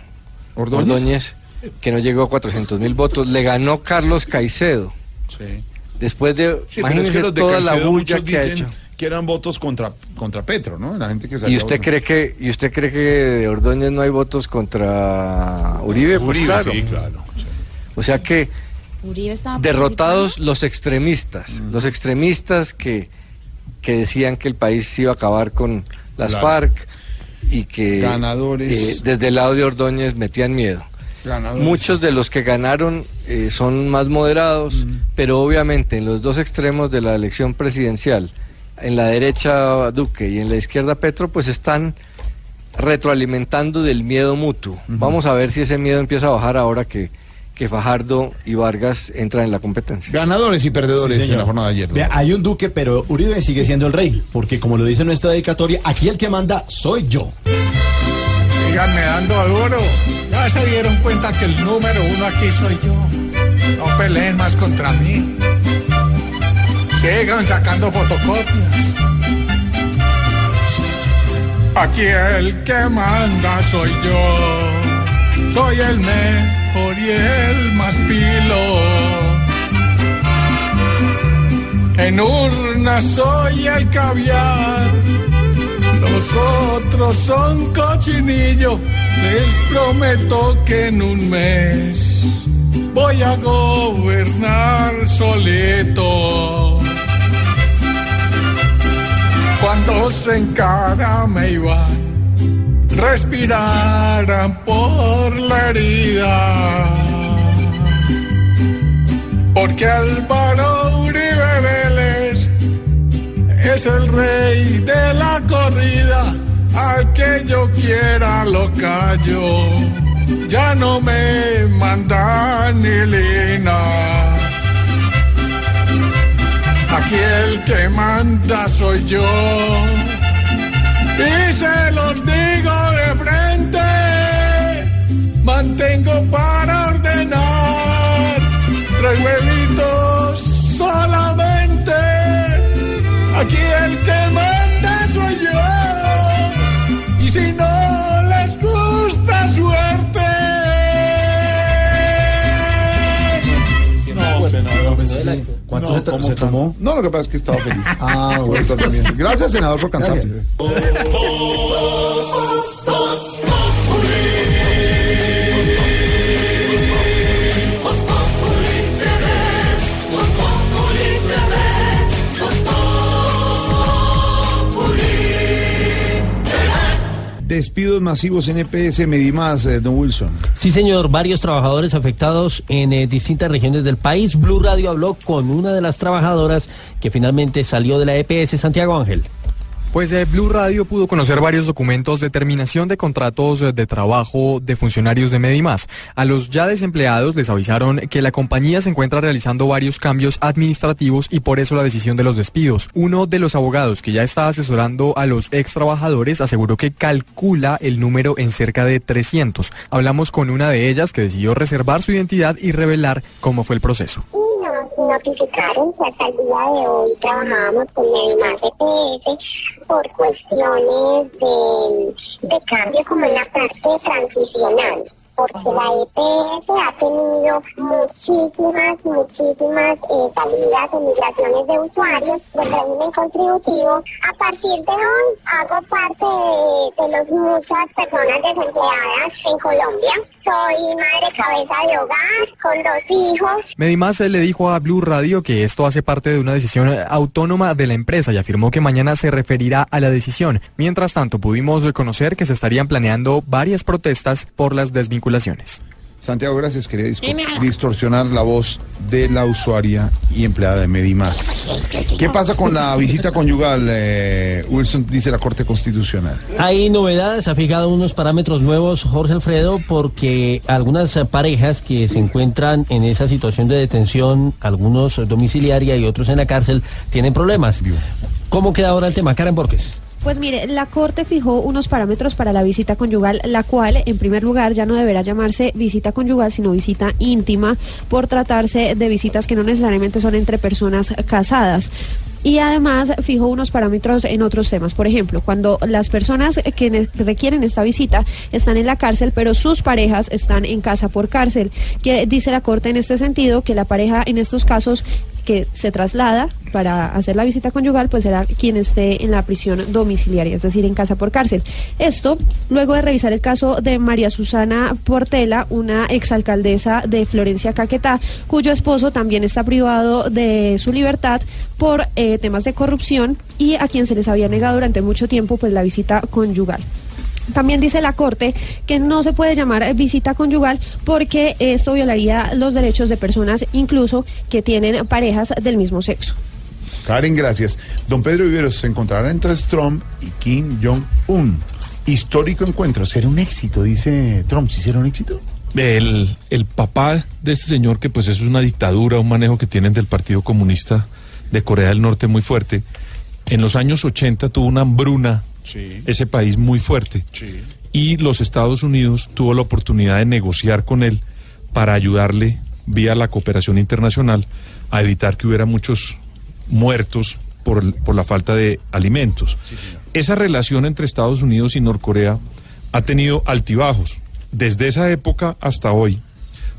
¿Ordóñez? Ordóñez, que no llegó a 400 mil votos. Le ganó Carlos Caicedo. Sí. Después de, Sí, es que de toda la bulla que ha dicen hecho. Que eran votos contra, contra Petro, ¿no? La gente que ¿Y usted cree que y usted cree que de Ordóñez no hay votos contra Uribe? Pues Uribe, claro. sí, claro. O sea que Uribe derrotados los extremistas, los extremistas que, que decían que el país se iba a acabar con las Claro. FARC y que Ganadores. eh, desde el lado de Ordóñez metían miedo. Ganadores. Muchos de los que ganaron eh, son más moderados, pero obviamente en los dos extremos de la elección presidencial, en la derecha Duque y en la izquierda Petro, pues están retroalimentando del miedo mutuo. Vamos a ver si ese miedo empieza a bajar ahora que, que Fajardo y Vargas entran en la competencia. Ganadores y perdedores Sí, en la jornada de ayer. Vea, hay un duque, pero Uribe sigue siendo el rey, porque como lo dice nuestra dedicatoria, aquí el que manda soy yo. Síganme dando duro. Ya se dieron cuenta que el número uno aquí soy yo. No peleen más contra mí. Sigan sacando fotocopias. Aquí el que manda soy yo. Soy el mejor y el más pilo. En urna soy el caviar. Los otros son cochinillo. Les prometo que en un mes voy a gobernar solito. Cuando se encara me iban, respiraran por la herida. Porque Álvaro Uribe Vélez es el rey de la corrida, al que yo quiera lo callo, ya no me manda ni lina. Aquí el que manda soy yo, y se los digo de frente, mantengo para ordenar tres huevitos solamente. Aquí el que manda soy yo. Y si no les gusta suerte. No, senador, ¿Cuánto No, se, ¿cómo se tomó? No, lo que pasa es que estaba feliz. Ah, bueno. También. Gracias, senador, por cantar. Gracias. Despidos masivos en EPS Medimás, eh, don Wilson. Sí, señor, varios trabajadores afectados en eh, distintas regiones del país. Blue Radio habló con una de las trabajadoras que finalmente salió de la EPS, Santiago Ángel. Pues eh, Blue Radio pudo conocer varios documentos de terminación de contratos eh, de trabajo de funcionarios de Medimás. A los ya desempleados les avisaron que la compañía se encuentra realizando varios cambios administrativos y por eso la decisión de los despidos. Uno de los abogados que ya está asesorando a los ex trabajadores aseguró que calcula el número en cerca de 300. Hablamos con una de ellas que decidió reservar su identidad y revelar cómo fue el proceso. nos notificaron que hasta el día de hoy trabajábamos con Medimás EPS por cuestiones de, de cambio como en la parte transicional. Porque la EPS ha tenido muchísimas, muchísimas eh, salidas o migraciones de usuarios del régimen contributivo. A partir de hoy hago parte de, de las muchas personas desempleadas en Colombia. Soy madre cabeza de hogar con dos hijos. Medimás eh, le dijo a Blue Radio que esto hace parte de una decisión eh, autónoma de la empresa y afirmó que mañana se referirá a la decisión. Mientras tanto, pudimos eh, conocer que se estarían planeando varias protestas por las desvinculaciones. Santiago, gracias. Quería distorsionar la voz de la usuaria y empleada de Medimás. ¿Qué pasa con la visita conyugal? eh, Wilson dice la Corte Constitucional. Hay novedades, ha fijado unos parámetros nuevos Jorge Alfredo porque algunas parejas que se encuentran en esa situación de detención, algunos domiciliaria y otros en la cárcel, tienen problemas. ¿Cómo queda ahora el tema? Karen Borges. Pues mire, la Corte fijó unos parámetros para la visita conyugal, la cual, en primer lugar, ya no deberá llamarse visita conyugal, sino visita íntima, por tratarse de visitas que no necesariamente son entre personas casadas. Y además fijó unos parámetros en otros temas. Por ejemplo, cuando las personas que requieren esta visita están en la cárcel, pero sus parejas están en casa por cárcel. Que dice la Corte en este sentido que la pareja en estos casos que se traslada para hacer la visita conyugal, pues será quien esté en la prisión domiciliaria, es decir, en casa por cárcel. Esto, luego de revisar el caso de María Susana Portela, una exalcaldesa de Florencia Caquetá, cuyo esposo también está privado de su libertad por eh, temas de corrupción y a quien se les había negado durante mucho tiempo pues la visita conyugal. También dice la Corte que no se puede llamar eh, visita conyugal porque esto violaría los derechos de personas incluso que tienen parejas del mismo sexo. Karen, gracias. Don Pedro Viveros se encontrará entre Trump y Kim Jong-un. Histórico encuentro. ¿Será un éxito? Dice Trump. ¿Sí será un éxito? El, el papá de este señor, que pues es una dictadura, un manejo que tienen del Partido Comunista de Corea del Norte muy fuerte, en los años 80 tuvo una hambruna, ese país muy fuerte, y los Estados Unidos tuvo la oportunidad de negociar con él para ayudarle vía la cooperación internacional a evitar que hubiera muchos muertos por, por la falta de alimentos. Esa relación entre Estados Unidos y Norcorea ha tenido altibajos. Desde esa época hasta hoy,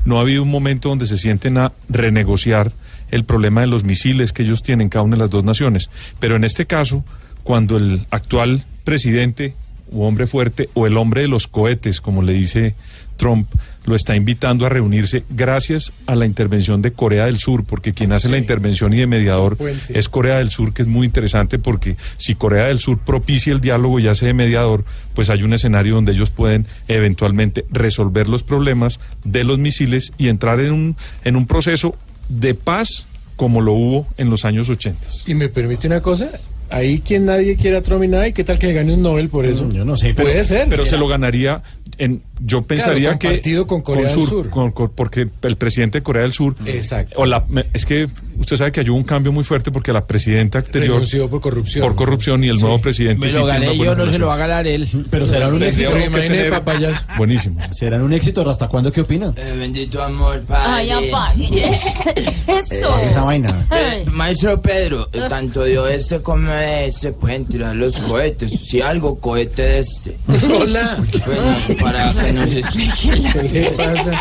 no ha habido un momento donde se sienten a renegociar el problema de los misiles que ellos tienen cada una de las dos naciones. Pero en este caso, cuando el actual presidente o hombre fuerte o el hombre de los cohetes, como le dice Trump, lo está invitando a reunirse gracias a la intervención de Corea del Sur, porque quien hace la intervención y de mediador puente. es Corea del Sur, que es muy interesante porque si Corea del Sur propicia el diálogo y hace de mediador, pues hay un escenario donde ellos pueden eventualmente resolver los problemas de los misiles y entrar en un, en un proceso de paz como lo hubo en los años 80. Y me permite una cosa, ahí quien nadie quiera a Trump y nada, y qué tal que gane un Nobel por eso. Yo no sé, Pero- Puede ser. Pero se lo ganaría en yo pensaría que compartido con Corea del Sur. con- con- porque el presidente de Corea del Sur Exacto. o la me- es que usted sabe que hay un cambio muy fuerte porque la presidenta anterior Renunció por corrupción. por corrupción y el nuevo presidente Me lo gané yo, no se lo va a ganar él. Pero será un éxito. que papayas. Buenísimo. ¿Serán un éxito? ¿Hasta cuándo? ¿Qué opina? Eh, bendito amor, padre. Ay, apaguen. Eso. Esa vaina. Eh, maestro Pedro, eh, tanto de este como de este pueden tirar los cohetes. Si algo, cohete de este. Hola. Bueno, para que nos explique la... ¿Qué le pasa?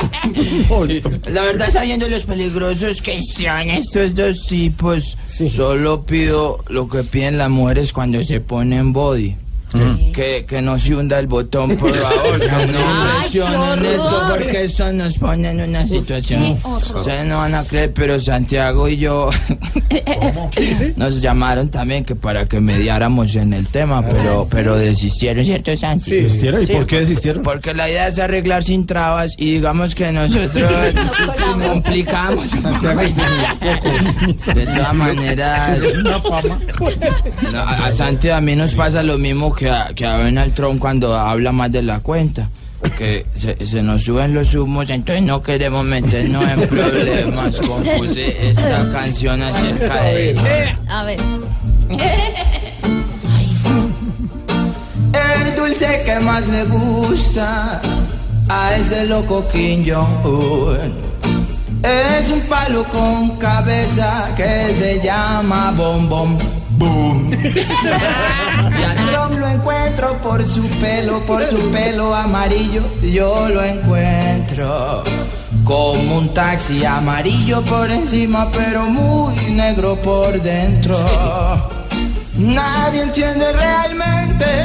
La verdad, sabiendo los peligrosos que son estos dos tipos, solo pido lo que piden las mujeres cuando se ponen body. Que, que no se hunda el botón, por favor. Que no presionen horror. porque eso nos pone en una situación. Ustedes no van a creer, pero Santiago y yo nos llamaron también que para que mediáramos en el tema, pero, pero desistieron, ¿cierto, Santi? Sí, desistieron. ¿Y por qué desistieron? Porque la idea es arreglar sin trabas y digamos que nosotros complicamos. Santiago De todas maneras, no, a, a Santi a mí nos pasa lo mismo que a, que a Donald Trump cuando habla más de la cuenta. Que se, se nos suben los humos, entonces no queremos meternos en problemas. Compuse esta canción acerca de él. A ver. El dulce que más le gusta a ese loco Kim Jong-un es un palo con cabeza que se llama Bom Bom Boom. Y a Trump lo encuentro por su pelo, por su pelo amarillo. Yo lo encuentro como un taxi amarillo por encima, pero muy negro por dentro. Nadie entiende realmente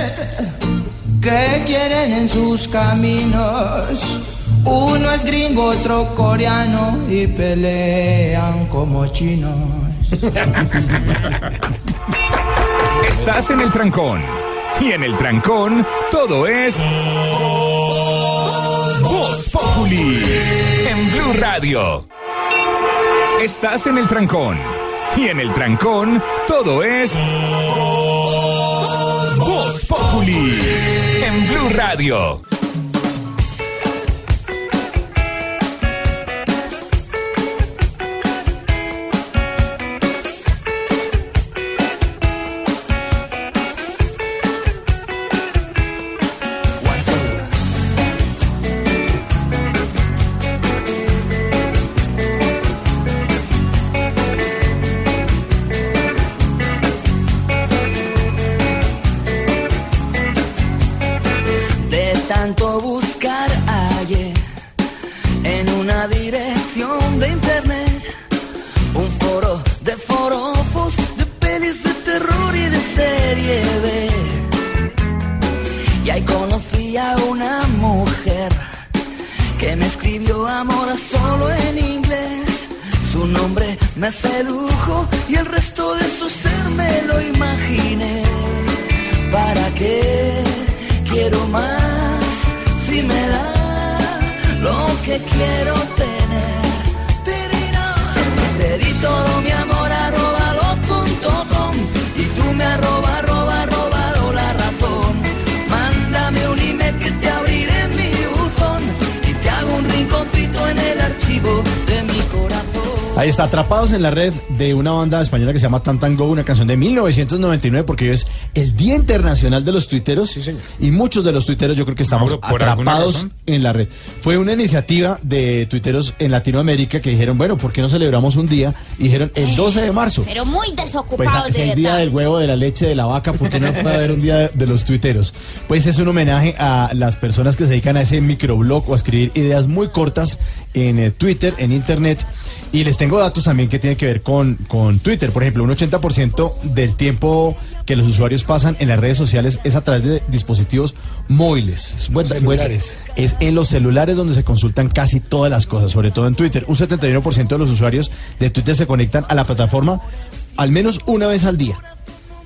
qué quieren en sus caminos. Uno es gringo, otro coreano y pelean como chinos. Estás en el trancón. Y en el trancón, todo es. Voz Populi. En Blue Radio. Estás en el trancón. Y en el trancón, todo es. Voz Populi. En Blue Radio. En la red de una banda española que se llama Tantango, una canción de 1999, porque hoy es el Día Internacional de los Tuiteros. Y muchos de los tuiteros yo creo que estamos Mauro, ¿por alguna atrapados? En la red. Fue una iniciativa de tuiteros en Latinoamérica que dijeron, bueno, ¿por qué no celebramos un día? Y dijeron, el 12 de marzo. Pero muy Pues desocupados es el día del huevo, de la leche, de la vaca, ¿por qué no puede haber un día de, de los tuiteros? Pues es un homenaje a las personas que se dedican a ese microblog o a escribir ideas muy cortas en eh, Twitter, en Internet. Y les tengo datos también que tienen que ver con, con Twitter. Por ejemplo, un 80% del tiempo que los usuarios pasan en las redes sociales es a través de dispositivos móviles. Es, bueno, es en los celulares donde se consultan casi todas las cosas, sobre todo en Twitter. Un 71% de los usuarios de Twitter se conectan a la plataforma al menos una vez al día.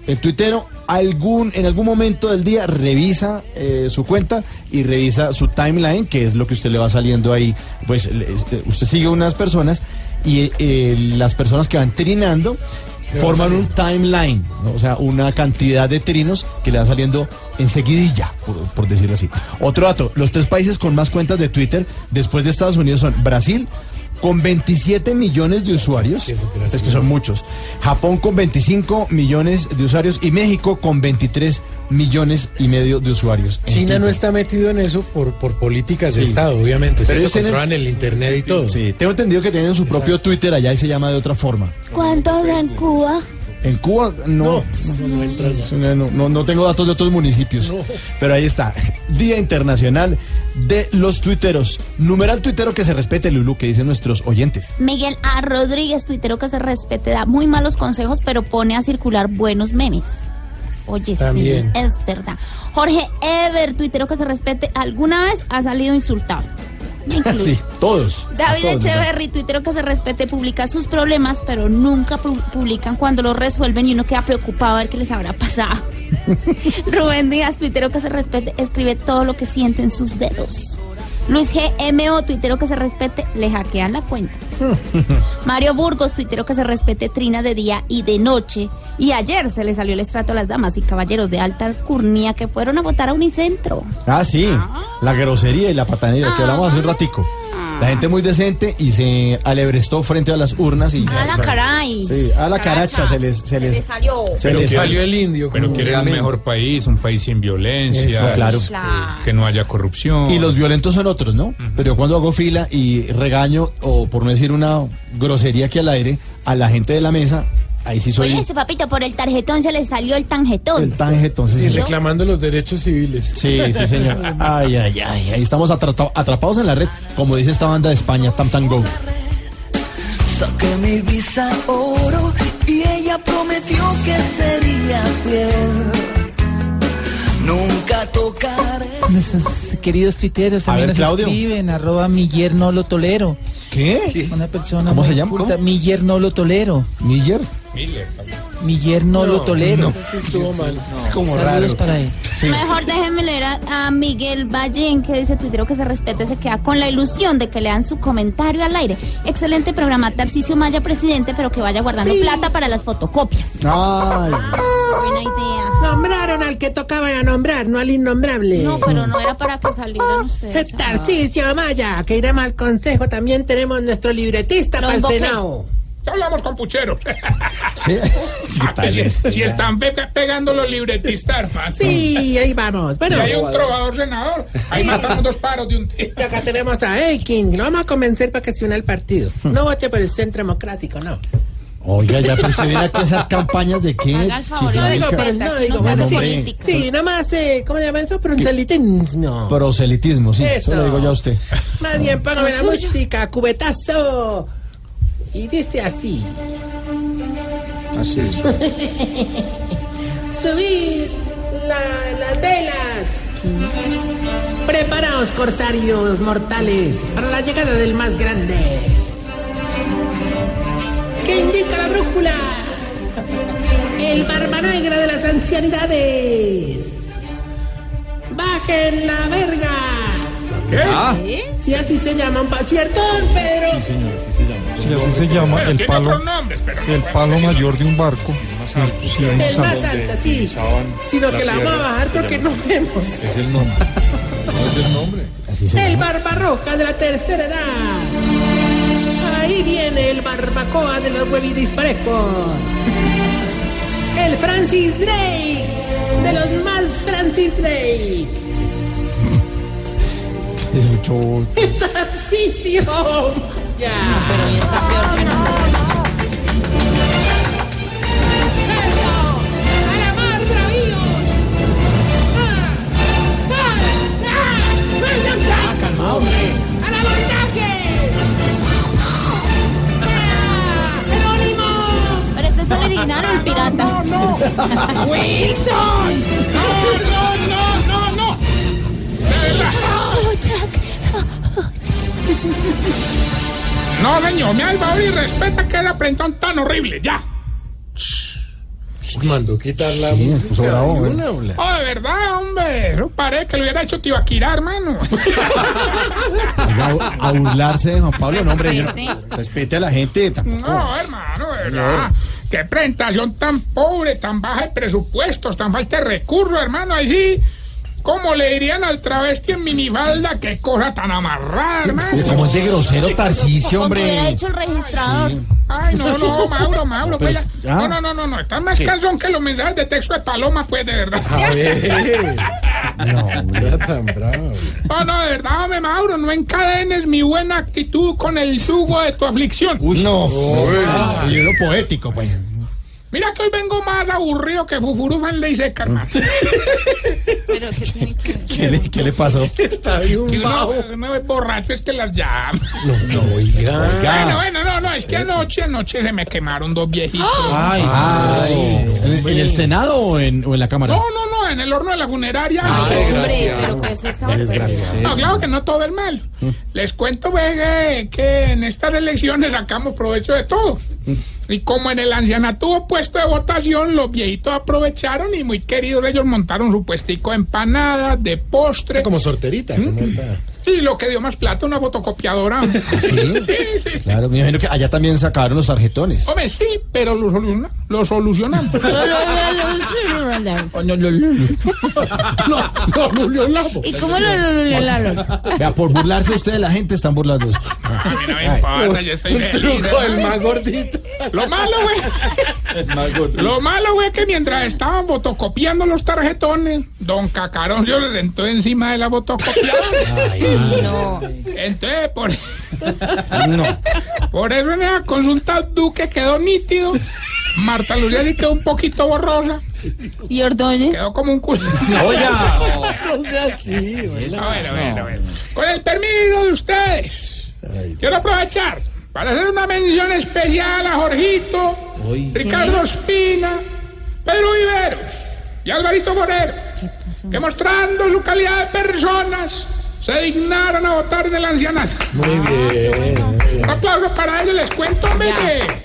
El tuitero algún, en algún momento del día revisa eh, su cuenta y revisa su timeline, que es lo que usted le va saliendo ahí. Pues este, usted sigue unas personas y eh, las personas que van trinando forman un timeline, ¿no? o sea, una cantidad de trinos que le va saliendo enseguidilla, por, por decirlo así. Otro dato, los tres países con más cuentas de Twitter después de Estados Unidos son Brasil, con 27 millones de usuarios, es que son muchos, Japón con 25 millones de usuarios y México con 23 millones y medio de usuarios. China no está metido en eso por, por políticas de. Estado, obviamente. Pero ellos tienen- controlan el Internet y todo. Sí, tengo entendido que tienen su propio Twitter allá y se llama de otra forma. ¿Cuántos en Cuba? En Cuba no, no, no, no, no tengo datos de otros municipios, pero ahí está, Día Internacional de los tuiteros. Numeral tuitero que se respete, Lulu, que dicen nuestros oyentes. Miguel A. Rodríguez, tuitero que se respete, da muy malos consejos, pero pone a circular buenos memes. Oye, También. sí, es verdad. Jorge Ever, tuitero que se respete, alguna vez ha salido insultado. Incluyo. Sí, todos. David Echeverry, tuitero que se respete, publica sus problemas, pero nunca pu- publican cuando los resuelven y uno queda preocupado a ver qué les habrá pasado. Rubén Díaz, tuitero que se respete, escribe todo lo que siente en sus dedos. Luis GMO, tuitero que se respete, le hackean la cuenta. Mario Burgos, tuitero que se respete, trina de día y de noche. Y ayer se le salió el estrato a las damas y caballeros de alta alcurnia que fueron a votar a Unicentro. Ah, sí. La grosería y la patanería que hablamos hace un ratico. La gente muy decente y se alebrestó frente a las urnas y... A la caray. Sí, a la caracha se les... Se les, salió. se les salió el indio, Pero quieren un mejor país, un país sin violencia. Eso, claro. Que no haya corrupción. Y los violentos son otros, ¿no? Pero yo cuando hago fila y regaño, o por no decir una grosería aquí al aire, a la gente de la mesa, ahí sí soy Oye, ese papito, por el tarjetón se le salió el tanjetón. el tanje, entonces... Sí, sí. reclamando los derechos civiles. Sí, sí, señor. Ay, ay, ay. Ahí estamos atrapados en la red, como dice esta banda de España, Tam Tam Go. Saqué mi visa oro y ella prometió que sería fiel. Nunca tocaré. Nuestros queridos tuiteros A también ver, nos Claudio. escriben, arroba mi yerno lo tolero. ¿Qué? Una persona ¿Cómo se llama? ¿Cómo? Mi yerno lo tolero. ¿Miller? Mi yerno lo tolero. Eso sí estuvo mal. Como Saludos raro. para él. Mejor déjenme leer a, a Miguel Ballén, que dice tuitero que se respete, se queda con la ilusión de que lean su comentario al aire. Excelente programa, Tarcicio Maya, presidente, pero que vaya guardando plata para las fotocopias. Ay. Buena idea. Nombraron al que tocaba nombrar, no al innombrable. No, pero no era para que salieran ustedes. Tarcisio Maya, que iremos al consejo. También tenemos nuestro libretista para el. Senado. Ya hablamos con pucheros. Sí. Ah, pues, si, si están pe- pegando los libretistas, hermano. Sí, ahí vamos. Bueno, Y hay un trovador senador. Ahí matamos dos paros de un tiro. y acá tenemos a Elkin. Lo vamos a convencer para que se una al partido. No vote por el Centro Democrático, no. Oiga, ya, pero usted viene aquí a hacer campañas de qué, Haga el favor, No digo, pero no digo, no sí. Sí, nada más, eh, ¿cómo se llama eso? Proselitismo. Proselitismo, sí, eso. Eso. le digo ya a usted. Más bien, póngame la Lo música, cubetazo. Y dice así. Así es. Subir la- las velas. Preparaos, corsarios mortales, para la llegada del más grande. ¿Qué indica la brújula? El barba negra de las ancianidades. Bajen la verga. ¿Qué? Si así se llama un paciertón, Pedro. Sí, así se llama el Tiene palo, otros nombres, pero no el palo mayor de un barco. Sí, sí, El más alto, sí. Sino que la vamos a bajar porque no vemos. Es el nombre. No es el nombre. Así se El llama. barbarroja de la tercera edad. Ahí viene el barbacoa de los huevidisparejos. El Francis Drake. De los más Francis Drake. Mucho- Tarcisio. Ya. Pero hoy está peor que no. Pero el original o el pirata. ¡Wilson! ¡No, no, no, no, no! De verdad. No, señor, me al favor y respeta que era prentón tan horrible, ya. Mandó quitar la Sí, bravo, ¿eh? Oh, de verdad, hombre. No parece que lo hubiera hecho Tibaquirá, hermano. Oiga, A, a burlarse de Juan Pablo, no, hombre. yo Respete. a la gente tampoco. No, hermano, de verdad. Qué presentación tan pobre, tan baja de presupuestos, tan falta de recursos, hermano. Ahí sí, como le dirían al travesti en minifalda, qué cosa tan amarrada, hermano. Como es de grosero Tarcicio, Como hubiera hombre. dicho el registrador. Sí. Ay, no, no, Mauro, Mauro. Pues, pues, ya. no, no, no, no, no. Está más Sí. cansón que los mensajes de texto de Paloma, pues, de verdad. A ver. No, hombre. No tan bravo. No, no, de verdad, hombre, Mauro. No encadenes mi buena actitud con el yugo de tu aflicción. No. Ah, y lo poético, pues. Mira que hoy vengo más aburrido que Fufurufa en Ley Seca, hermano. Pero ¿qué tiene que? ¿Qué le, qué le pasó? Está bien bajo. es borracho, es que las llama. No, no, oiga. Bueno, bueno, no, no, es que anoche, anoche se me quemaron dos viejitos. Ay, ¿En, en el Senado o en, o en la Cámara? No, no, no, en el horno de la funeraria. Hombre, pero que es esta desgracia. No, claro que no todo es malo. Les cuento pues, que, que en estas elecciones sacamos provecho de todo. Y como en el ancianato hubo puesto de votación, los viejitos aprovecharon y muy queridos ellos montaron su puestico de empanadas, de postre. Como sorterita. como Y lo que dio más plata, una fotocopiadora. ¿Sí? Sí, sí. Claro, me imagino que allá también sacaron los tarjetones. Hombre, sí, pero lo, solu- lo solucionamos. ¿Y cómo lo lo Lalo? Vea, por burlarse usted de la gente, están burlando usted. A mí no me importa, yo estoy Un feliz, truco del más gordito. Lo malo, güey. Lo malo, güey, que mientras estaban fotocopiando los tarjetones, don Cacarón yo le rentó encima de la fotocopiadora. No. Entonces, por, por eso en esa consulta Duque quedó nítido. Marta sí quedó un poquito borrosa. ¿Y Ordóñez? Quedó como un culo. Oiga. No sea así. Ah, bueno, bueno, bueno. Con el permiso de ustedes, quiero aprovechar para hacer una mención especial a Jorgito, Ricardo Espina, Pedro Viveros y Alvarito Forero, que mostrando su calidad de personas se dignaron a votar en el ancianato. Muy bien. Un aplauso para ellos, les cuento, hombre, que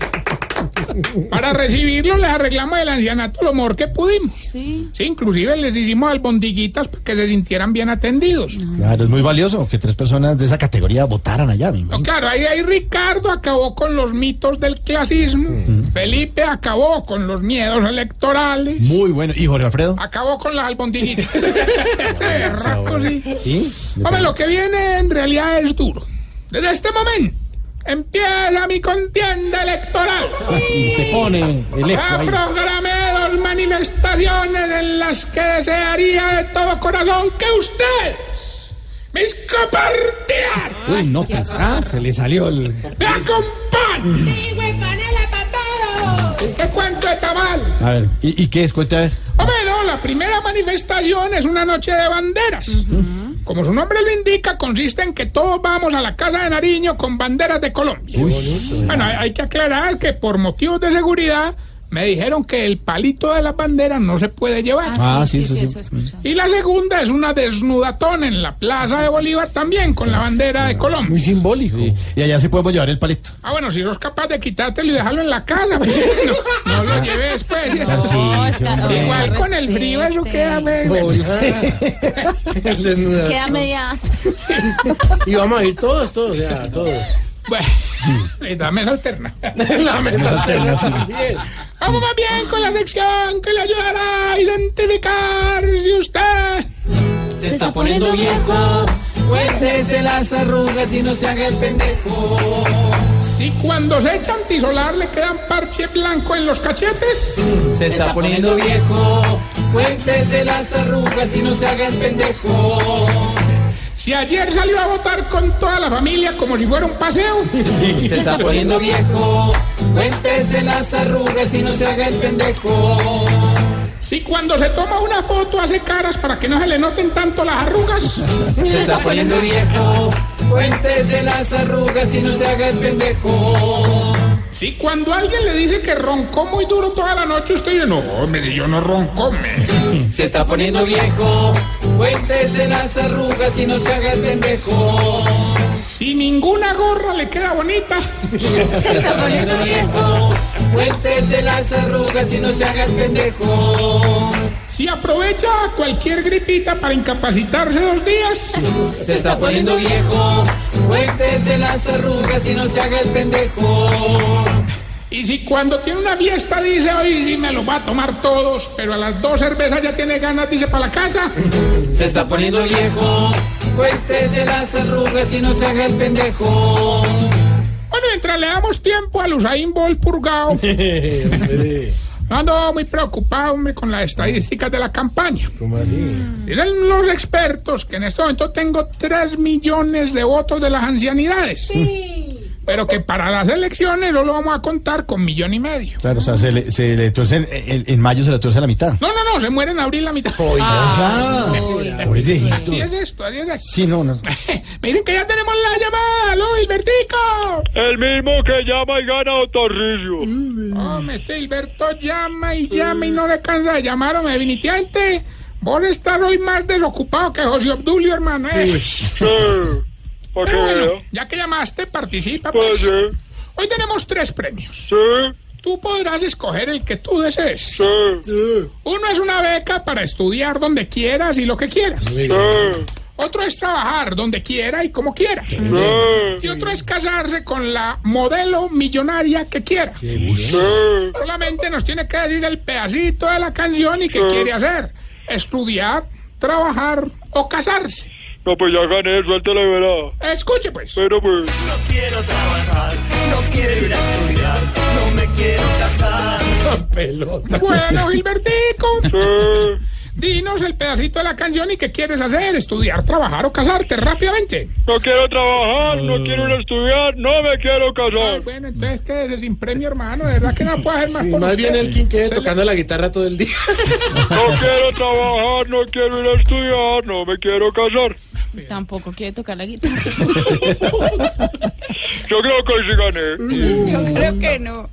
para recibirlo les arreglamos el ancianato lo mejor que pudimos. Sí. Sí, inclusive les hicimos albondiguitas para que se sintieran bien atendidos. Claro, es muy valioso que tres personas de esa categoría votaran allá, mi No, claro, ahí, ahí Ricardo acabó con los mitos del clasismo, Felipe acabó con los miedos electorales, Muy bueno. ¿Y Jorge Alfredo? acabó con las albondiguitas. Ese sí. ¿Sí? Hombre, lo que viene en realidad es duro. Desde este momento empieza mi contienda electoral. Y se pone el eco Ya ahí. programé dos manifestaciones en las que desearía de todo corazón que ustedes, mis copartianos, Uy, no, pues, ah, se le salió el... me acompañen. ¿Qué cuento de tamal? A ver, ¿y, y qué es? Cuenta a ver. Hombre, no, la primera manifestación es una noche de banderas. Como su nombre lo indica, consiste en que todos vamos a la Casa de Nariño con banderas de Colombia. Bueno, hay, hay que aclarar que por motivos de seguridad me dijeron que el palito de las banderas no se puede llevar. Ah, sí, sí, sí. eso. Y la segunda es una desnudatón en la Plaza de Bolívar también con la bandera de Colombia. Muy simbólico. Y allá sí podemos llevar el palito. Ah, bueno, si sos capaz de quitártelo y dejarlo en la casa, no, no lo lleves después. No, está- Igual con el frío eso queda... me- Oiga. El desnudador. Queda media asta. Y vamos a ir todos, todos, ya, todos. Bueno, y la mesa alterna. La mesa alterna también. Vamos más bien con la sección que le ayudará a identificar si usted... Se está poniendo viejo. Cuéntese las arrugas y no se haga el pendejo. Si cuando se echa antisolar le quedan parche blanco en los cachetes... Se está poniendo viejo. Cuéntese las arrugas y no se haga el pendejo. Si ayer salió a votar con toda la familia como si fuera un paseo... Se está poniendo viejo. Cuéntese las arrugas y no se haga el pendejo. Si cuando se toma una foto hace caras para que no se le noten tanto las arrugas... Se está poniendo viejo. Cuéntese las arrugas y no se haga el pendejo. Si cuando alguien le dice que roncó muy duro toda la noche, usted dice, no, hombre, si yo no ronco, me... Se está poniendo viejo. Cuéntese las arrugas y no se haga el pendejo. Si ninguna gorra le queda bonita... Se está poniendo viejo. Cuéntese las arrugas y no se haga el pendejo. Si aprovecha cualquier gripita para incapacitarse dos días... Se está poniendo viejo. Cuéntese las arrugas y no se haga el pendejo. Y si cuando tiene una fiesta dice, hoy sí me lo va a tomar todos, pero a las dos cervezas ya tiene ganas, dice, para la casa... Se está poniendo viejo. Cuéntese las arrugas y no se haga el pendejo. Bueno, mientras le damos tiempo al Usain Bolt purgado... Ando muy preocupado, hombre, con las estadísticas de la campaña. ¿Cómo así? Dicen los expertos que en este momento tengo 3 millones de votos de las ancianidades. Pero que para las elecciones no lo vamos a contar con millón y medio. Claro, o sea, se le, se le tuerce, en, en mayo se le tuerce la mitad. No, no, no, se muere en abril la mitad. Ah, sí, Oye, viejito. Así es esto, así es esto. Sí, no, no. Miren que ya tenemos la llamada, ¿aló, Hilbertico? El mismo que llama y gana Otorrillo. Hombre, este Hilberto llama y llama y no le cansa de llamar, hombre, definitivamente. Vos estar hoy más desocupado que José Obdulio, hermano. ¿eh? Sí, que Pero bueno, ya que llamaste, participa, Pues. Hoy tenemos tres premios. Sí. Tú podrás escoger el que tú desees. Sí. Uno es una beca para estudiar donde quieras y lo que quieras. Sí. Otro es trabajar donde quiera y como quiera. Y otro es casarse con la modelo millonaria que quiera. Solamente nos tiene que decir el pedacito de la canción y qué quiere hacer. Estudiar, trabajar o casarse. No, pues ya gané, suéltela y verá. Escuche pues. Pero pues. No quiero trabajar, no quiero ir a estudiar, no me quiero casar. Pelota. Bueno, Gilbertico. Dinos el pedacito de la canción y qué quieres hacer, estudiar, trabajar o casarte rápidamente. No quiero trabajar, no quiero ir a estudiar, no me quiero casar. Bueno, entonces quédese sin premio, hermano. De verdad que no puedo hacer más Sí, más bien el quien quede Se le- tocando la guitarra todo el día. No quiero trabajar, no quiero ir a estudiar, no me quiero casar. Tampoco quiere tocar la guitarra. Yo creo que hoy sí gané. Yo creo que no.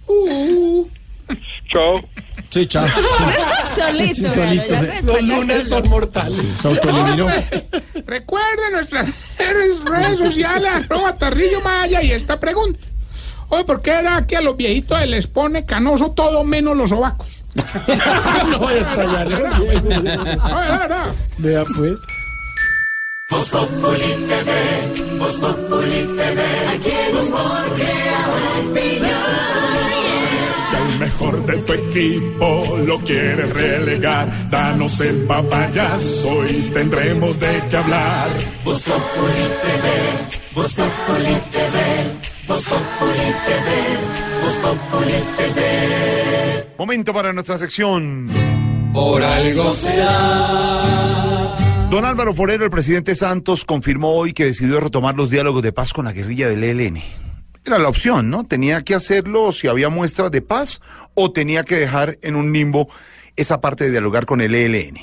Chao. Sí, chao. Solito, Sí, claro, solito, sí. se Los lunes son mortales. Se autoeliminó. Recuerden nuestras redes sociales, arroba Tarrillo Maya y esta pregunta. Oye, ¿por qué era que a los viejitos se les pone canoso todo menos los sobacos? no voy a estallar. No, de verdad. Vea pues. Voz Populi TV, Voz Populi TV, aquí en Si al mejor de tu equipo lo quieres relegar, danos el papayazo y tendremos de qué hablar. Voz Populi TV, Voz Populi TV, Voz Populi TV, Populi TV. Momento para nuestra sección. Por algo será. Don Álvaro Forero, el presidente Santos, confirmó hoy que decidió retomar los diálogos de paz con la guerrilla del ELN. Era la opción, ¿no? Tenía que hacerlo si había muestras de paz o tenía que dejar en un limbo esa parte de dialogar con el ELN.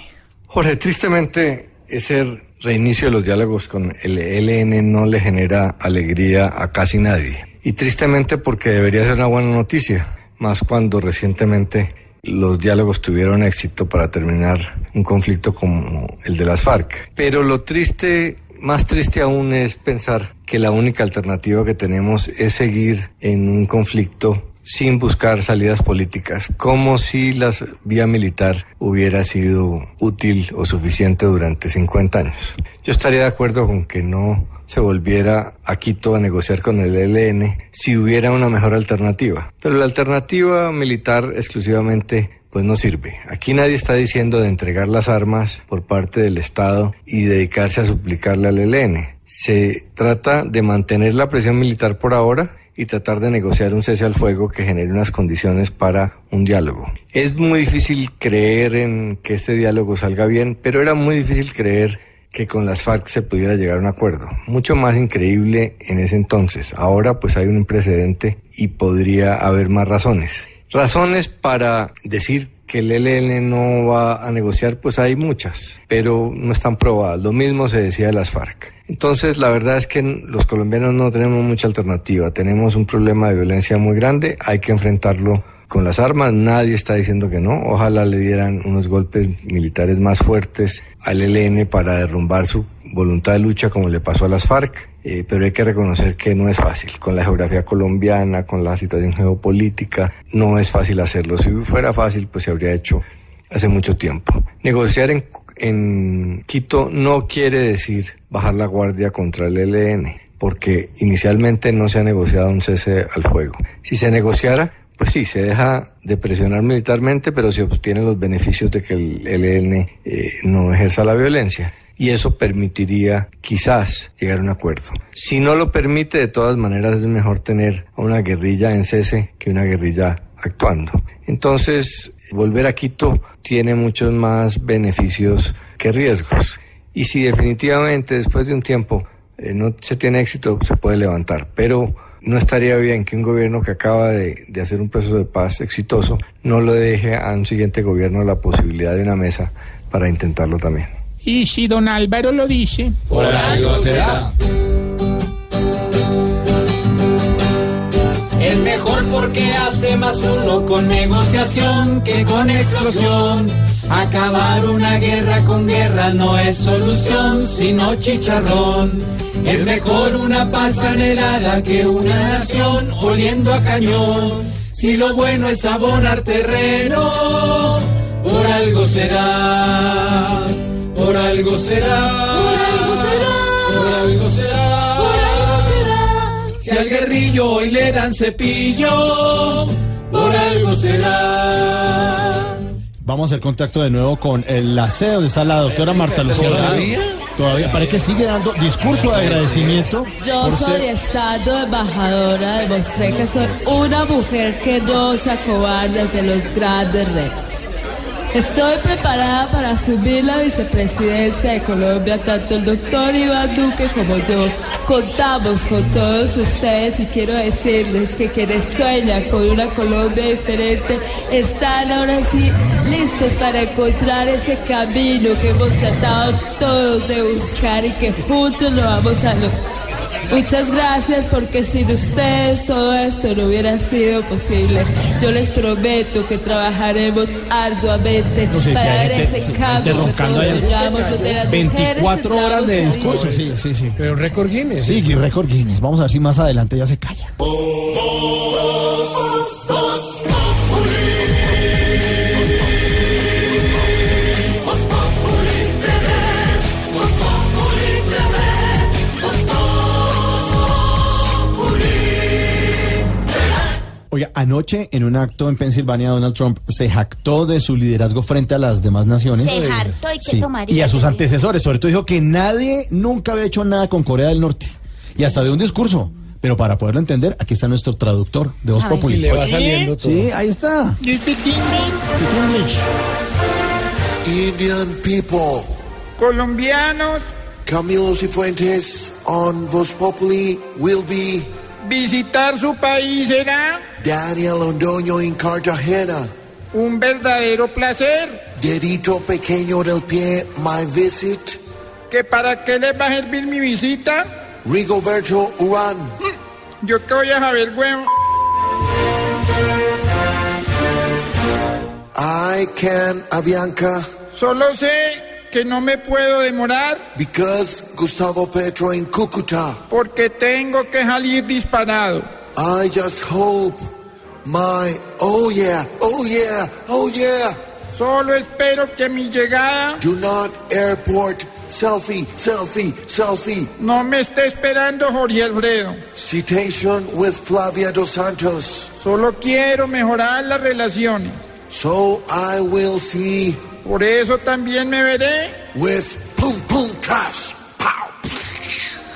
Jorge, tristemente ese reinicio de los diálogos con el ELN no le genera alegría a casi nadie. Y tristemente porque debería ser una buena noticia, más cuando recientemente los diálogos tuvieron éxito para terminar un conflicto como el de las FARC. Pero lo triste, más triste aún es pensar que la única alternativa que tenemos es seguir en un conflicto sin buscar salidas políticas, como si la vía militar hubiera sido útil o suficiente durante 50 años. Yo estaría de acuerdo con que no se volviera a Quito a negociar con el ELN si hubiera una mejor alternativa. Pero la alternativa militar exclusivamente pues no sirve. Aquí nadie está diciendo de entregar las armas por parte del Estado y dedicarse a suplicarle al ELN. Se trata de mantener la presión militar por ahora y tratar de negociar un cese al fuego que genere unas condiciones para un diálogo. Es muy difícil creer en que este diálogo salga bien, pero era muy difícil creer que con las FARC se pudiera llegar a un acuerdo. Mucho más increíble en ese entonces. Ahora pues hay un precedente y podría haber más razones. Razones para decir que el ELN no va a negociar, pues hay muchas, pero no están probadas. Lo mismo se decía de las FARC. Entonces, la verdad es que los colombianos no tenemos mucha alternativa. Tenemos un problema de violencia muy grande, hay que enfrentarlo con las armas. Nadie está diciendo que no. Ojalá le dieran unos golpes militares más fuertes al ELN para derrumbar su voluntad de lucha como le pasó a las FARC, eh, pero hay que reconocer que no es fácil. Con la geografía colombiana, con la situación geopolítica, no es fácil hacerlo. Si fuera fácil, pues se habría hecho hace mucho tiempo. Negociar en, en Quito no quiere decir bajar la guardia contra el ELN, porque inicialmente no se ha negociado un cese al fuego. Si se negociara, pues sí, se deja de presionar militarmente, pero se obtienen los beneficios de que el ELN eh, no ejerza la violencia. Y eso permitiría quizás llegar a un acuerdo. Si no lo permite, de todas maneras es mejor tener a una guerrilla en cese que una guerrilla actuando. Entonces, volver a Quito tiene muchos más beneficios que riesgos. Y si definitivamente después de un tiempo eh, no se tiene éxito, se puede levantar. Pero No estaría bien que un gobierno que acaba de, de hacer un proceso de paz exitoso no le deje a un siguiente gobierno la posibilidad de una mesa para intentarlo también. Y si don Álvaro lo dice. Por algo será. Es mejor porque hace más uno con negociación que con explosión. Acabar una guerra con guerra no es solución, sino chicharrón. Es mejor una paz anhelada que una nación oliendo a cañón. Si lo bueno es abonar terreno, por algo será, por algo será, por algo será, por algo será, por algo será. Si al guerrillo hoy le dan cepillo, por algo será. Vamos a hacer contacto de nuevo con el sede donde está la doctora Marta Lucía. ¿Todavía? Todavía, parece que sigue dando discurso de agradecimiento. Yo soy ser- estado embajadora, demostré que soy una mujer que no se acobarda ante los grandes retos. Estoy preparada para asumir la vicepresidencia de Colombia, tanto el doctor Iván Duque como yo. Contamos con todos ustedes y quiero decirles que quienes sueñan con una Colombia diferente están ahora sí listos para encontrar ese camino que hemos tratado todos de buscar y que juntos lo vamos a lograr. Muchas gracias porque sin ustedes todo esto no hubiera sido posible. Yo les prometo que trabajaremos arduamente No sé, que para dar ese cambio que roncando todos ahí. soñamos, donde las 24 mujeres horas de discurso. Sí, sí, sí. Pero récord Guinness. Sí, y récord Guinness. Vamos a ver si más adelante ya se calla. Oiga, anoche en un acto en Pensilvania, Donald Trump se jactó de su liderazgo frente a las demás naciones. Se hartó y que Sí, tomaría. Y a sus antecesores, sobre todo dijo que nadie nunca había hecho nada con Corea del Norte. Y hasta de un discurso. Pero para poderlo entender, aquí está nuestro traductor de Voz. Populi. Y le va saliendo todo. Sí, ahí está. Indian people. Colombianos, Camilo Cifuentes on Voz Populi will be visitar su país será Daniel Londoño en Cartagena. un verdadero placer. Dedito pequeño del pie, my visit. ¿Que para qué les va a servir mi visita? Rigoberto Urán. Yo que voy a saber, huevo. I can Avianca Solo sé que no me puedo demorar because Gustavo Petro en Cúcuta. porque tengo que salir disparado. I just hope my oh yeah, oh yeah, oh yeah. Solo espero que mi llegada Do not airport selfie, selfie, selfie. no me esté esperando Jorge Alfredo. Citation with Flavia dos Santos. Solo quiero mejorar las relaciones. So I will see Por eso también me veré with boom boom cash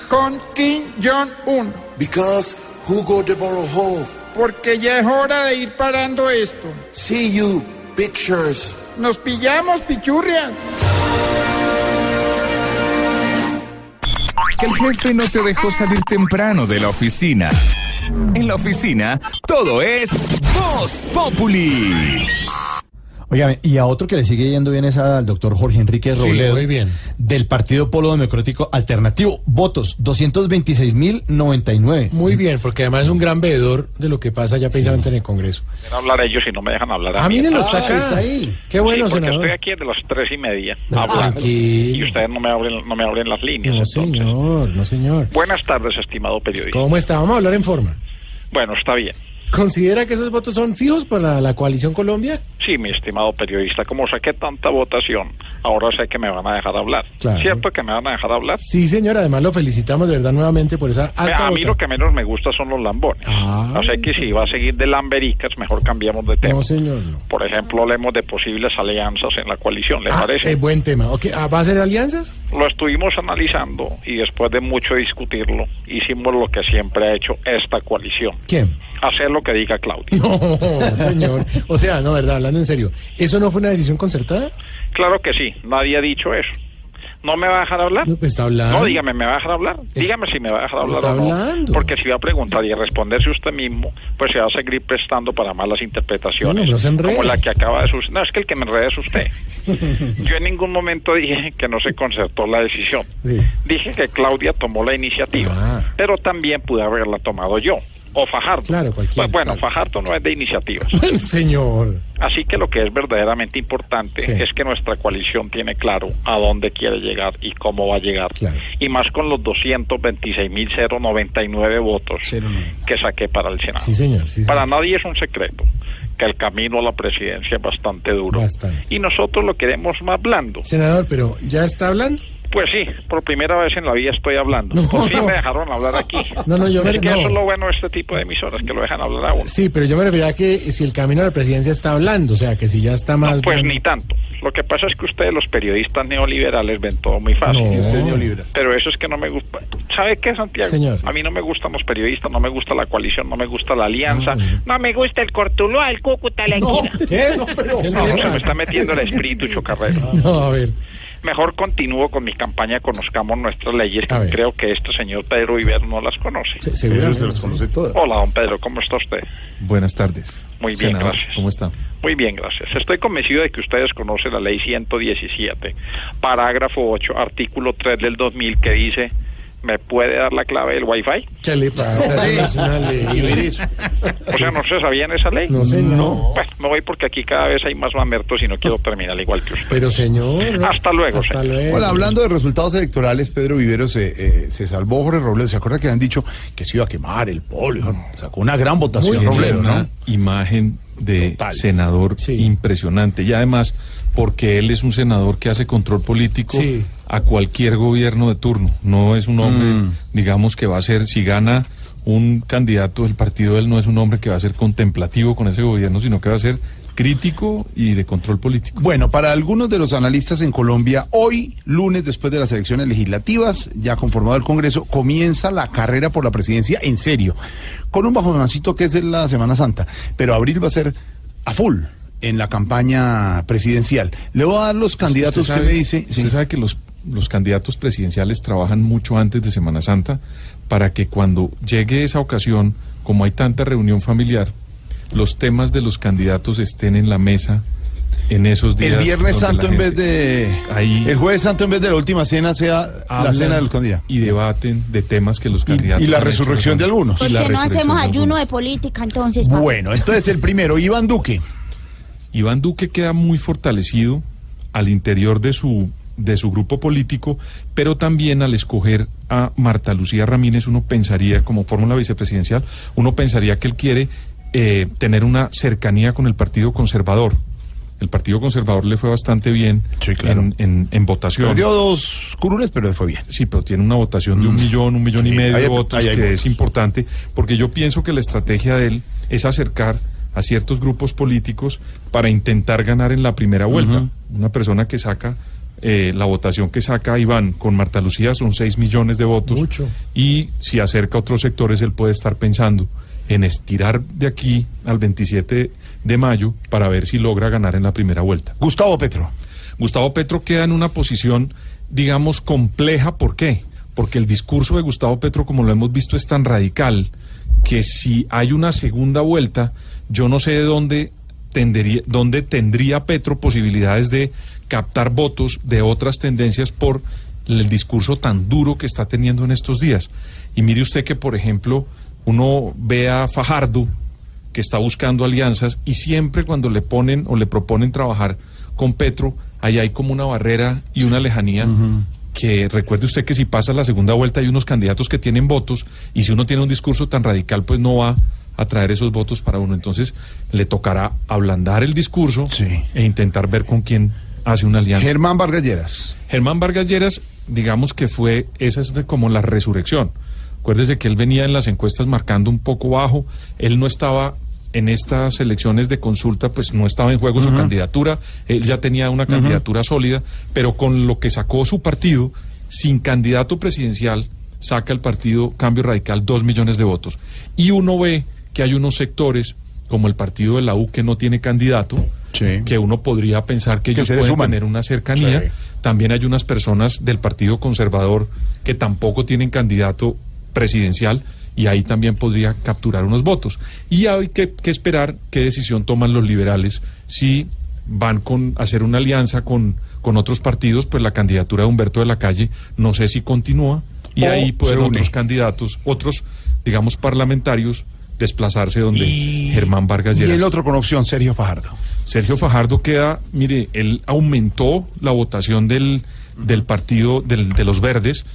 con Kim Jong-un. because Hugo de Borojo. Porque ya es hora de ir parando esto. See you, pictures. Nos pillamos, pichurrias. Que el jefe no te dejó salir temprano de la oficina. En la oficina, todo es Voz Populi. Oiga, y a otro que le sigue yendo bien es al doctor Jorge Enrique Sí, Robledo. muy bien. Del Partido Polo Democrático Alternativo. Votos, 226.099. Muy bien, porque además es un gran veedor de lo que pasa ya precisamente en el Congreso. Quiero hablar ellos y no me dejan hablar a Ah, mí. mírenlo, está acá. está ahí. Qué bueno, Sí, porque senador. estoy aquí desde las tres y media Ah, hablando. Y ustedes no me abren, no me abren las líneas. No, entonces. señor, no, señor. Buenas tardes, estimado periodista. ¿Cómo está? Vamos a hablar en forma. Bueno, está bien. ¿Considera que esos votos son fijos para la coalición Colombia? Sí, mi estimado periodista, como saqué tanta votación, ahora sé que me van a dejar hablar. Claro. ¿Cierto que me van a dejar hablar? Sí, señor. Además lo felicitamos de verdad nuevamente por esa alta a mí lo votación. que menos me gusta son los lambones. Ah. o sea que si va a seguir de lambericas, mejor cambiamos de tema. No, señor, no. Por ejemplo, hablemos de posibles alianzas en la coalición, ¿le Ah, parece? eh, buen tema. Ok, ah, ¿Va a ser alianzas? Lo estuvimos analizando y después de mucho discutirlo, hicimos lo que siempre ha hecho esta coalición. ¿Quién? Hacer lo que diga Claudia. No, señor. O sea, no, verdad, hablando en serio. ¿Eso no fue una decisión concertada? Claro que sí, nadie ha dicho eso. ¿No me va a dejar hablar? No, pues está hablando. No, dígame, ¿me va a dejar hablar? Dígame si me va a dejar hablar Está o no. hablando. Porque si va a preguntar y a responderse usted mismo, pues se va a seguir prestando para malas interpretaciones. Bueno, no se enrede. como la que acaba de suceder. No, es que el que me enrede es usted. Yo en ningún momento dije que no se concertó la decisión. Sí. Dije que Claudia tomó la iniciativa, Ah. pero también pude haberla tomado yo. O Fajardo. Claro, cualquiera, bueno, claro. Fajardo no es de iniciativas. Señor. Así que lo que es verdaderamente importante Sí. es que nuestra coalición tiene claro a dónde quiere llegar y cómo va a llegar. Y más con los 226.099 votos que saqué para el Senado. Sí, señor. Sí, Para nadie es un secreto que el camino a la presidencia es bastante duro. Bastante. Y nosotros lo queremos más blando. Senador, pero ¿ya está hablando? Pues sí, por primera vez en la vida estoy hablando. No. Por fin me dejaron hablar aquí. No, no, yo me- Es que no. eso es lo bueno de este tipo de emisoras, que lo dejan hablar a uno. Sí, pero yo me refería a que si el camino a la presidencia está hablando, o sea, que si ya está más... Pues ni tanto. Lo que pasa es que ustedes, los periodistas neoliberales, ven todo muy fácil. No. Sí, usted es neoliberal. Pero eso es que no me gusta. ¿Sabe qué, Santiago? Señor. A mí no me gustan los periodistas, no me gusta la coalición, no me gusta la alianza. No me gusta el cortuluá, el cúcuta, la. ¿Qué? No, pero... No, se me está metiendo el espíritu chocarrero. No, a ver. Mejor continúo con mi campaña Conozcamos Nuestras Leyes, A que ver. creo que este señor Pedro Viver no las conoce. Se- seguramente. Las conoce todas. Hola, don Pedro, ¿cómo está usted? Buenas tardes. Muy bien, Senador, gracias. ¿Cómo está? Muy bien, gracias. Estoy convencido de que ustedes conocen la ley 117, parágrafo 8, artículo 3 del 2000, que dice, ¿me puede dar la clave del Wi-Fi? ¿Qué le pasa? Eso no es una ley. O sea, ¿no se sabían esa ley? No, señor. Bueno, me voy porque aquí cada vez hay más mamertos y no quiero terminar igual que usted. Pero señor... no. Hasta luego, Hasta señor. luego. Hola, hablando de resultados electorales, Pedro Vivero se, eh, se salvó Jorge Robledo. ¿Se acuerda que han dicho que se iba a quemar el polio? Sacó una gran votación Robledo, una ¿no? imagen de Total. senador impresionante. Y además, porque él es un senador que hace control político Sí. A cualquier gobierno de turno. No es un hombre, Mm. digamos, que va a ser, si gana un candidato del partido, él no es un hombre que va a ser contemplativo con ese gobierno, sino que va a ser crítico y de control político. Bueno, para algunos de los analistas en Colombia, hoy, lunes, después de las elecciones legislativas, ya conformado el Congreso, comienza la carrera por la presidencia en serio, con un bajoncito que es en la Semana Santa, pero abril va a ser a full en la campaña presidencial. Le voy a dar los candidatos que me dice. Usted sabe que los, los candidatos presidenciales trabajan mucho antes de Semana Santa para que cuando llegue esa ocasión, como hay tanta reunión familiar, los temas de los candidatos estén en la mesa en esos días. El Viernes Santo en vez de. Ahí- El Jueves Santo en vez de la última cena sea la cena del candidato. Y debaten de temas que los candidatos. y la resurrección de algunos. ¿Por qué no hacemos de ayuno de política entonces? Bueno, entonces el primero, Iván Duque. Iván Duque queda muy fortalecido al interior de su de su grupo político, pero también al escoger a Marta Lucía Ramírez, uno pensaría, como fórmula vicepresidencial, uno pensaría que él quiere eh, tener una cercanía con el Partido Conservador. El Partido Conservador le fue bastante bien en, en- en votación. Perdió dos curules, pero le fue bien. Sí, pero tiene una votación de un millón, un millón y medio de votos, hay que votos. es importante, porque yo pienso que la estrategia de él es acercar a ciertos grupos políticos para intentar ganar en la primera vuelta. Una persona que saca, eh, la votación que saca Iván con Marta Lucía son 6 millones de votos. Mucho. Y si acerca a otros sectores, él puede estar pensando en estirar de aquí al 27 de mayo para ver si logra ganar en la primera vuelta. Gustavo Petro. Gustavo Petro queda en una posición, digamos, compleja. ¿Por qué? Porque el discurso de Gustavo Petro, como lo hemos visto, es tan radical que si hay una segunda vuelta, yo no sé de dónde tendería, dónde tendría Petro posibilidades de captar votos de otras tendencias por el discurso tan duro que está teniendo en estos días. Y mire usted que, por ejemplo, uno ve a Fajardo, que está buscando alianzas y siempre cuando le ponen o le proponen trabajar con Petro, ahí hay como una barrera y una lejanía que recuerde usted que si pasa la segunda vuelta hay unos candidatos que tienen votos y si uno tiene un discurso tan radical pues no va a traer esos votos para uno. Entonces le tocará ablandar el discurso e intentar ver con quién hace una alianza. Germán Vargas Lleras. Germán Vargas Lleras, digamos que fue, esa es como la resurrección. Acuérdese que él venía en las encuestas marcando un poco bajo, él no estaba en estas elecciones de consulta, pues no estaba en juego su candidatura, él ya tenía una candidatura sólida, pero con lo que sacó su partido, sin candidato presidencial, saca el partido Cambio Radical dos millones de votos. Y uno ve que hay unos sectores, como el partido de la U, que no tiene candidato, que uno podría pensar que Que ellos pueden tener una cercanía. Sí. También hay unas personas del Partido Conservador que tampoco tienen candidato presidencial y ahí también podría capturar unos votos. Y hay que, que esperar qué decisión toman los liberales si van con hacer una alianza con, con otros partidos, pues la candidatura de Humberto de la Calle no sé si continúa y O ahí pueden otros candidatos, otros, digamos, parlamentarios desplazarse donde Germán Vargas Y Lleras. el otro con opción, Sergio Fajardo. Sergio Fajardo queda, mire, él aumentó la votación del, del partido del- de los verdes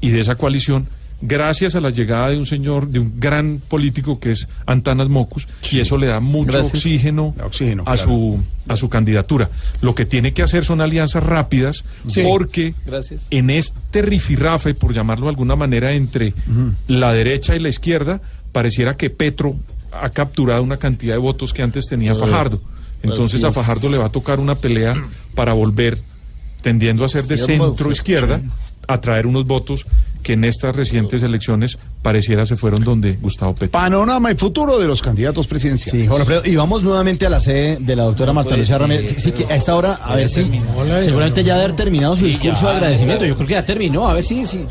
y de esa coalición gracias a la llegada de un señor, de un gran político que es Antanas Mocus, y eso le da mucho Gracias. oxígeno, Oxígeno, a, claro. su, a su candidatura. Lo que tiene que hacer son alianzas rápidas, Sí. porque Gracias. en este rifirrafe, por llamarlo de alguna manera, entre la derecha y la izquierda, pareciera que Petro ha capturado una cantidad de votos que antes tenía Ah, Fajardo. Entonces a. Fajardo le va a tocar una pelea para volver, tendiendo a ser de centro izquierda, a traer unos votos que en estas recientes elecciones pareciera se fueron donde Gustavo Petro. Panorama y futuro de los candidatos presidenciales. Sí, Alfredo, y vamos nuevamente a la sede de la doctora Marta Lucía Ramírez. Sí, que a esta hora, a ver si. terminó Seguramente ya haber terminado su Sí, discurso ya, de agradecimiento. Yo creo que ya terminó. A ver si. sí.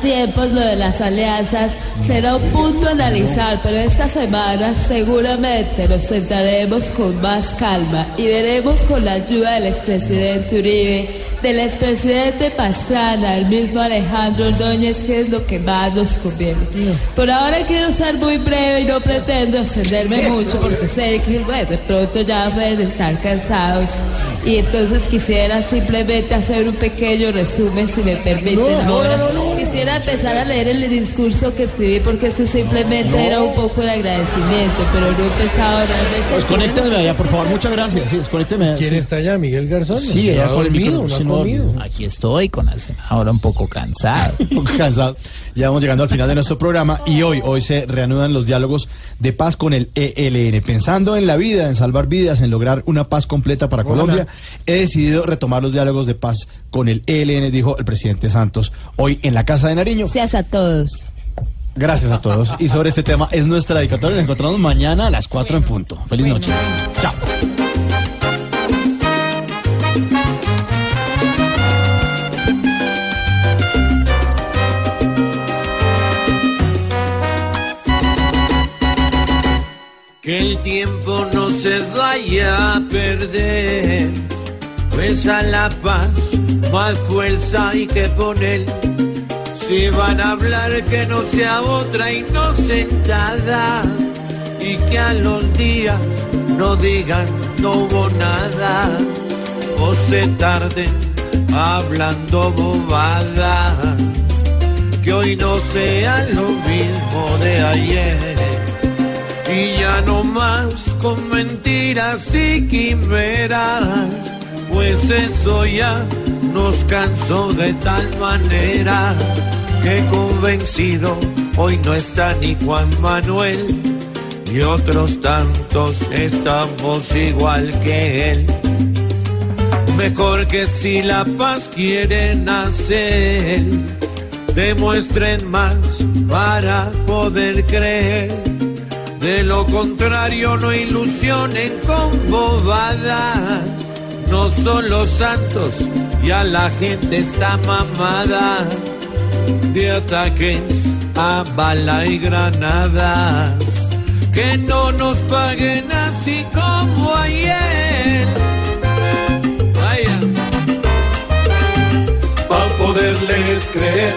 Tiempos lo de las alianzas será un punto a analizar, pero esta semana seguramente nos sentaremos con más calma y veremos con la ayuda del expresidente Uribe, del expresidente Pastrana, el mismo Alejandro Ordóñez, qué es lo que más nos conviene. Por ahora quiero ser muy breve y no pretendo extenderme mucho porque sé que bueno, de pronto ya pueden estar cansados. Y entonces quisiera simplemente hacer un pequeño resumen si me permiten no, Quisiera empezar a leer el discurso que escribí porque esto simplemente No. era un poco el agradecimiento, pero no he empezado realmente. Desconécteme allá, por favor. Muchas gracias. Sí, desconécteme. ¿Quién sí. está allá? ¿Miguel Garzón? Sí, ha con el micrófono. Aquí estoy con la senadora un poco cansado. un poco cansados. Ya vamos llegando al final de nuestro programa y hoy, hoy se reanudan los diálogos de paz con el ELN. Pensando en la vida, en salvar vidas, en lograr una paz completa para Hola. Colombia, he decidido retomar los diálogos de paz con el ELN, dijo el presidente Santos hoy en la Casa de Nariño. Gracias a todos. Gracias a todos. Y sobre este tema es nuestra dedicatoria. Nos encontramos mañana a las 4 en punto. Feliz noche. Chao. Que el tiempo no se vaya a perder, pues a la paz más fuerza hay que poner. Si van a hablar que no sea otra inocentada y que a los días no digan no nada. O se tarden hablando bobada. Que hoy no sea lo mismo de ayer. Y ya no más con mentiras y quimeras, pues eso ya nos cansó de tal manera que convencido hoy no está ni Juan Manuel y otros tantos estamos igual que él. Mejor que si la paz quieren hacer, demuestren más para poder creer. De lo contrario, no ilusionen con bobadas. No son los santos, ya la gente está mamada de ataques a bala y granadas. Que no nos paguen así como ayer. Vaya. Para poderles creer,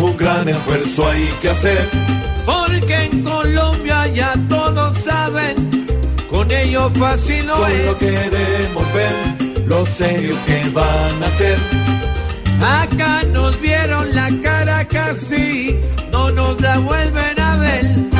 un gran esfuerzo hay que hacer. Porque en Colombia ya todos saben, con ellos fácil no Solo es. queremos ver los serios que van a hacer. Acá nos vieron la cara casi, no nos la vuelven a ver.